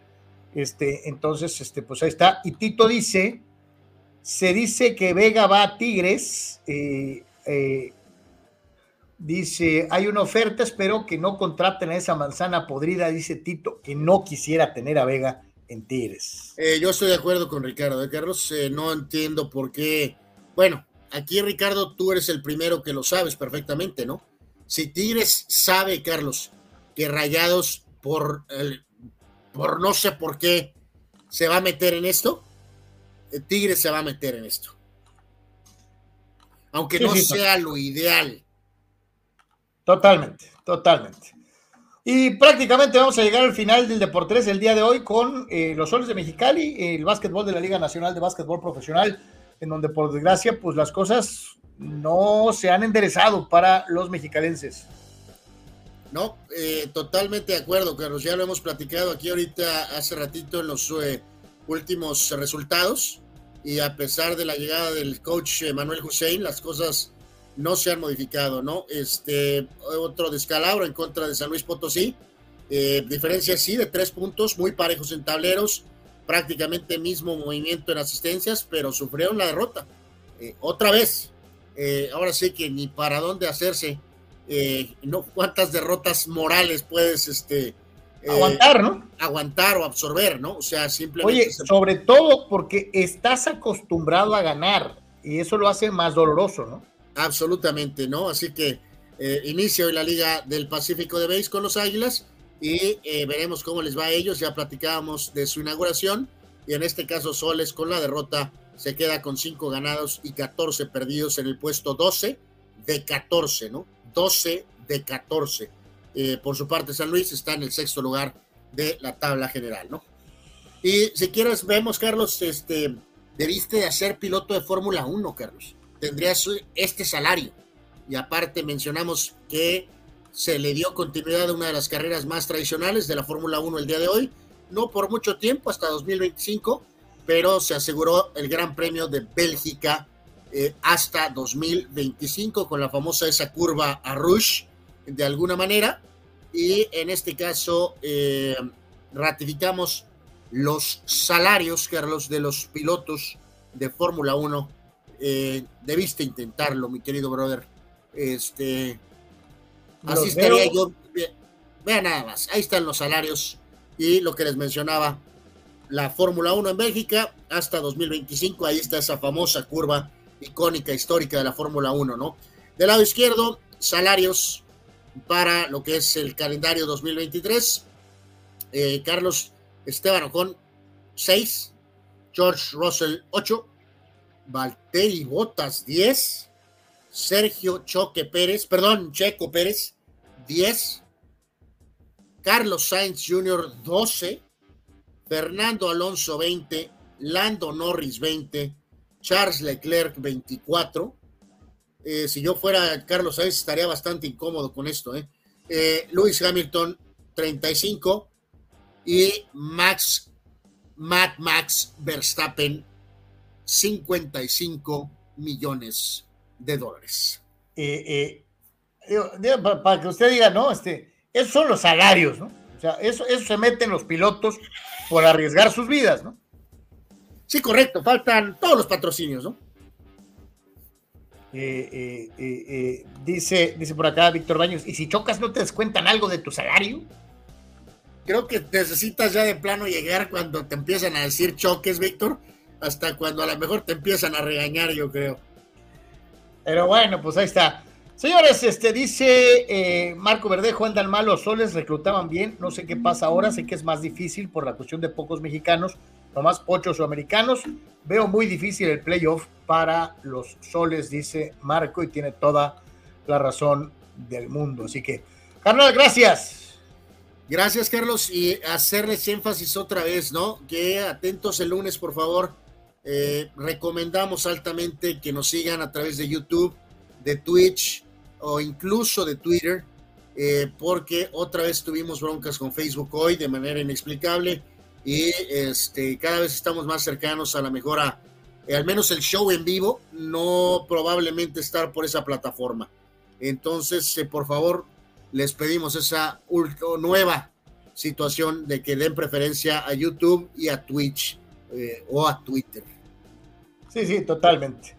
Este, entonces, este, pues ahí está. Y Tito dice, se dice que Vega va a Tigres. eh, eh, dice, hay una oferta, espero que no contraten a esa manzana podrida, dice Tito, que no quisiera tener a Vega en Tigres. Eh, yo estoy de acuerdo con Ricardo. ¿eh, Carlos, Eh, no entiendo por qué. Bueno, aquí Ricardo, tú eres el primero que lo sabes perfectamente, ¿no? Si Tigres sabe, Carlos, que Rayados por, el- por no sé por qué se va a meter en esto, eh, Tigres se va a meter en esto. Aunque Sí, no sí, sea lo ideal. Totalmente, totalmente. Y prácticamente vamos a llegar al final del Deportes el día de hoy con eh, los soles de Mexicali, el básquetbol de la Liga Nacional de Básquetbol Profesional, en donde por desgracia pues las cosas no se han enderezado para los mexicalenses. No, eh, totalmente de acuerdo, Carlos. Ya lo hemos platicado aquí ahorita hace ratito en los eh, últimos resultados. Y a pesar de la llegada del coach eh, Manuel Hussein, las cosas no se han modificado, ¿no? Este, otro descalabro en contra de San Luis Potosí. diferencia sí de tres puntos, muy parejos en tableros, prácticamente mismo movimiento en asistencias, pero sufrieron la derrota. otra vez, ahora sí que ni para dónde hacerse eh, no cuántas derrotas morales puedes este eh, aguantar, ¿no? Aguantar o absorber, ¿no? O sea, simplemente. Oye, sobre todo porque estás acostumbrado a ganar y eso lo hace más doloroso, ¿no? Absolutamente, ¿no? Así que eh, inicia hoy la Liga del Pacífico de Béis con los Águilas y veremos cómo les va a ellos. Ya platicábamos de su inauguración y en este caso Soles con la derrota se queda con 5 ganados y 14 perdidos en el puesto 12 de 14, ¿no? 12 de 14. Eh, por su parte, San Luis está en el sexto lugar de la tabla general, ¿no? Y si quieres, vemos, Carlos, este, debiste de ser piloto de Fórmula 1, Carlos. Tendrías este salario. Y aparte mencionamos que se le dio continuidad a una de las carreras más tradicionales de la Fórmula 1 el día de hoy. No por mucho tiempo, hasta 2025, pero se aseguró el Gran Premio de Bélgica eh, hasta 2025 con la famosa esa curva a Rush de alguna manera y en este caso eh, ratificamos los salarios, Carlos, de los pilotos de Fórmula 1. Eh, debiste intentarlo, mi querido brother. Este, así estaría yo. Vean nada más, ahí están los salarios y lo que les mencionaba, la Fórmula 1 en Bélgica hasta 2025, ahí está esa famosa curva icónica, histórica de la Fórmula 1, ¿no? Del lado izquierdo, salarios para lo que es el calendario 2023. Eh, Carlos Esteban Ocon, 6. George Russell, 8. Valtteri Bottas, 10. Sergio Choque Pérez, perdón, Checo Pérez, 10. Carlos Sainz Jr., 12. Fernando Alonso, 20. Lando Norris, 20. Charles Leclerc 24. Eh, si yo fuera Carlos Sainz estaría bastante incómodo con esto. ¿eh? eh Lewis Hamilton 35 y Max, Matt Max Verstappen 55 millones de dólares. Eh, para que usted diga, no, este, esos son los salarios, ¿no? O sea, eso, eso se meten los pilotos por arriesgar sus vidas, ¿no? Sí, correcto, faltan todos los patrocinios, ¿no? Eh, eh, eh, dice, dice por acá Víctor Baños, ¿y si chocas no te descuentan algo de tu salario? Creo que necesitas ya de plano llegar cuando te empiezan a decir choques, Víctor, hasta cuando a lo mejor te empiezan a regañar, yo creo. Pero bueno, pues ahí está. Señores, este dice Marco Verdejo, andan mal los soles, reclutaban bien, no sé qué pasa ahora, sé que es más difícil por la cuestión de pocos mexicanos, nomás ocho sudamericanos. Veo muy difícil el playoff para los soles, dice Marco, y tiene toda la razón del mundo. Así que, carnal, gracias. Gracias, Carlos, y hacerles énfasis otra vez, ¿no? Que atentos el lunes, por favor. Eh, recomendamos altamente que nos sigan a través de YouTube, de Twitch o incluso de Twitter, eh, porque otra vez tuvimos broncas con Facebook hoy de manera inexplicable y este, cada vez estamos más cercanos a la mejora, eh, al menos el show en vivo, no probablemente estar por esa plataforma. Entonces, eh, por favor, les pedimos esa nueva situación de que den preferencia a YouTube y a Twitch o a Twitter. Sí, sí, totalmente.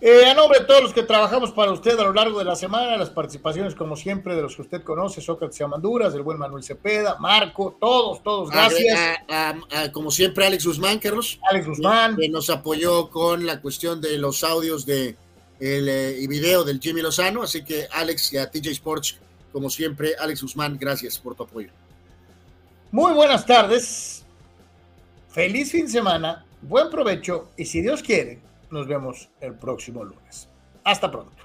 Eh, a nombre de todos los que trabajamos para usted a lo largo de la semana, las participaciones, como siempre, de los que usted conoce, Sócrates Amanduras, del buen Manuel Cepeda, Marco, todos, todos, gracias. como siempre, Alex Guzmán, Carlos. Alex Guzmán. Que nos apoyó con la cuestión de los audios de el, eh, y video del Jimmy Lozano. Así que, Alex y a TJ Sports, como siempre, Alex Guzmán, gracias por tu apoyo. Muy buenas tardes. Feliz fin de semana. Buen provecho y si Dios quiere, nos vemos el próximo lunes. Hasta pronto.